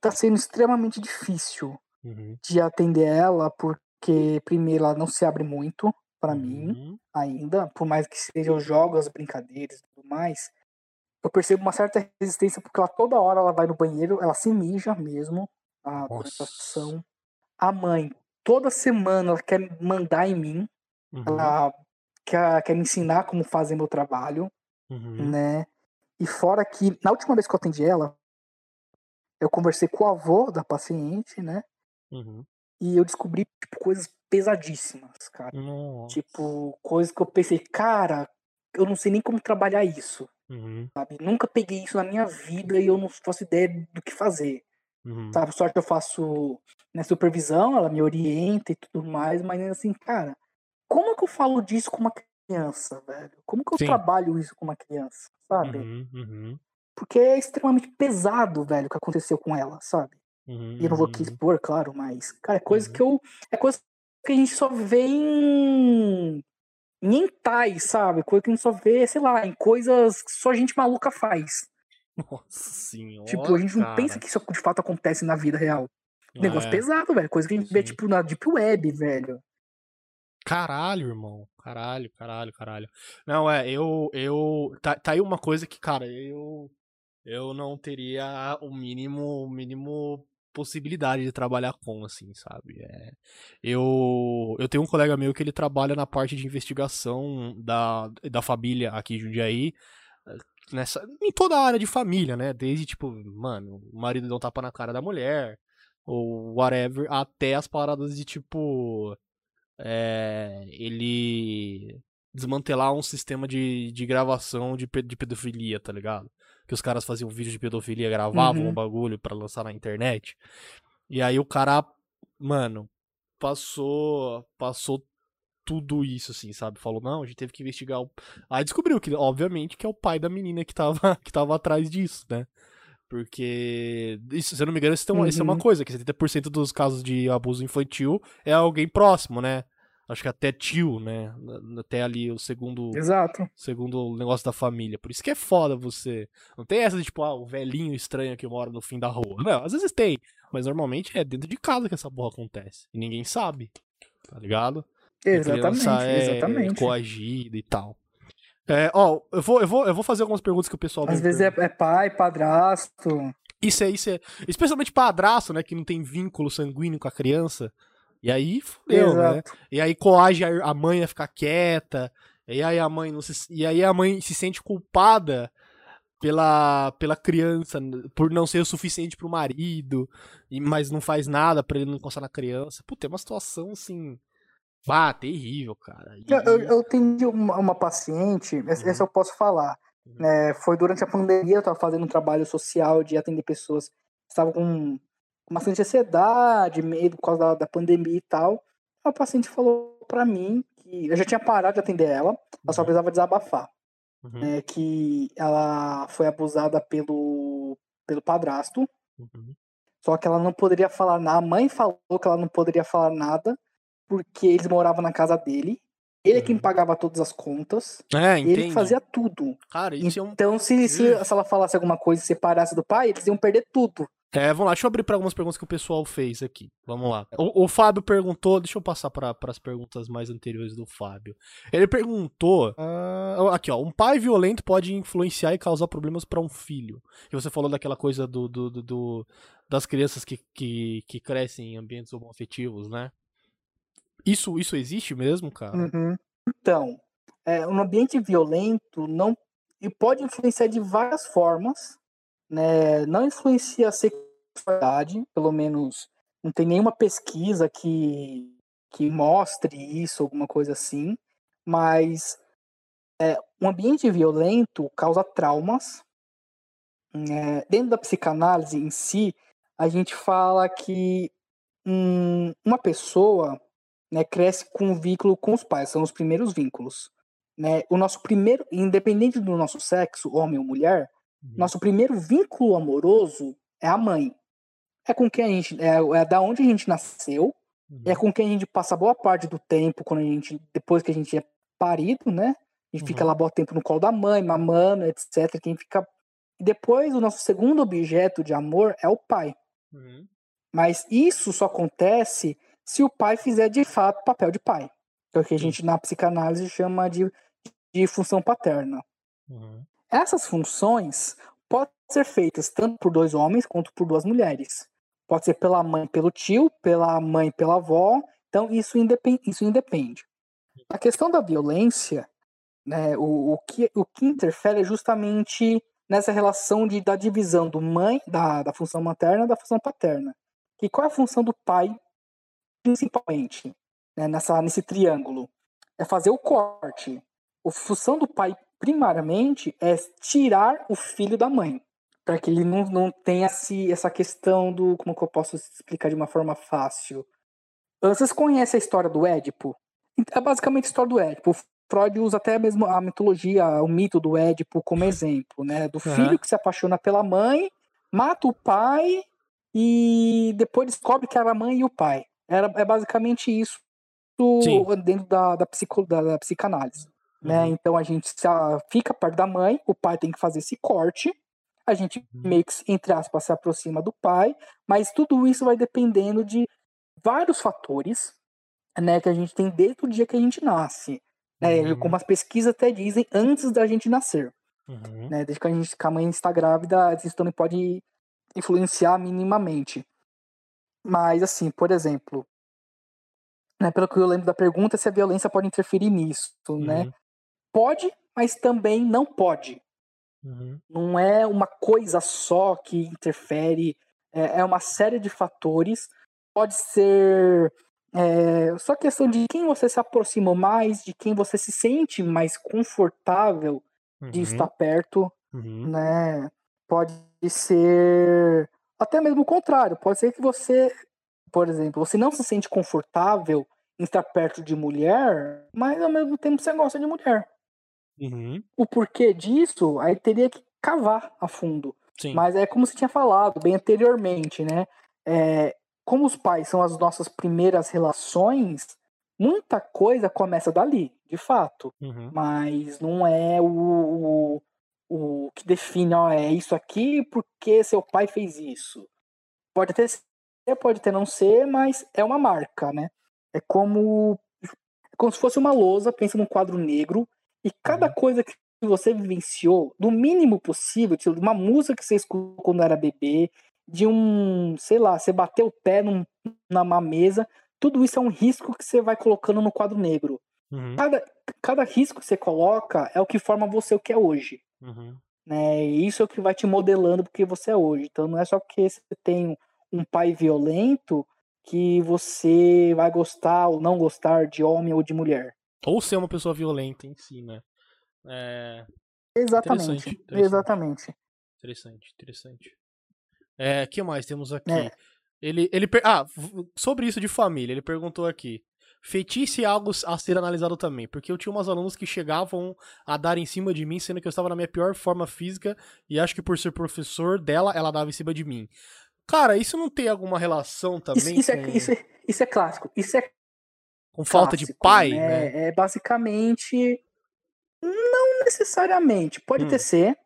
Tá sendo extremamente difícil uhum, de atender ela, porque primeiro ela não se abre muito pra mim uhum. ainda, por mais que sejam jogos, as brincadeiras e tudo mais, eu percebo uma certa resistência porque ela toda hora ela vai no banheiro, ela se mija mesmo, a sessão. A mãe, toda semana ela quer mandar em mim, Uhum, ela quer, quer me ensinar como fazer meu trabalho, uhum, né? E fora que, na última vez que eu atendi ela, eu conversei com o avô da paciente, né? Uhum. E eu descobri tipo, coisas pesadíssimas, cara. Nossa. Tipo, coisas que eu pensei, cara, eu não sei nem como trabalhar isso, Uhum, sabe? Nunca peguei isso na minha vida e eu não faço ideia do que fazer, uhum, sabe? Sorte que eu faço né, supervisão, ela me orienta e tudo mais, mas assim, cara, como que eu falo disso com uma criança, velho? Como que eu Sim. trabalho isso com uma criança, sabe? uhum, uhum, Porque é extremamente pesado, velho, o que aconteceu com ela, sabe? Uhum, E eu não vou aqui uhum. expor, claro, mas, cara, é coisa Uhum. que eu. É coisa que a gente só vê em. em entais, sabe? Coisa que a gente só vê, sei lá, em coisas que só gente maluca faz. Nossa senhora. tipo, a gente não pensa cara. que isso de fato acontece na vida real. Negócio É. pesado, velho. Coisa que a gente vê, Sim. tipo, na Deep Web, velho. Caralho, irmão. Caralho, caralho, caralho. Não, é, eu. eu tá, tá aí uma coisa que, cara, eu. Eu não teria o mínimo. O mínimo possibilidade de trabalhar com, assim, sabe? É, eu, eu tenho um colega meu que ele trabalha na parte de investigação da, da família aqui em Jundiaí, nessa, em toda a área de família, né? Desde, tipo, mano, o marido um tapa na cara da mulher, ou whatever, até as paradas de, tipo, é, ele desmantelar um sistema de, de gravação de, de pedofilia, tá ligado? Que os caras faziam vídeo de pedofilia, gravavam Uhum. um bagulho pra lançar na internet. E aí o cara, mano, passou, passou tudo isso, assim, sabe? Falou, não, a gente teve que investigar. O... Aí descobriu que, obviamente, que é o pai da menina que tava, que tava atrás disso, né? Porque, isso, se eu não me engano, isso, tem uma, isso é uma Uhum. coisa, que 70% dos casos de abuso infantil é alguém próximo, né? Acho que até tio, né? Até ali o segundo, Exato. segundo negócio da família. Por isso que é foda você. Não tem essa de tipo, ah, o velhinho estranho que mora no fim da rua. Não, às vezes tem. Mas normalmente é dentro de casa que essa porra acontece. E ninguém sabe. Tá ligado? Exatamente, é exatamente. coagida e tal. É, ó, eu vou, eu, vou, eu vou fazer algumas perguntas que o pessoal. Às vezes é, é pai, padrasto. Isso é, isso é. Especialmente padrasto, né? Que não tem vínculo sanguíneo com a criança. E aí, fudeu, né? E aí coage a mãe a ficar quieta. E aí a mãe não se, e aí a mãe se sente culpada pela, pela criança, por não ser o suficiente pro marido, e, mas não faz nada pra ele não encostar na criança. Puta, é uma situação assim. Vá, terrível, cara. E- Eu, eu, eu atendi uma, uma paciente, esse, esse eu posso falar. Uhum. né, foi durante a pandemia, eu estava fazendo um trabalho social de atender pessoas que estavam com com bastante ansiedade, medo por causa da, da pandemia e tal. A paciente falou pra mim que eu já tinha parado de atender ela, ela só Uhum. precisava desabafar. Uhum, né, que ela foi abusada pelo, pelo padrasto, uhum. só que ela não poderia falar nada. A mãe falou que ela não poderia falar nada porque eles moravam na casa dele. Ele é quem Uhum. pagava todas as contas. É, Ele fazia tudo. Cara, isso é um. Então, se, se, se ela falasse alguma coisa e separasse do pai, eles iam perder tudo. É, vamos lá, deixa eu abrir para algumas perguntas que o pessoal fez aqui. Vamos lá. O, o Fábio perguntou, deixa eu passar para as perguntas mais anteriores do Fábio. Ele perguntou, ah, aqui ó, um pai violento pode influenciar e causar problemas para um filho. E você falou daquela coisa do, do, do- do- das crianças que, que, que crescem em ambientes homoafetivos, né? Isso, isso existe mesmo, cara? Uhum. Então, é, um ambiente violento não e pode influenciar de várias formas, né? Não influencia sexualidade, pelo menos não tem nenhuma pesquisa que que mostre isso, alguma coisa assim, mas é, um ambiente violento causa traumas. né? dentro da psicanálise em si, a gente fala que hum, uma pessoa né, cresce com um vínculo com os pais, são os primeiros vínculos. Né? O nosso primeiro, independente do nosso sexo, homem ou mulher, Uhum. nosso primeiro vínculo amoroso é a mãe. É com quem a gente, é, é da onde a gente nasceu, Uhum. é com quem a gente passa boa parte do tempo quando a gente, depois que a gente é parido, né? A gente fica Uhum. lá boa tempo no colo da mãe, mamando, etc. Quem fica e depois o nosso segundo objeto de amor é o pai. Uhum. Mas isso só acontece se o pai fizer de fato papel de pai. Que é o que a gente na psicanálise chama de, de função paterna. Uhum. Essas funções podem ser feitas tanto por dois homens quanto por duas mulheres. Pode ser pela mãe, pelo tio, pela mãe, pela avó. Então isso independe. Isso independe. A questão da violência, né, o, o, que, o que interfere é justamente nessa relação de, da divisão do mãe, da, da função materna da função paterna. E qual é a função do pai, principalmente, né, nessa, nesse triângulo? É fazer o corte. A função do pai, primariamente, é tirar o filho da mãe. Para que ele não, não tenha esse, essa questão do. Como que eu posso explicar de uma forma fácil? Vocês conhecem a história do Édipo? É basicamente a história do Édipo. Freud usa até mesmo a mitologia, o mito do Édipo como exemplo, né? Do filho que se apaixona pela mãe, mata o pai e depois descobre que era a mãe e o pai. Era, é basicamente isso Sim. dentro da, da, psico, da, da psicanálise. Né? Uhum. Então a gente se, a- fica perto da mãe, o pai tem que fazer esse corte, a gente Uhum. meio que, entre aspas, se aproxima do pai, mas tudo isso vai dependendo de vários fatores né, que a gente tem desde o dia que a gente nasce. Né? Uhum. Como as pesquisas até dizem, antes da gente nascer. Uhum. Né? Desde que a, gente, que a mãe está grávida, isso também pode influenciar minimamente. Mas, assim, por exemplo, né, pelo que eu lembro da pergunta, se a violência pode interferir nisso, né? Uhum. Pode, mas também não pode. Uhum. Não é uma coisa só que interfere, é, é uma série de fatores. Pode ser é, só questão de quem você se aproximou mais, de quem você se sente mais confortável de Uhum. estar perto, Uhum. né? Pode ser até mesmo o contrário. Pode ser que você, por exemplo, você não se sente confortável em estar perto de mulher, mas ao mesmo tempo você gosta de mulher. Uhum. O porquê disso, aí teria que cavar a fundo. Sim. Mas é como você tinha falado bem anteriormente, né? É, como os pais são as nossas primeiras relações, muita coisa começa dali, de fato. Uhum. Mas não é o, o, o que define, ó, é isso aqui porque seu pai fez isso. Pode até ser, pode até não ser, mas é uma marca, né? É como, é como se fosse uma lousa, pensa num quadro negro, e cada Uhum. coisa que você vivenciou, do mínimo possível, tipo, de uma música que você escutou quando era bebê, de um, sei lá, você bateu o pé num, numa mesa, tudo isso é um risco que você vai colocando no quadro negro. Uhum. Cada, cada risco que você coloca é o que forma você o que é hoje. Uhum. Né? E isso é o que vai te modelando porque você é hoje. Então não é só porque você tem um pai violento que você vai gostar ou não gostar de homem ou de mulher. Ou ser uma pessoa violenta em si, né? É, Exatamente. Interessante, interessante. Exatamente. interessante, interessante. É, que mais temos aqui? É. Ele, ele per- ah, sobre isso de família, ele perguntou aqui. Feitiço é algo a ser analisado também, porque eu tinha umas alunas que chegavam a dar em cima de mim, sendo que eu estava na minha pior forma física, e acho que por ser professor dela, ela dava em cima de mim. Cara, isso não tem alguma relação Isso, também isso, com, é, isso, é, isso é clássico. Isso é com falta de clássico, pai, né? né? É basicamente. Não necessariamente. Pode Hum. ter ser.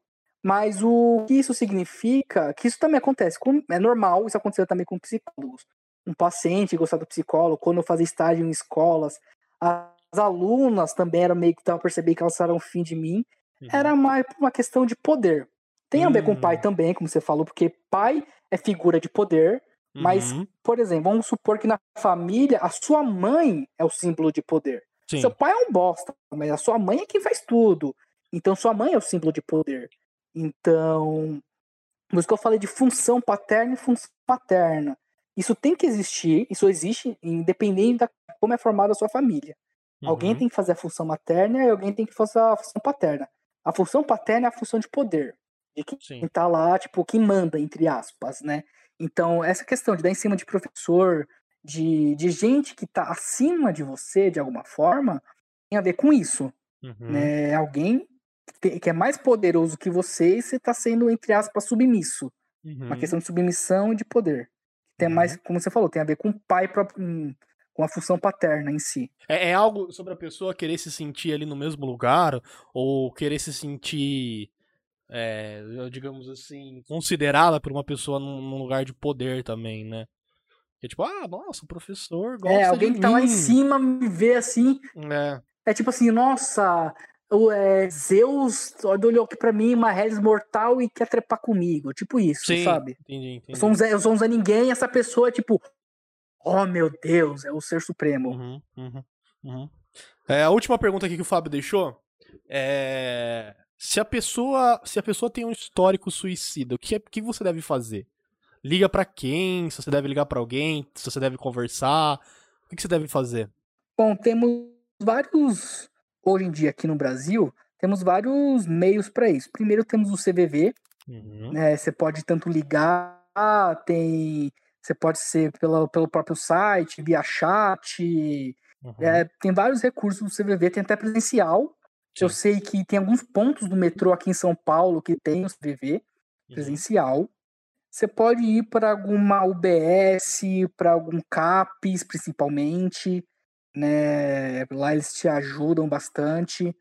Mas o que isso significa, que isso também acontece, com- é normal, isso aconteceu também com psicólogos. Um paciente gostar do psicólogo, quando eu fazia estágio em escolas, as alunas também eram meio que estavam percebendo que elas eram fim de mim, Uhum. era mais uma questão de poder. Tem a ver com Hum. pai também, como você falou, porque pai é figura de poder, mas, Uhum. por exemplo, vamos supor que na família a sua mãe é o símbolo de poder. Sim. Seu pai é um bosta, mas a sua mãe é quem faz tudo. Então sua mãe é o símbolo de poder. Então, por isso que eu falei de função paterna e função paterna. Isso tem que existir, isso existe, independente de como é formada a sua família. Alguém Uhum. tem que fazer a função materna e alguém tem que fazer a função paterna. A função paterna é a função de poder. De quem Sim. tá lá, tipo, quem manda, entre aspas, né? Então, essa questão de dar em cima de professor, de, de gente que tá acima de você, de alguma forma, tem a ver com isso. Uhum. Né? Alguém que é mais poderoso que você e você tá sendo, entre aspas, submisso. Uma Uhum. questão de submissão e de poder. Tem Uhum. mais, como você falou, tem a ver com o pai com a função paterna em si. É, é algo sobre a pessoa querer se sentir ali no mesmo lugar, ou querer se sentir, é, digamos assim, considerada por uma pessoa num, num lugar de poder também, né? Que é tipo, ah, nossa, o professor gosta É, alguém que tá lá em cima me vê assim, É, é tipo assim, nossa, o é, Zeus olhou aqui pra mim, uma Hellis mortal e quer trepar comigo. Tipo isso, sim, sabe? entendi, Eu entendi. sou, um Zé, eu sou um Zé Ninguém, essa pessoa é tipo, oh meu Deus, é o ser supremo. Uhum, uhum, uhum. É, a última pergunta aqui que o Fábio deixou é se a pessoa se a pessoa tem um histórico suicida, o que, é, o que você deve fazer? Liga pra quem? Se você deve ligar pra alguém? Se você deve conversar? O que que você deve fazer? Bom, temos vários, hoje em dia aqui no Brasil, temos vários meios para isso. Primeiro temos o CVV, Uhum, né? Você pode tanto ligar, tem, você pode ser pelo, pelo próprio site, via chat, uhum, é, tem vários recursos do CVV, tem até presencial. Eu sei que tem alguns pontos do metrô aqui em São Paulo que tem o CVV uhum, presencial. Você pode ir para alguma UBS, para algum CAPES, principalmente, né? Lá eles te ajudam bastante.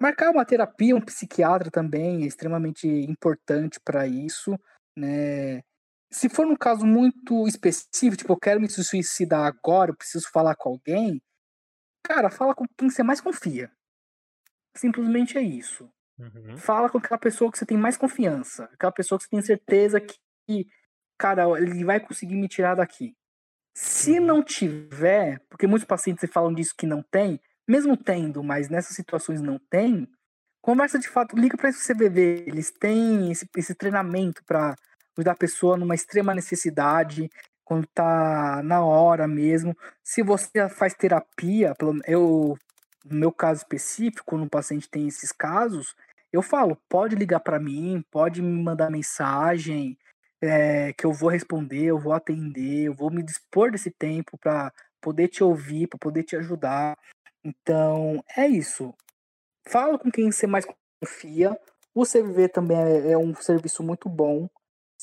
Marcar uma terapia, um psiquiatra também é extremamente importante para isso, né? Se for um caso muito específico, tipo, eu quero me suicidar agora, eu preciso falar com alguém, cara, fala com quem você mais confia. Simplesmente é isso. uhum, Fala com aquela pessoa que você tem mais confiança, aquela pessoa que você tem certeza que, cara, ele vai conseguir me tirar daqui. Se Uhum. não tiver, porque muitos pacientes falam disso que não tem, mesmo tendo, mas nessas situações não tem, Conversa de fato, liga para esse CVV. Eles têm esse, esse treinamento para ajudar a pessoa numa extrema necessidade, quando tá na hora mesmo. Se você faz terapia, eu, no meu caso específico, quando um paciente tem esses casos, eu falo, pode ligar para mim, pode me mandar mensagem, é, que eu vou responder, eu vou atender, eu vou me dispor desse tempo para poder te ouvir, para poder te ajudar. Então, é isso. Fala com quem você mais confia. O CVV também é, é um serviço muito bom.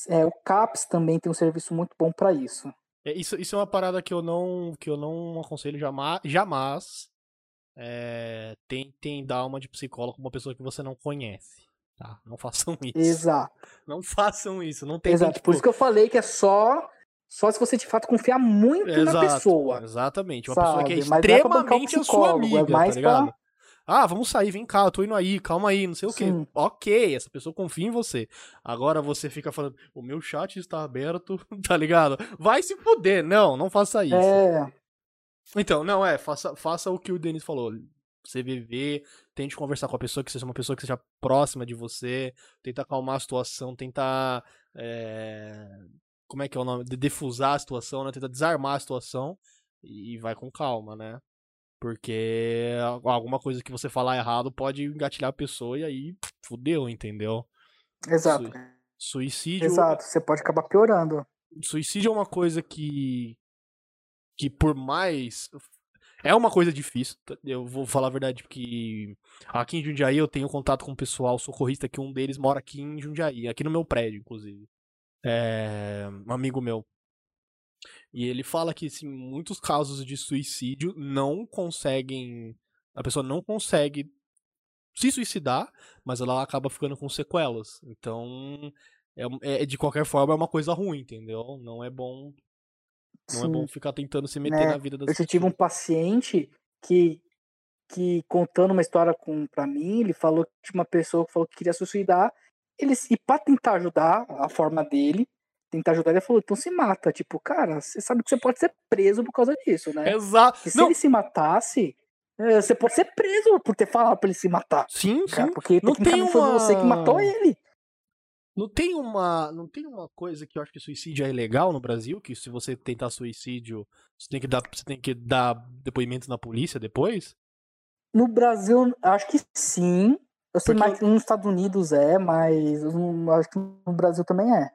É, o CAPS também tem um serviço muito bom para isso. É, isso. Isso é uma parada que eu não, que eu não aconselho jamais. jamais é, tentem dar uma de psicólogo com uma pessoa que você não conhece. Tá? Não façam isso. Exato. Não façam isso. Não tentem, Exato. Tipo... Por isso que eu falei que é só só se você de fato confiar muito Exato, na pessoa. Exatamente. Uma sabe? pessoa que é, é extremamente é a sua amiga, é mais tá ligado? Pra... Ah, vamos sair, vem cá, eu tô indo aí, calma aí, não sei Sim. o quê. Ok, essa pessoa confia em você. Agora você fica falando, o meu chat está aberto, tá ligado? Vai se fuder. Não, não faça isso. É. Então, não, é, faça, faça o que o Denis falou. CVV, tente conversar com a pessoa que seja uma pessoa que seja próxima de você, tenta acalmar a situação, tentar é, como é que é o nome? De defusar a situação, né? Tenta desarmar a situação e vai com calma, né? Porque alguma coisa que você falar errado pode engatilhar a pessoa e aí fudeu, entendeu? Exato. Suicídio. Exato, você pode acabar piorando. Suicídio é uma coisa que. Que por mais. É uma coisa difícil. Eu vou falar a verdade, porque aqui em Jundiaí eu tenho contato com o pessoal socorrista, que um deles mora aqui em Jundiaí, aqui no meu prédio, inclusive é, um amigo meu. E ele fala que assim, muitos casos de suicídio não conseguem. A pessoa não consegue se suicidar, mas ela acaba ficando com sequelas. Então, é, é de qualquer forma, é uma coisa ruim, entendeu? Não é bom. Não Sim. é bom ficar tentando se meter né? na vida das pessoas. Eu tive um paciente que, que contando uma história com, pra mim, ele falou que tinha uma pessoa que falou que queria suicidar ele, e pra tentar ajudar a forma dele, tentar ajudar, ele falou, então se mata. Tipo, cara, você sabe que você pode ser preso por causa disso, né? Exato. se ele se matasse, é, você pode ser preso por ter falado pra ele se matar. Sim, cara, sim. Porque não tem uma... foi você que matou ele. Não tem uma, não tem uma coisa que eu acho que suicídio é ilegal no Brasil, que se você tentar suicídio, você tem que dar, você tem que dar depoimento na polícia depois? No Brasil, acho que sim, eu sei mais que nos Estados Unidos é, mas eu acho que no Brasil também é.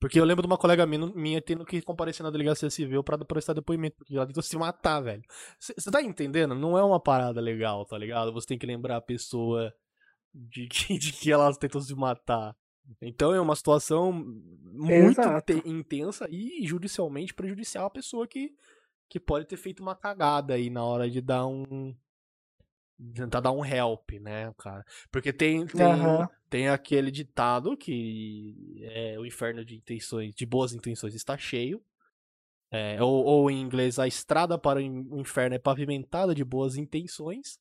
Porque eu lembro de uma colega minha tendo que comparecer na delegacia civil pra prestar depoimento, porque ela tentou se matar, velho. Você tá entendendo? Não é uma parada legal, tá ligado? Você tem que lembrar a pessoa de que, de que ela tentou se matar. Então é uma situação muito intensa e judicialmente prejudicial a pessoa que, que pode ter feito uma cagada aí na hora de dar um, tentar dar um help, né, cara? Porque tem tem, uhum. tem aquele ditado que é o inferno de intenções, de boas intenções está cheio. É, ou, ou, em inglês, a estrada para o inferno é pavimentada de boas intenções.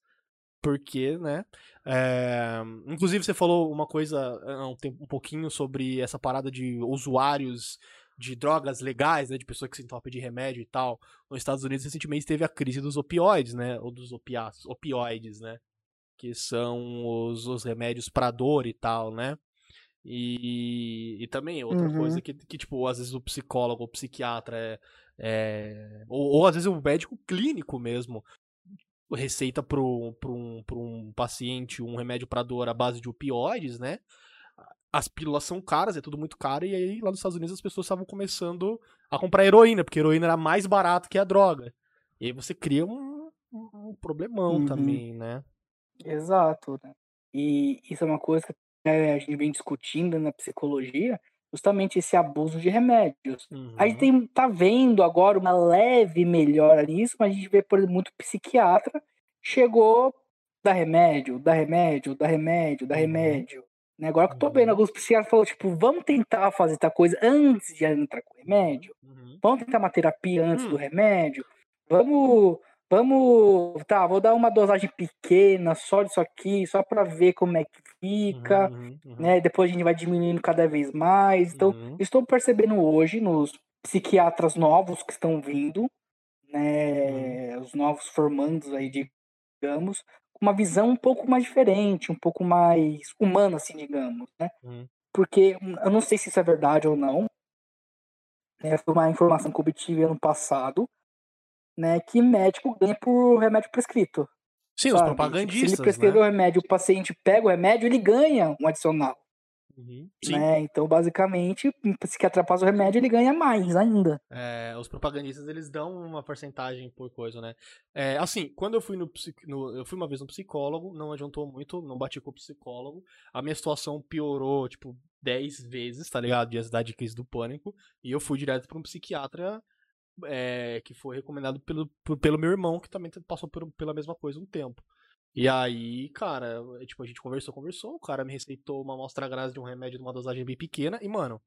Porque, né? É, inclusive, você falou uma coisa um, um pouquinho sobre essa parada de usuários de drogas legais, né, de pessoa que se entope de remédio e tal. Nos Estados Unidos, recentemente teve a crise dos opioides, né, ou dos opiáceos, opioides, né, que são os, os remédios para dor e tal, né. E, e também outra uhum. coisa que, que, tipo, às vezes o psicólogo, o psiquiatra é, é ou, ou, às vezes o médico clínico mesmo receita para um, um, paciente um remédio para dor à base de opioides, né? as pílulas são caras, é tudo muito caro, e aí lá nos Estados Unidos as pessoas estavam começando a comprar heroína, porque heroína era mais barato que a droga. E aí você cria um, um problemão uhum. também, né? Exato, né? E isso é uma coisa que a gente vem discutindo na psicologia, justamente esse abuso de remédios. Uhum. A gente uhum. tem, tá vendo agora uma leve melhora nisso, mas a gente vê, por exemplo, muito psiquiatra chegou da remédio, da remédio, da remédio, da uhum. remédio. Né? Agora que eu tô vendo, uhum. alguns psiquiatras falaram, tipo, vamos tentar fazer tal coisa antes de entrar com o remédio. Vamos tentar uma terapia antes do hum. remédio. Vamos, vamos, tá, vou dar uma dosagem pequena só disso aqui, só para ver como é que fica, uhum, uhum, né? Depois a gente vai diminuindo cada vez mais. Então, estou percebendo hoje nos psiquiatras novos que estão vindo, né, os novos formandos aí, digamos, uma visão um pouco mais diferente, um pouco mais humana, assim, digamos, né? Uhum. Porque eu não sei se isso é verdade ou não. Né, foi uma informação que eu obtive ano passado, né? Que médico ganha por remédio prescrito. Sim, sabe? os propagandistas. Se ele prescreveu né? o remédio, o paciente pega o remédio, ele ganha um adicional. Uhum, né? Então, basicamente, um psiquiatra passa o remédio, ele ganha mais ainda. É, os propagandistas, eles dão uma porcentagem por coisa, né? É, assim, quando eu fui no, no, Eu fui uma vez no psicólogo, não adiantou muito, não bati com o psicólogo. A minha situação piorou, tipo, 10 vezes, tá ligado? De ansiedade e crise do pânico. E eu fui direto pra um psiquiatra é, que foi recomendado pelo, pelo meu irmão, que também passou por, pela mesma coisa um tempo. E aí, cara, é, tipo, a gente conversou, conversou, o cara me receitou uma amostra grátis de um remédio de uma dosagem bem pequena, e, mano,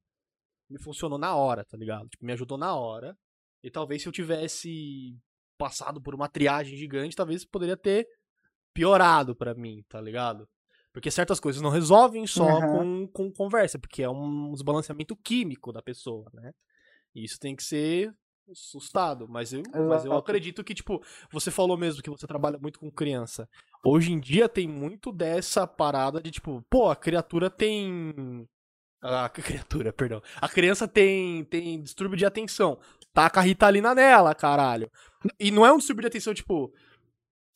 me funcionou na hora, tá ligado? Tipo, me ajudou na hora. E talvez se eu tivesse passado por uma triagem gigante, talvez poderia ter piorado para mim, tá ligado? Porque certas coisas não resolvem só uhum. com, com conversa, porque é um desbalanceamento químico da pessoa, né? E isso tem que ser assustado, mas eu, mas eu acredito que, tipo, você falou mesmo que você trabalha muito com criança. Hoje em dia tem muito dessa parada de, tipo, pô, a criatura tem. A criatura, perdão. A criança tem, tem distúrbio de atenção. Taca a Ritalina nela, caralho. E não é um distúrbio de atenção, tipo.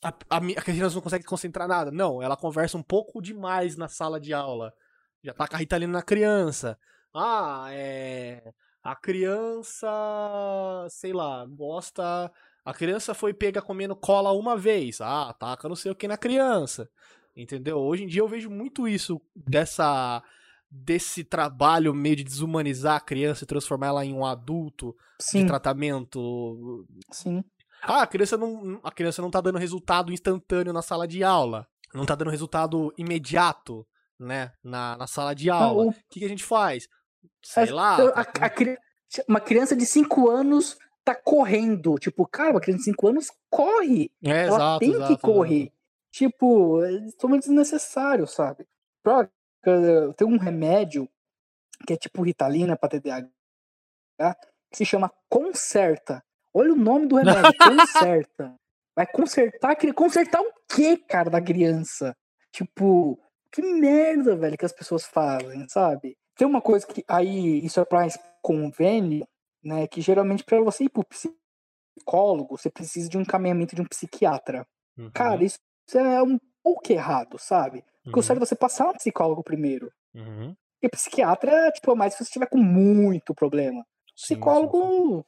A, a, a criança não consegue concentrar nada. Não, ela conversa um pouco demais na sala de aula. Já taca a Ritalina na criança. Ah, é a criança, sei lá, gosta. A criança foi pega comendo cola uma vez. Ah, taca não sei o que na criança. Entendeu? Hoje em dia eu vejo muito isso dessa desse trabalho meio de desumanizar a criança e transformar ela em um adulto Sim. de tratamento. Sim. Ah, a criança não a criança não tá dando resultado instantâneo na sala de aula. Não tá dando resultado imediato, né, na, na sala de aula. O que, que a gente faz? Sei lá. A, a, uma criança de 5 anos tá correndo. Tipo, cara, uma criança de 5 anos corre. É, Ela exato, tem exato, que correr. Exato. Tipo, é totalmente desnecessário, sabe? Tem um remédio que é tipo Ritalina pra TDAH, que se chama Concerta. Olha o nome do remédio, Concerta. Vai consertar, consertar o quê, cara, da criança? Tipo, que merda, velho, que as pessoas fazem, sabe? Tem uma coisa que aí isso é para convênio, né, que geralmente para você ir pro psicólogo, você precisa de um encaminhamento de um psiquiatra. Uhum. Cara, isso é um pouco errado, sabe? Porque uhum. o certo é você passar no psicólogo primeiro. Uhum. E psiquiatra, tipo, é mais se você estiver com muito problema. O psicólogo sim, sim.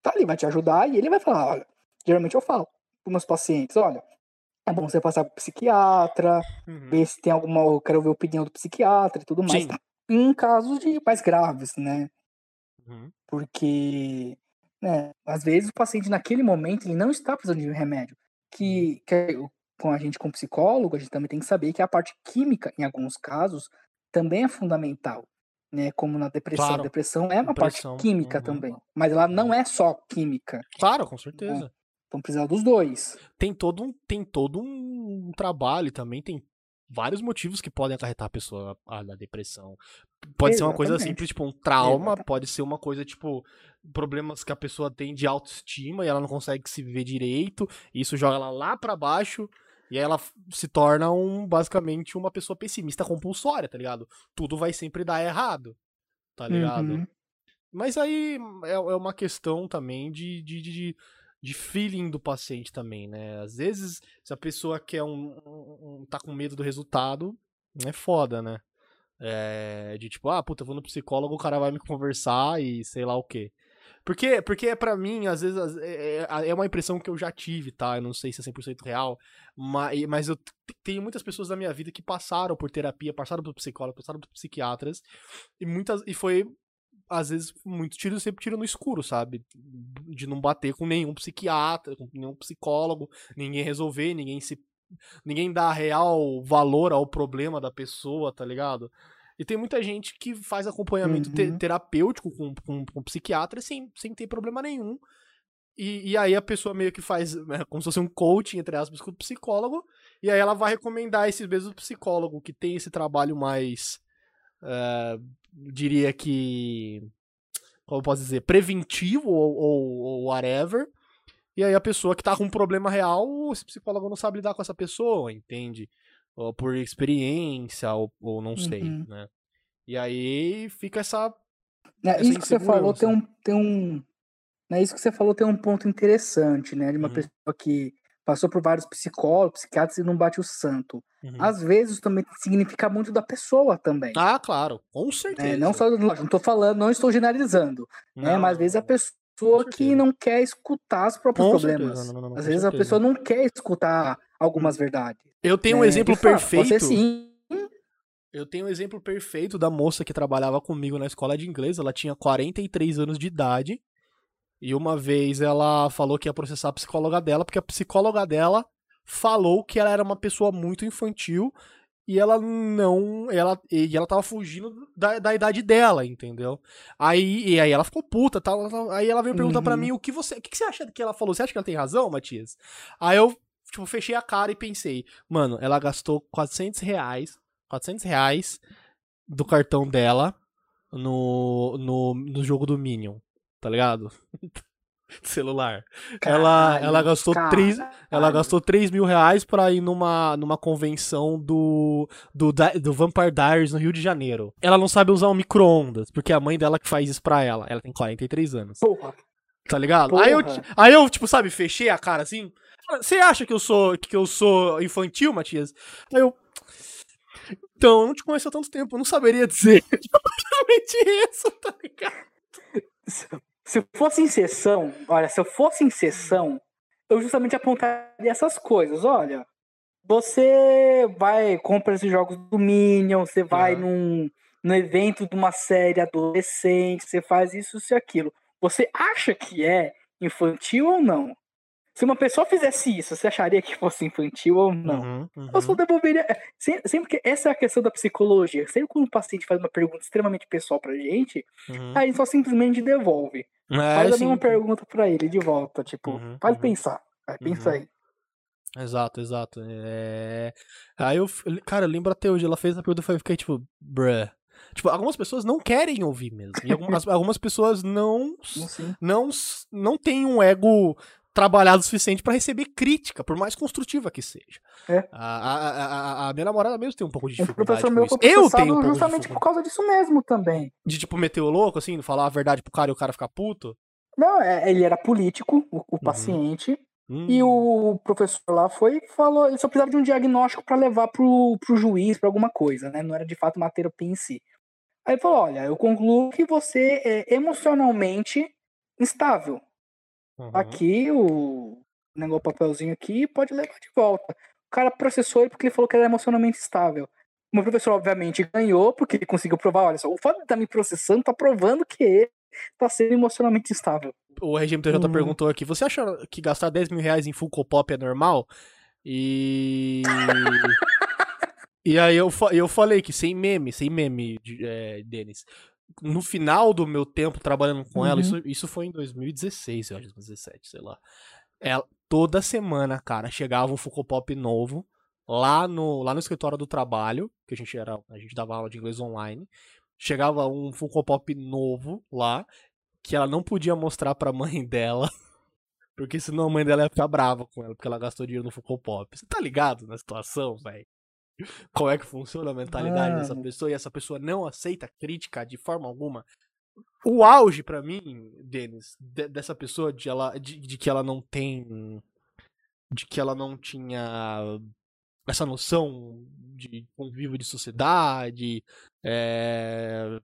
tá ali, vai te ajudar e ele vai falar, olha, geralmente eu falo pros meus pacientes, olha, é bom você passar pro psiquiatra, uhum. ver se tem alguma. Eu quero ver a opinião do psiquiatra e tudo mais. Sim em casos de mais graves, né? Uhum. Porque, né, às vezes o paciente naquele momento ele não está precisando de um remédio. Que, uhum. que com a gente, como psicólogo, a gente também tem que saber que a parte química, em alguns casos, também é fundamental. Né, como na depressão. Claro. A depressão é uma depressão. parte química uhum. também. Mas ela não é só química. Claro, com certeza. Né? Então precisa dos dois. Tem todo um, tem todo um trabalho também, tem vários motivos que podem acarretar a pessoa à depressão. Pode Exatamente. ser uma coisa simples, tipo um trauma, Exatamente. pode ser uma coisa tipo problemas que a pessoa tem de autoestima e ela não consegue se viver direito, e isso joga ela lá para baixo. E aí ela se torna um basicamente uma pessoa pessimista compulsória, tá ligado? Tudo vai sempre dar errado, tá ligado? Uhum. Mas aí é, é uma questão também de, de, de, de feeling do paciente também, né? Às vezes, se a pessoa quer um, um, um tá com medo do resultado, é foda, né? É, de tipo, ah, puta, eu vou no psicólogo, o cara vai me conversar e sei lá o quê. Porque, porque é para mim, às vezes, é, é, é uma impressão que eu já tive, tá? Eu não sei se é 100% real, mas, mas eu tenho muitas pessoas da minha vida que passaram por terapia, passaram por psicólogo, passaram por psiquiatras, e muitas e foi às vezes, muito tiro, sempre tiro no escuro, sabe? De não bater com nenhum psiquiatra, com nenhum psicólogo, ninguém resolver, ninguém se. Ninguém dá real valor ao problema da pessoa, tá ligado? E tem muita gente que faz acompanhamento uhum. te terapêutico com, com, com psiquiatra sem, sem ter problema nenhum. E, e, aí a pessoa meio que faz né, como se fosse um coaching, entre aspas, com o psicólogo. E aí ela vai recomendar esse mesmo psicólogo que tem esse trabalho mais uh, diria que, como posso dizer, preventivo ou, ou, ou whatever, E aí a pessoa que tá com um problema real, esse psicólogo não sabe lidar com essa pessoa, entende? Ou por experiência, ou, ou não sei, Uhum. né? E aí fica essa. É, essa isso que você falou tem um, tem um. Né, isso que você falou tem um ponto interessante, né? De uma Uhum. pessoa que passou por vários psicólogos, psiquiatras e não bate o santo. Uhum. Às vezes também significa muito da pessoa também. Ah, claro, com né? certeza. Não só, não tô falando, não estou generalizando, né? Não, Mas às vezes a pessoa que não quer escutar os próprios Com problemas. certeza, não, não, Às vezes a certeza. pessoa não quer escutar algumas verdades. Eu tenho um né? exemplo fala, perfeito. Você sim, Eu tenho um exemplo perfeito da moça que trabalhava comigo na escola de inglês. Ela tinha 43 anos de idade. E uma vez ela falou que ia processar a psicóloga dela, porque a psicóloga dela falou que ela era uma pessoa muito infantil e ela não. Ela, e ela tava fugindo da, da idade dela, entendeu? Aí, e aí ela ficou puta, tal, aí ela veio perguntar pra Uhum. mim o que você. O que que você acha que ela falou? Você acha que ela tem razão, Matias? Aí eu, tipo, fechei a cara e pensei, mano, ela gastou 400 reais. 400 reais do cartão dela no, no, no jogo do Minion, tá ligado? Celular. ela, Caralho, ela gastou três, ela gastou 3 mil reais pra ir numa, numa convenção do, do, do Vampire Diaries no Rio de Janeiro. Ela não sabe usar um micro-ondas, porque é a mãe dela que faz isso pra ela. Ela tem 43 anos. Porra, Tá ligado? Aí eu, Porra. aí eu, tipo, sabe, fechei a cara assim. Você acha que eu sou que eu sou infantil, Matias? Aí eu. Então, eu não te conheço há tanto tempo, eu não saberia dizer. Exatamente isso, tá ligado? Se, se fosse em sessão, olha, se eu fosse em sessão, eu justamente apontaria essas coisas. Olha, você vai, compra esses jogos do Minion, você vai Aham. num, num evento de uma série adolescente, você faz isso, isso e aquilo. Você acha que é infantil ou não? Se uma pessoa fizesse isso, você acharia que fosse infantil ou não? Uhum, uhum. Eu só devolveria. é, sem- Sempre que essa é a questão da psicologia. Sempre quando o paciente faz uma pergunta extremamente pessoal pra gente, Uhum. a gente só simplesmente devolve. É, Faz a sim. mesma pergunta pra ele de volta, tipo, Uhum, faz uhum. pensar. Vai, pensa Uhum. aí. Exato, exato. É... Aí eu, cara, eu lembro até hoje, ela fez a pergunta e eu fiquei tipo, bruh. Tipo, algumas pessoas não querem ouvir mesmo. Algumas, algumas pessoas não, Não não, não têm um ego trabalhado o suficiente pra receber crítica, por mais construtiva que seja. É. A, a, a, a- minha namorada mesmo tem um pouco de dificuldade professor com meu foi Eu tenho um justamente por causa disso mesmo também. De, tipo, meter o louco, assim, falar a verdade pro cara e o cara ficar puto. Não, é, ele era político, o, Uhum. o paciente, Hum, e o professor lá foi e falou, ele só precisava de um diagnóstico pra levar pro, pro juiz, pra alguma coisa, né? Não era de fato uma terapia em si. Aí ele falou, olha, eu concluo que você é emocionalmente instável. Uhum. Aqui, o negócio papelzinho aqui, pode levar de volta. O cara processou ele porque ele falou que era emocionalmente estável. O meu professor, obviamente, ganhou, porque ele conseguiu provar, olha só, o fato de estar me processando tá provando que ele tá sendo emocionalmente estável. O RGMTJ Uhum. perguntou aqui: você acha que gastar 10 mil reais em Funko Pop é normal? E. e aí eu, eu falei que sem meme, sem meme, é, Denis. No final do meu tempo trabalhando com ela, Uhum. isso, isso foi em 2016, eu acho, 2017, sei lá. Ela, toda semana, cara, chegava um Funko Pop novo lá no, lá no escritório do trabalho, que a gente era, a gente dava aula de inglês online. Chegava um Funko Pop novo lá, que ela não podia mostrar pra mãe dela, porque senão a mãe dela ia ficar brava com ela, porque ela gastou dinheiro no Funko Pop. Você tá ligado na situação, velho? Como é que funciona a mentalidade dessa pessoa e essa pessoa não aceita crítica de forma alguma? O auge pra mim, Denis, de- dessa pessoa de, ela, de, de que ela não tem. De que ela não tinha essa noção de convívio de sociedade, é,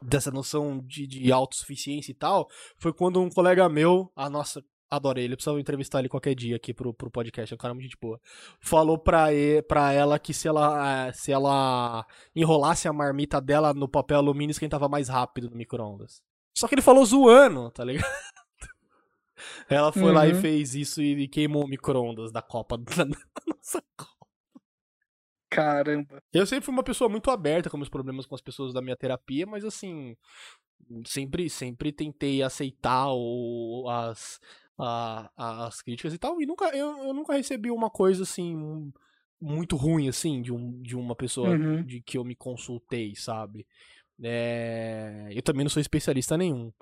dessa noção de, de autossuficiência e tal, foi quando um colega meu, a nossa, adorei ele, precisava entrevistar ele qualquer dia aqui pro, pro podcast, é um cara muito gente boa, falou pra, e, pra ela que se ela, eh, se ela enrolasse a marmita dela no papel alumínio, esquentava mais rápido no micro-ondas. Só que ele falou zoando, tá ligado? Ela foi lá e Uhum. fez isso e queimou o micro-ondas da Copa da nossa Copa. Caramba. Eu sempre fui uma pessoa muito aberta com meus problemas com as pessoas da minha terapia, mas assim, sempre sempre tentei aceitar o, as, a- a- as críticas e tal, e nunca eu, eu nunca recebi uma coisa assim muito ruim assim de, um, de uma pessoa Uhum. de que eu me consultei, sabe? É, eu também não sou especialista nenhum.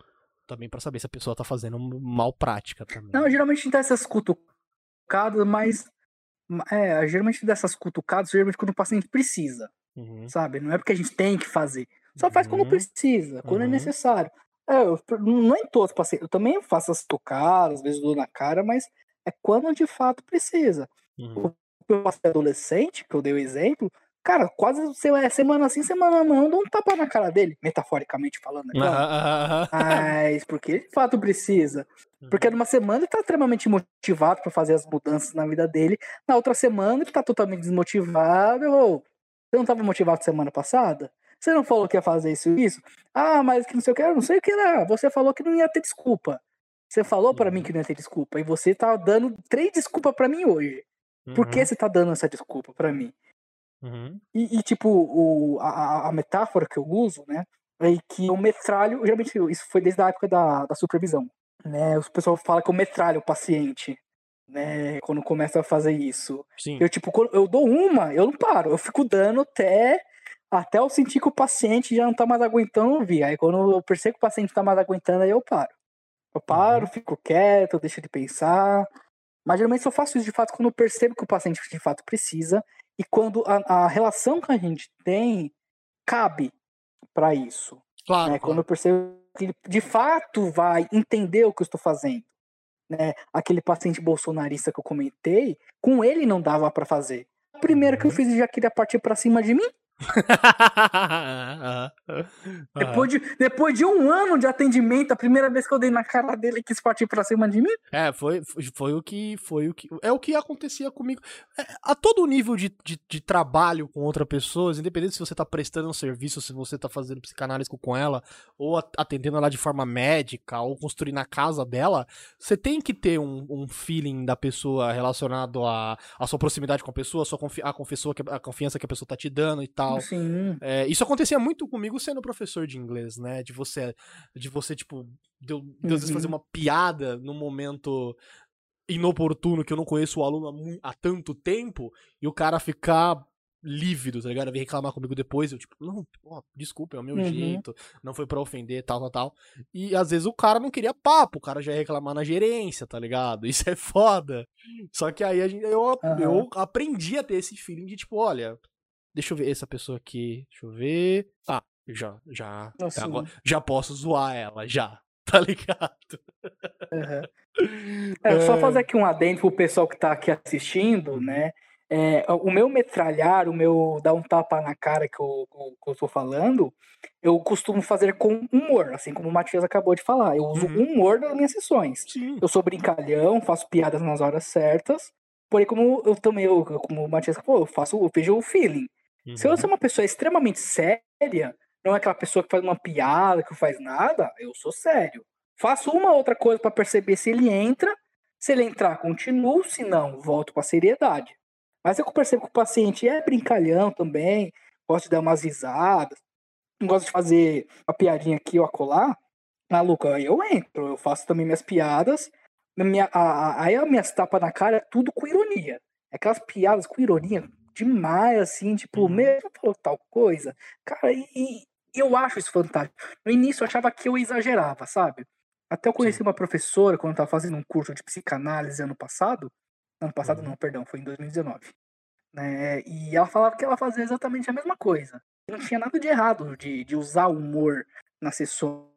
também para saber se a pessoa tá fazendo mal prática também. Não, geralmente dá essas cutucadas, mas. É, geralmente dessas cutucadas, geralmente quando o paciente precisa. Uhum. Sabe? Não é porque a gente tem que fazer. Só faz quando uhum. precisa, quando é uhum. é necessário. É, eu, não é em todos os pacientes. Eu também faço as tocadas, às vezes dou na cara, mas é quando de fato precisa. Uhum. O paciente adolescente, que eu dei o exemplo, cara, quase é semana assim, semana não, dá um tapa na cara dele, metaforicamente falando. Né, Mas porque de fato precisa. Porque uhum. numa semana ele tá extremamente motivado para fazer as mudanças na vida dele, na outra semana ele tá totalmente desmotivado. Ou, você não estava motivado semana passada? Você não falou que ia fazer isso e isso? Ah, mas que não sei o que, eu não sei o que era. Você falou que não ia ter desculpa. Você falou para mim uhum. que não ia ter desculpa. E você tá dando três desculpas para mim hoje. Uhum. Por que uhum. você tá dando essa desculpa para mim? Uhum. E, e, tipo, o, a, a, metáfora que eu uso, né? É que o metralho, geralmente isso foi desde a época da, da supervisão. Né? O pessoal fala que eu metralho o paciente. Né, quando começa a fazer isso. Sim. Eu, tipo, eu dou uma, eu não paro, eu fico dando até até eu sentir que o paciente já não tá mais aguentando ouvir. Aí quando eu percebo que o paciente tá mais aguentando, aí eu paro. Eu paro, uhum. fico quieto, deixo de pensar. Mas geralmente eu faço isso de fato quando eu percebo que o paciente de fato precisa e quando a, a relação que a gente tem cabe para isso. Claro, né? claro. Quando eu percebo que ele de fato vai entender o que eu estou fazendo. Né? Aquele paciente bolsonarista que eu comentei, com ele não dava para fazer. A primeira que eu uhum. fiz já queria partir para cima de mim. depois, de, depois de um ano de atendimento, a primeira vez que eu dei na cara dele e quis partir pra cima de mim. É, foi, foi, foi, o que. Foi o que. É o que acontecia comigo. É, a todo nível de, de, de, trabalho com outra pessoa, independente se você tá prestando um serviço, se você tá fazendo psicanálise com ela, ou atendendo ela de forma médica, ou construindo a casa dela, você tem que ter um, um feeling da pessoa relacionado à, à sua proximidade com a pessoa, a, sua confi a, a confiança que a pessoa tá te dando e tal tal. Sim. É, isso acontecia muito comigo sendo professor de inglês, né? De você, de você tipo, de, eu, de às vezes fazer uhum. uma piada no momento inoportuno que eu não conheço o aluno há, há tanto tempo e o cara ficar lívido, tá ligado? Vem reclamar comigo depois, eu tipo, não, ó, desculpa, é o meu uhum. jeito, não foi para ofender, tal, tal, tal. E às vezes o cara não queria papo, o cara já ia reclamar na gerência, tá ligado? Isso é foda. Só que aí a gente, eu, uhum. eu aprendi a ter esse feeling de tipo, olha, Deixa eu ver essa pessoa aqui. Deixa eu ver. Ah, já, já. Assim. Agora, já posso zoar ela, já. Tá ligado? Uhum. É, só fazer aqui um adendo pro pessoal que tá aqui assistindo, né? É, o meu metralhar, o meu dar um tapa na cara que eu, que eu tô falando, eu costumo fazer com humor, assim como o Matias acabou de falar. Eu uso uhum. humor nas minhas sessões. Sim. Eu sou brincalhão, faço piadas nas horas certas. Porém, como eu também, eu, como o Matias falou, eu faço, eu vejo o feeling. Uhum. Se eu sou uma pessoa extremamente séria, não é aquela pessoa que faz uma piada, que faz nada, eu sou sério. Faço uma outra coisa para perceber se ele entra. Se ele entrar, continuo. Se não, volto com a seriedade. Mas eu percebo que o paciente é brincalhão também, gosta de dar umas risadas, gosta de fazer uma piadinha aqui ou acolá. Maluco, aí eu entro, eu faço também minhas piadas. Minha, a, a, aí as minhas tapas na cara é tudo com ironia. Aquelas piadas com ironia, demais, assim, tipo, uhum. mesmo falou tal coisa. Cara, e, e, eu acho isso fantástico. No início eu achava que eu exagerava, sabe? Até eu conheci Sim. uma professora quando eu tava fazendo um curso de psicanálise ano passado. Ano passado uhum. não, perdão, foi em 2019. Né? E ela falava que ela fazia exatamente a mesma coisa. Não tinha nada de errado de, de usar humor nas sessões.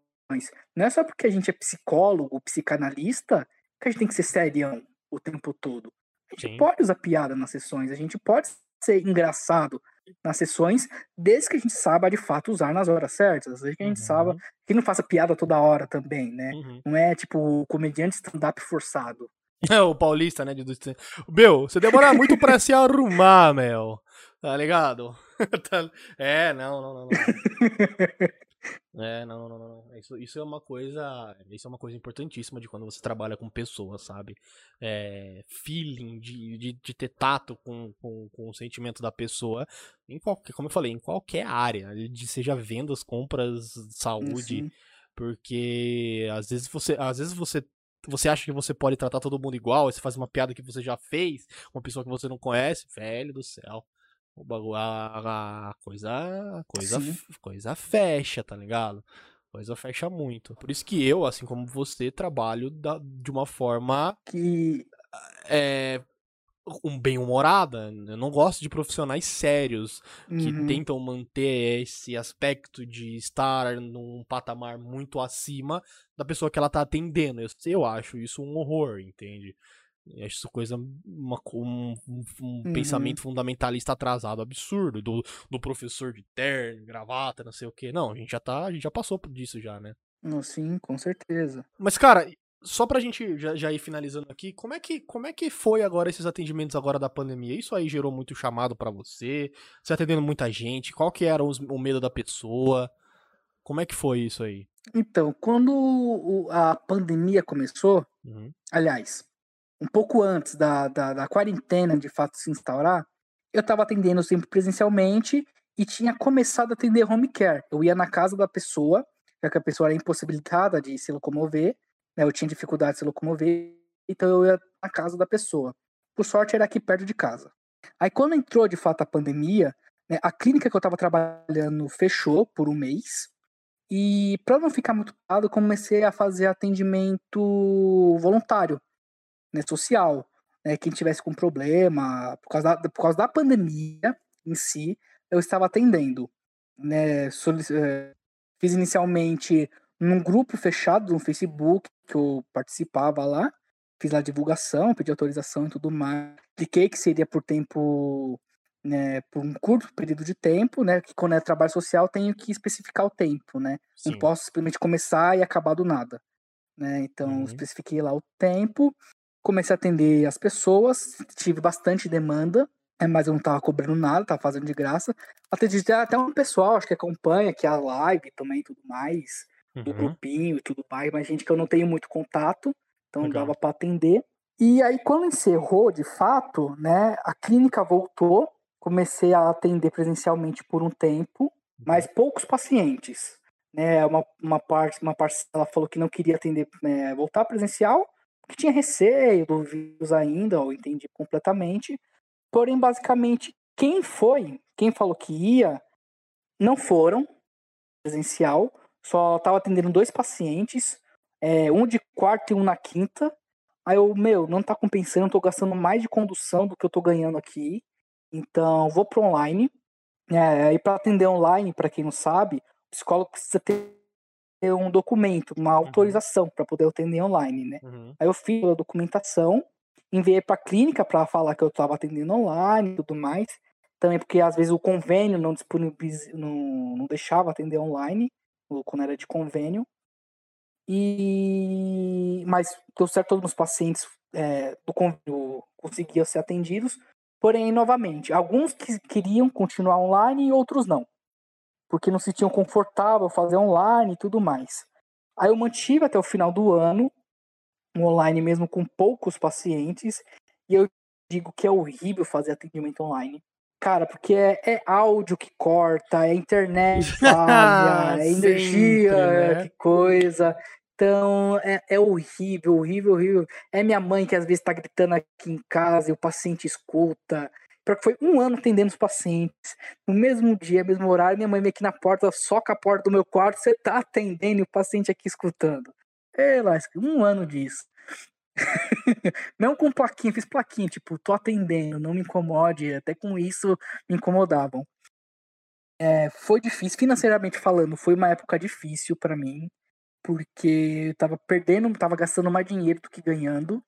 Não é só porque a gente é psicólogo, psicanalista, que a gente tem que ser serião o tempo todo. A gente Sim. pode usar piada nas sessões, a gente pode ser engraçado nas sessões, desde que a gente saiba de fato usar nas horas certas, desde que a gente uhum. saiba que não faça piada toda hora também, né? Uhum. Não é tipo comediante stand-up forçado. É o paulista, né? De... Meu, você demora muito pra se arrumar, meu. Tá ligado? Tá, é, não, não, não. não. É, não, não, não. Isso, isso é uma coisa. Isso é uma coisa importantíssima de quando você trabalha com pessoas, sabe? É, feeling, de, de, de, ter tato com, com, com o sentimento da pessoa. Em qualquer, como eu falei, em qualquer área. De seja vendas, compras, saúde. Sim. Porque às vezes você. Às vezes você você acha que você pode tratar todo mundo igual, você faz uma piada que você já fez, uma pessoa que você não conhece, velho do céu o bagulho, a, a coisa, a coisa, coisa fecha, tá ligado? coisa fecha muito. Por isso que eu, assim como você, trabalho da, de uma forma Que. é, um bem-humorada. Eu não gosto de profissionais sérios que Uhum. tentam manter esse aspecto de estar num patamar muito acima da pessoa que ela tá atendendo. Eu, eu acho isso um horror, entende? Isso coisa, uma, um, um- um Uhum. pensamento fundamentalista atrasado, absurdo, do, do professor de terno, gravata, não sei o quê. Não, a gente já tá, a gente já passou por disso já, né? Sim, com certeza. Mas, cara, só pra gente já, já ir finalizando aqui, como é, que, como é que foi agora esses atendimentos agora da pandemia? Isso aí gerou muito chamado pra você? Você atendendo muita gente? Qual que era os- o medo da pessoa? Como é que foi isso aí? Então, quando a pandemia começou, Uhum. aliás, um pouco antes da, da, da quarentena de fato se instaurar, eu estava atendendo sempre presencialmente e tinha começado a atender home care. Eu ia na casa da pessoa, já que a pessoa era impossibilitada de se locomover, né, eu tinha dificuldade de se locomover, então eu ia na casa da pessoa. Por sorte, era aqui perto de casa. Aí, quando entrou de fato a pandemia, né, a clínica que eu estava trabalhando fechou por um mês. E para não ficar muito parado, comecei a fazer atendimento voluntário, né, social. Né, quem tivesse com problema, por causa, da, por causa da pandemia em si, eu estava atendendo. Né, eh, fiz inicialmente num grupo fechado no Facebook, que eu participava lá, fiz lá divulgação, pedi autorização e tudo mais. Expliquei que seria por tempo, né, por um curto período de tempo, né, que quando é trabalho social tenho que especificar o tempo, né, não Sim. posso simplesmente começar e acabar do nada, né, então Uhum. especifiquei lá o tempo, comecei a atender as pessoas, tive bastante demanda, é, mas eu não tava cobrando nada, tava fazendo de graça. Atendi até- até um pessoal, acho que acompanha, que é a live também e tudo mais, do Uhum. grupinho e tudo mais, mas gente que eu não tenho muito contato, então não Legal. dava para atender. E aí, quando encerrou, de fato, né, a clínica voltou, comecei a atender presencialmente por um tempo, mas poucos pacientes. Né, uma, uma parte, uma parcela falou que não queria atender, né, voltar presencial, porque tinha receio do vírus ainda, eu entendi completamente. Porém, basicamente, quem foi, quem falou que ia, não foram presencial, só tava atendendo dois pacientes, é, um de quarta e um na quinta. Aí eu, meu, não tá compensando, tô gastando mais de condução do que eu tô ganhando aqui. Então, vou pro online. É, e para atender online, para quem não sabe, o psicólogo precisa ter um documento, uma autorização para poder atender online, né? Uhum. Aí eu fiz a documentação, enviei para a clínica para falar que eu estava atendendo online e tudo mais. Também porque às vezes o convênio não disponibiliz... não, não deixava atender online, quando era de convênio. E mas deu certo todos os pacientes é, do convênio conseguiam ser atendidos. Porém, novamente, alguns que queriam continuar online e outros não. Porque não se tinham confortável fazer online e tudo mais. Aí eu mantive até o final do ano, online mesmo com poucos pacientes, e eu digo que é horrível fazer atendimento online. Cara, porque é, é áudio que corta, é internet falha, é Sempre, energia, né? que coisa. Então, é, é horrível, horrível, horrível. É minha mãe que às vezes tá gritando aqui em casa e o paciente escuta. Pior que foi um ano atendendo os pacientes. No mesmo dia, mesmo horário, minha mãe vem aqui na porta, soca a porta do meu quarto, você tá atendendo e o paciente aqui escutando. É, lasca, um ano disso. não com plaquinha, fiz plaquinha, tipo, tô atendendo, não me incomode. Até com isso me incomodavam. É, foi difícil, financeiramente falando, foi uma época difícil para mim, porque eu tava perdendo, tava gastando mais dinheiro do que ganhando.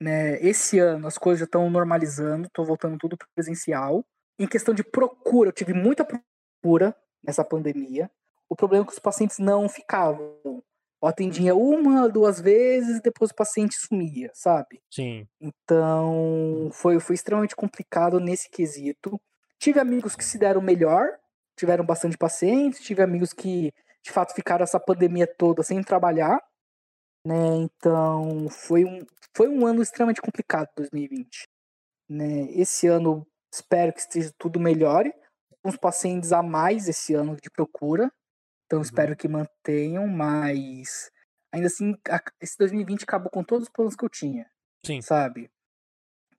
Né? Esse ano as coisas já estão normalizando, tô voltando tudo presencial. Em questão de procura, eu tive muita procura nessa pandemia. O problema é que os pacientes não ficavam. Eu atendia uma, duas vezes, depois o paciente sumia, sabe? Sim. Então, foi, foi extremamente complicado nesse quesito. Tive amigos que se deram melhor, tiveram bastante pacientes, tive amigos que, de fato, ficaram essa pandemia toda sem trabalhar, né? Então, foi um, foi um ano extremamente complicado, 2020. Né? Esse ano, espero que esteja tudo melhore. Uns pacientes a mais esse ano de procura, então Uhum. espero que mantenham, mas ainda assim, esse 2020 acabou com todos os planos que eu tinha Sim. sabe?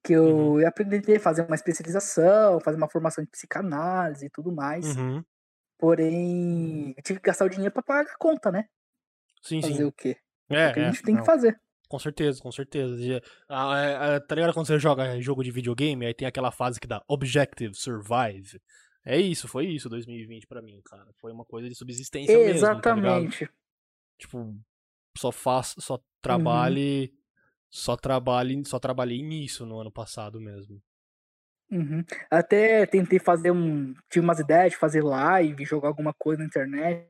Que eu Uhum. ia aprender a fazer uma especialização, fazer uma formação de psicanálise e tudo mais. Uhum. Porém, eu tive que gastar o dinheiro pra pagar a conta, né? Sim, Fazer sim. o quê? É, o que a é, gente tem não. que fazer. Com certeza, com certeza. E, ah, é, é, tá ligado quando você joga jogo de videogame, aí tem aquela fase que dá Objective Survive. É isso, foi isso 2020 pra mim, cara. Foi uma coisa de subsistência mesmo, tá? Exatamente. Tipo, só faço, só Uhum. trabalhe, só trabalhe, só trabalhei nisso no ano passado mesmo. Uhum. Até tentei fazer um. Tive umas ideias de fazer live, jogar alguma coisa na internet,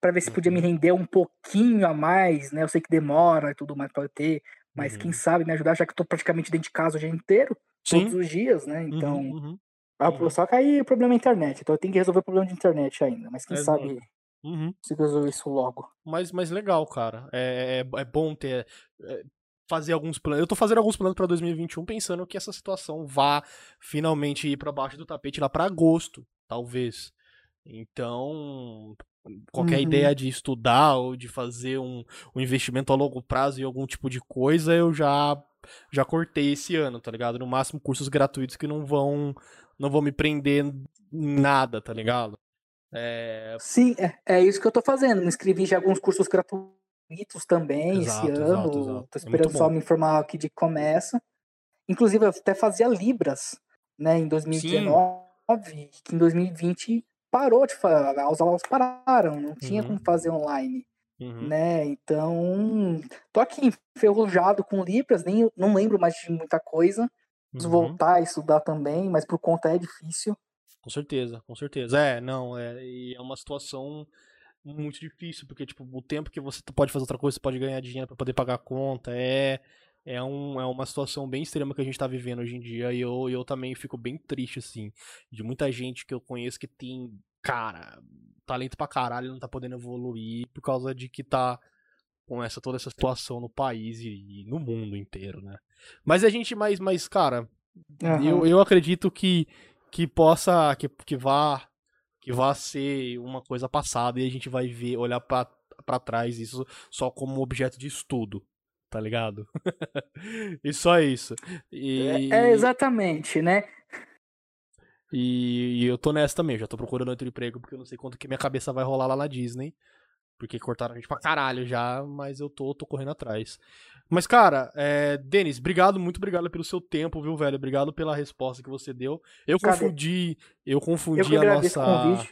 pra ver se podia me Uhum. render um pouquinho a mais, né? Eu sei que demora e tudo mais pra eu ter, mas quem Uhum. sabe me ajudar, já que eu tô praticamente dentro de casa o dia inteiro, todos Sim. os dias, né? Então. Uhum, uhum. Só que aí o problema é a internet, então eu tenho que resolver o problema de internet ainda, mas quem Exato. sabe Uhum. consigo resolver isso logo. Mas, mas legal, cara. É, é, é bom ter. é, fazer alguns planos. Eu tô fazendo alguns planos pra 2021 pensando que essa situação vá finalmente ir pra baixo do tapete lá pra agosto, talvez. Então, qualquer Uhum. ideia de estudar ou de fazer um, um investimento a longo prazo em algum tipo de coisa, eu já já cortei esse ano, tá ligado? No máximo cursos gratuitos que não vão não vão me prender em nada, tá ligado? É, Sim, é, é isso que eu tô fazendo. Me inscrevi já em alguns cursos gratuitos também Exato, esse exato, ano. exato. Tô É esperando só bom. me informar aqui de que começa. Inclusive, eu até fazia Libras, né, em 2019, que em 2020 parou de fazer, as aulas pararam, não tinha Uhum. como fazer online, uhum, né? Então, tô aqui enferrujado com Libras, nem não lembro mais de muita coisa. Preciso uhum. voltar a estudar também, mas por conta é difícil. Com certeza, com certeza. É, não, é, e é uma situação muito difícil, porque, tipo, o tempo que você pode fazer outra coisa, você pode ganhar dinheiro pra poder pagar a conta, é, é, um, é uma situação bem extrema que a gente tá vivendo hoje em dia, e eu, eu também fico bem triste, assim, de muita gente que eu conheço que tem, cara, talento pra caralho e não tá podendo evoluir por causa de que tá com essa, toda essa situação no país e, e no mundo inteiro, né? Mas a gente, mas, mas cara, Aham. eu, eu acredito que, que possa, que, que vá que vá ser uma coisa passada e a gente vai ver, olhar pra trás isso só como objeto de estudo, tá ligado? e só isso. E, É, é exatamente, né? e, e eu tô nessa também, já tô procurando outro emprego porque eu não sei quanto que minha cabeça vai rolar lá na Disney. Porque cortaram a gente pra caralho já, mas eu tô, tô correndo atrás. Mas, cara, é, Denis, obrigado, muito obrigado pelo seu tempo, viu, velho? Obrigado pela resposta que você deu. Eu Cara, confundi, eu Eu confundi que a nossa.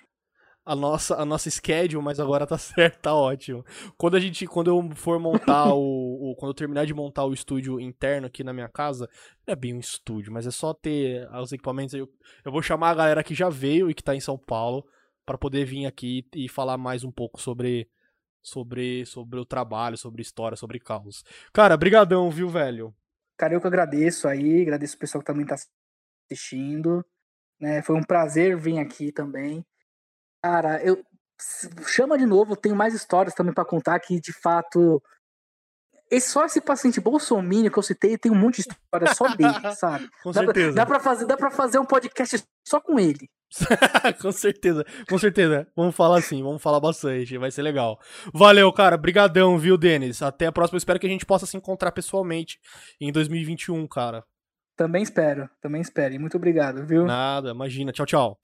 A nossa a nossa schedule, mas agora tá certo, tá ótimo. Quando a gente quando eu for montar o, o- quando eu terminar de montar o estúdio interno aqui na minha casa, é bem um estúdio, mas é só ter os equipamentos. Eu, eu vou chamar a galera que já veio e que tá em São Paulo pra poder vir aqui e falar mais um pouco sobre sobre sobre o trabalho, sobre história, sobre caos. Cara, brigadão, viu, velho? Cara, eu que agradeço aí, agradeço o pessoal que também tá assistindo. Né? Foi um prazer vir aqui também. Cara, eu chama de novo, eu tenho mais histórias também pra contar que de fato esse, só esse paciente bolsominion que eu citei tem um monte de história só dele, sabe? Com Dá pra, certeza. dá pra fazer, dá para fazer um podcast só com ele. com certeza, com certeza. Vamos falar assim, vamos falar bastante, vai ser legal. Valeu, cara, brigadão, viu, Denis? Até a próxima, eu espero que a gente possa se encontrar pessoalmente em 2021, cara. Também espero, também espero. E muito obrigado, viu? Nada, imagina. Tchau, tchau.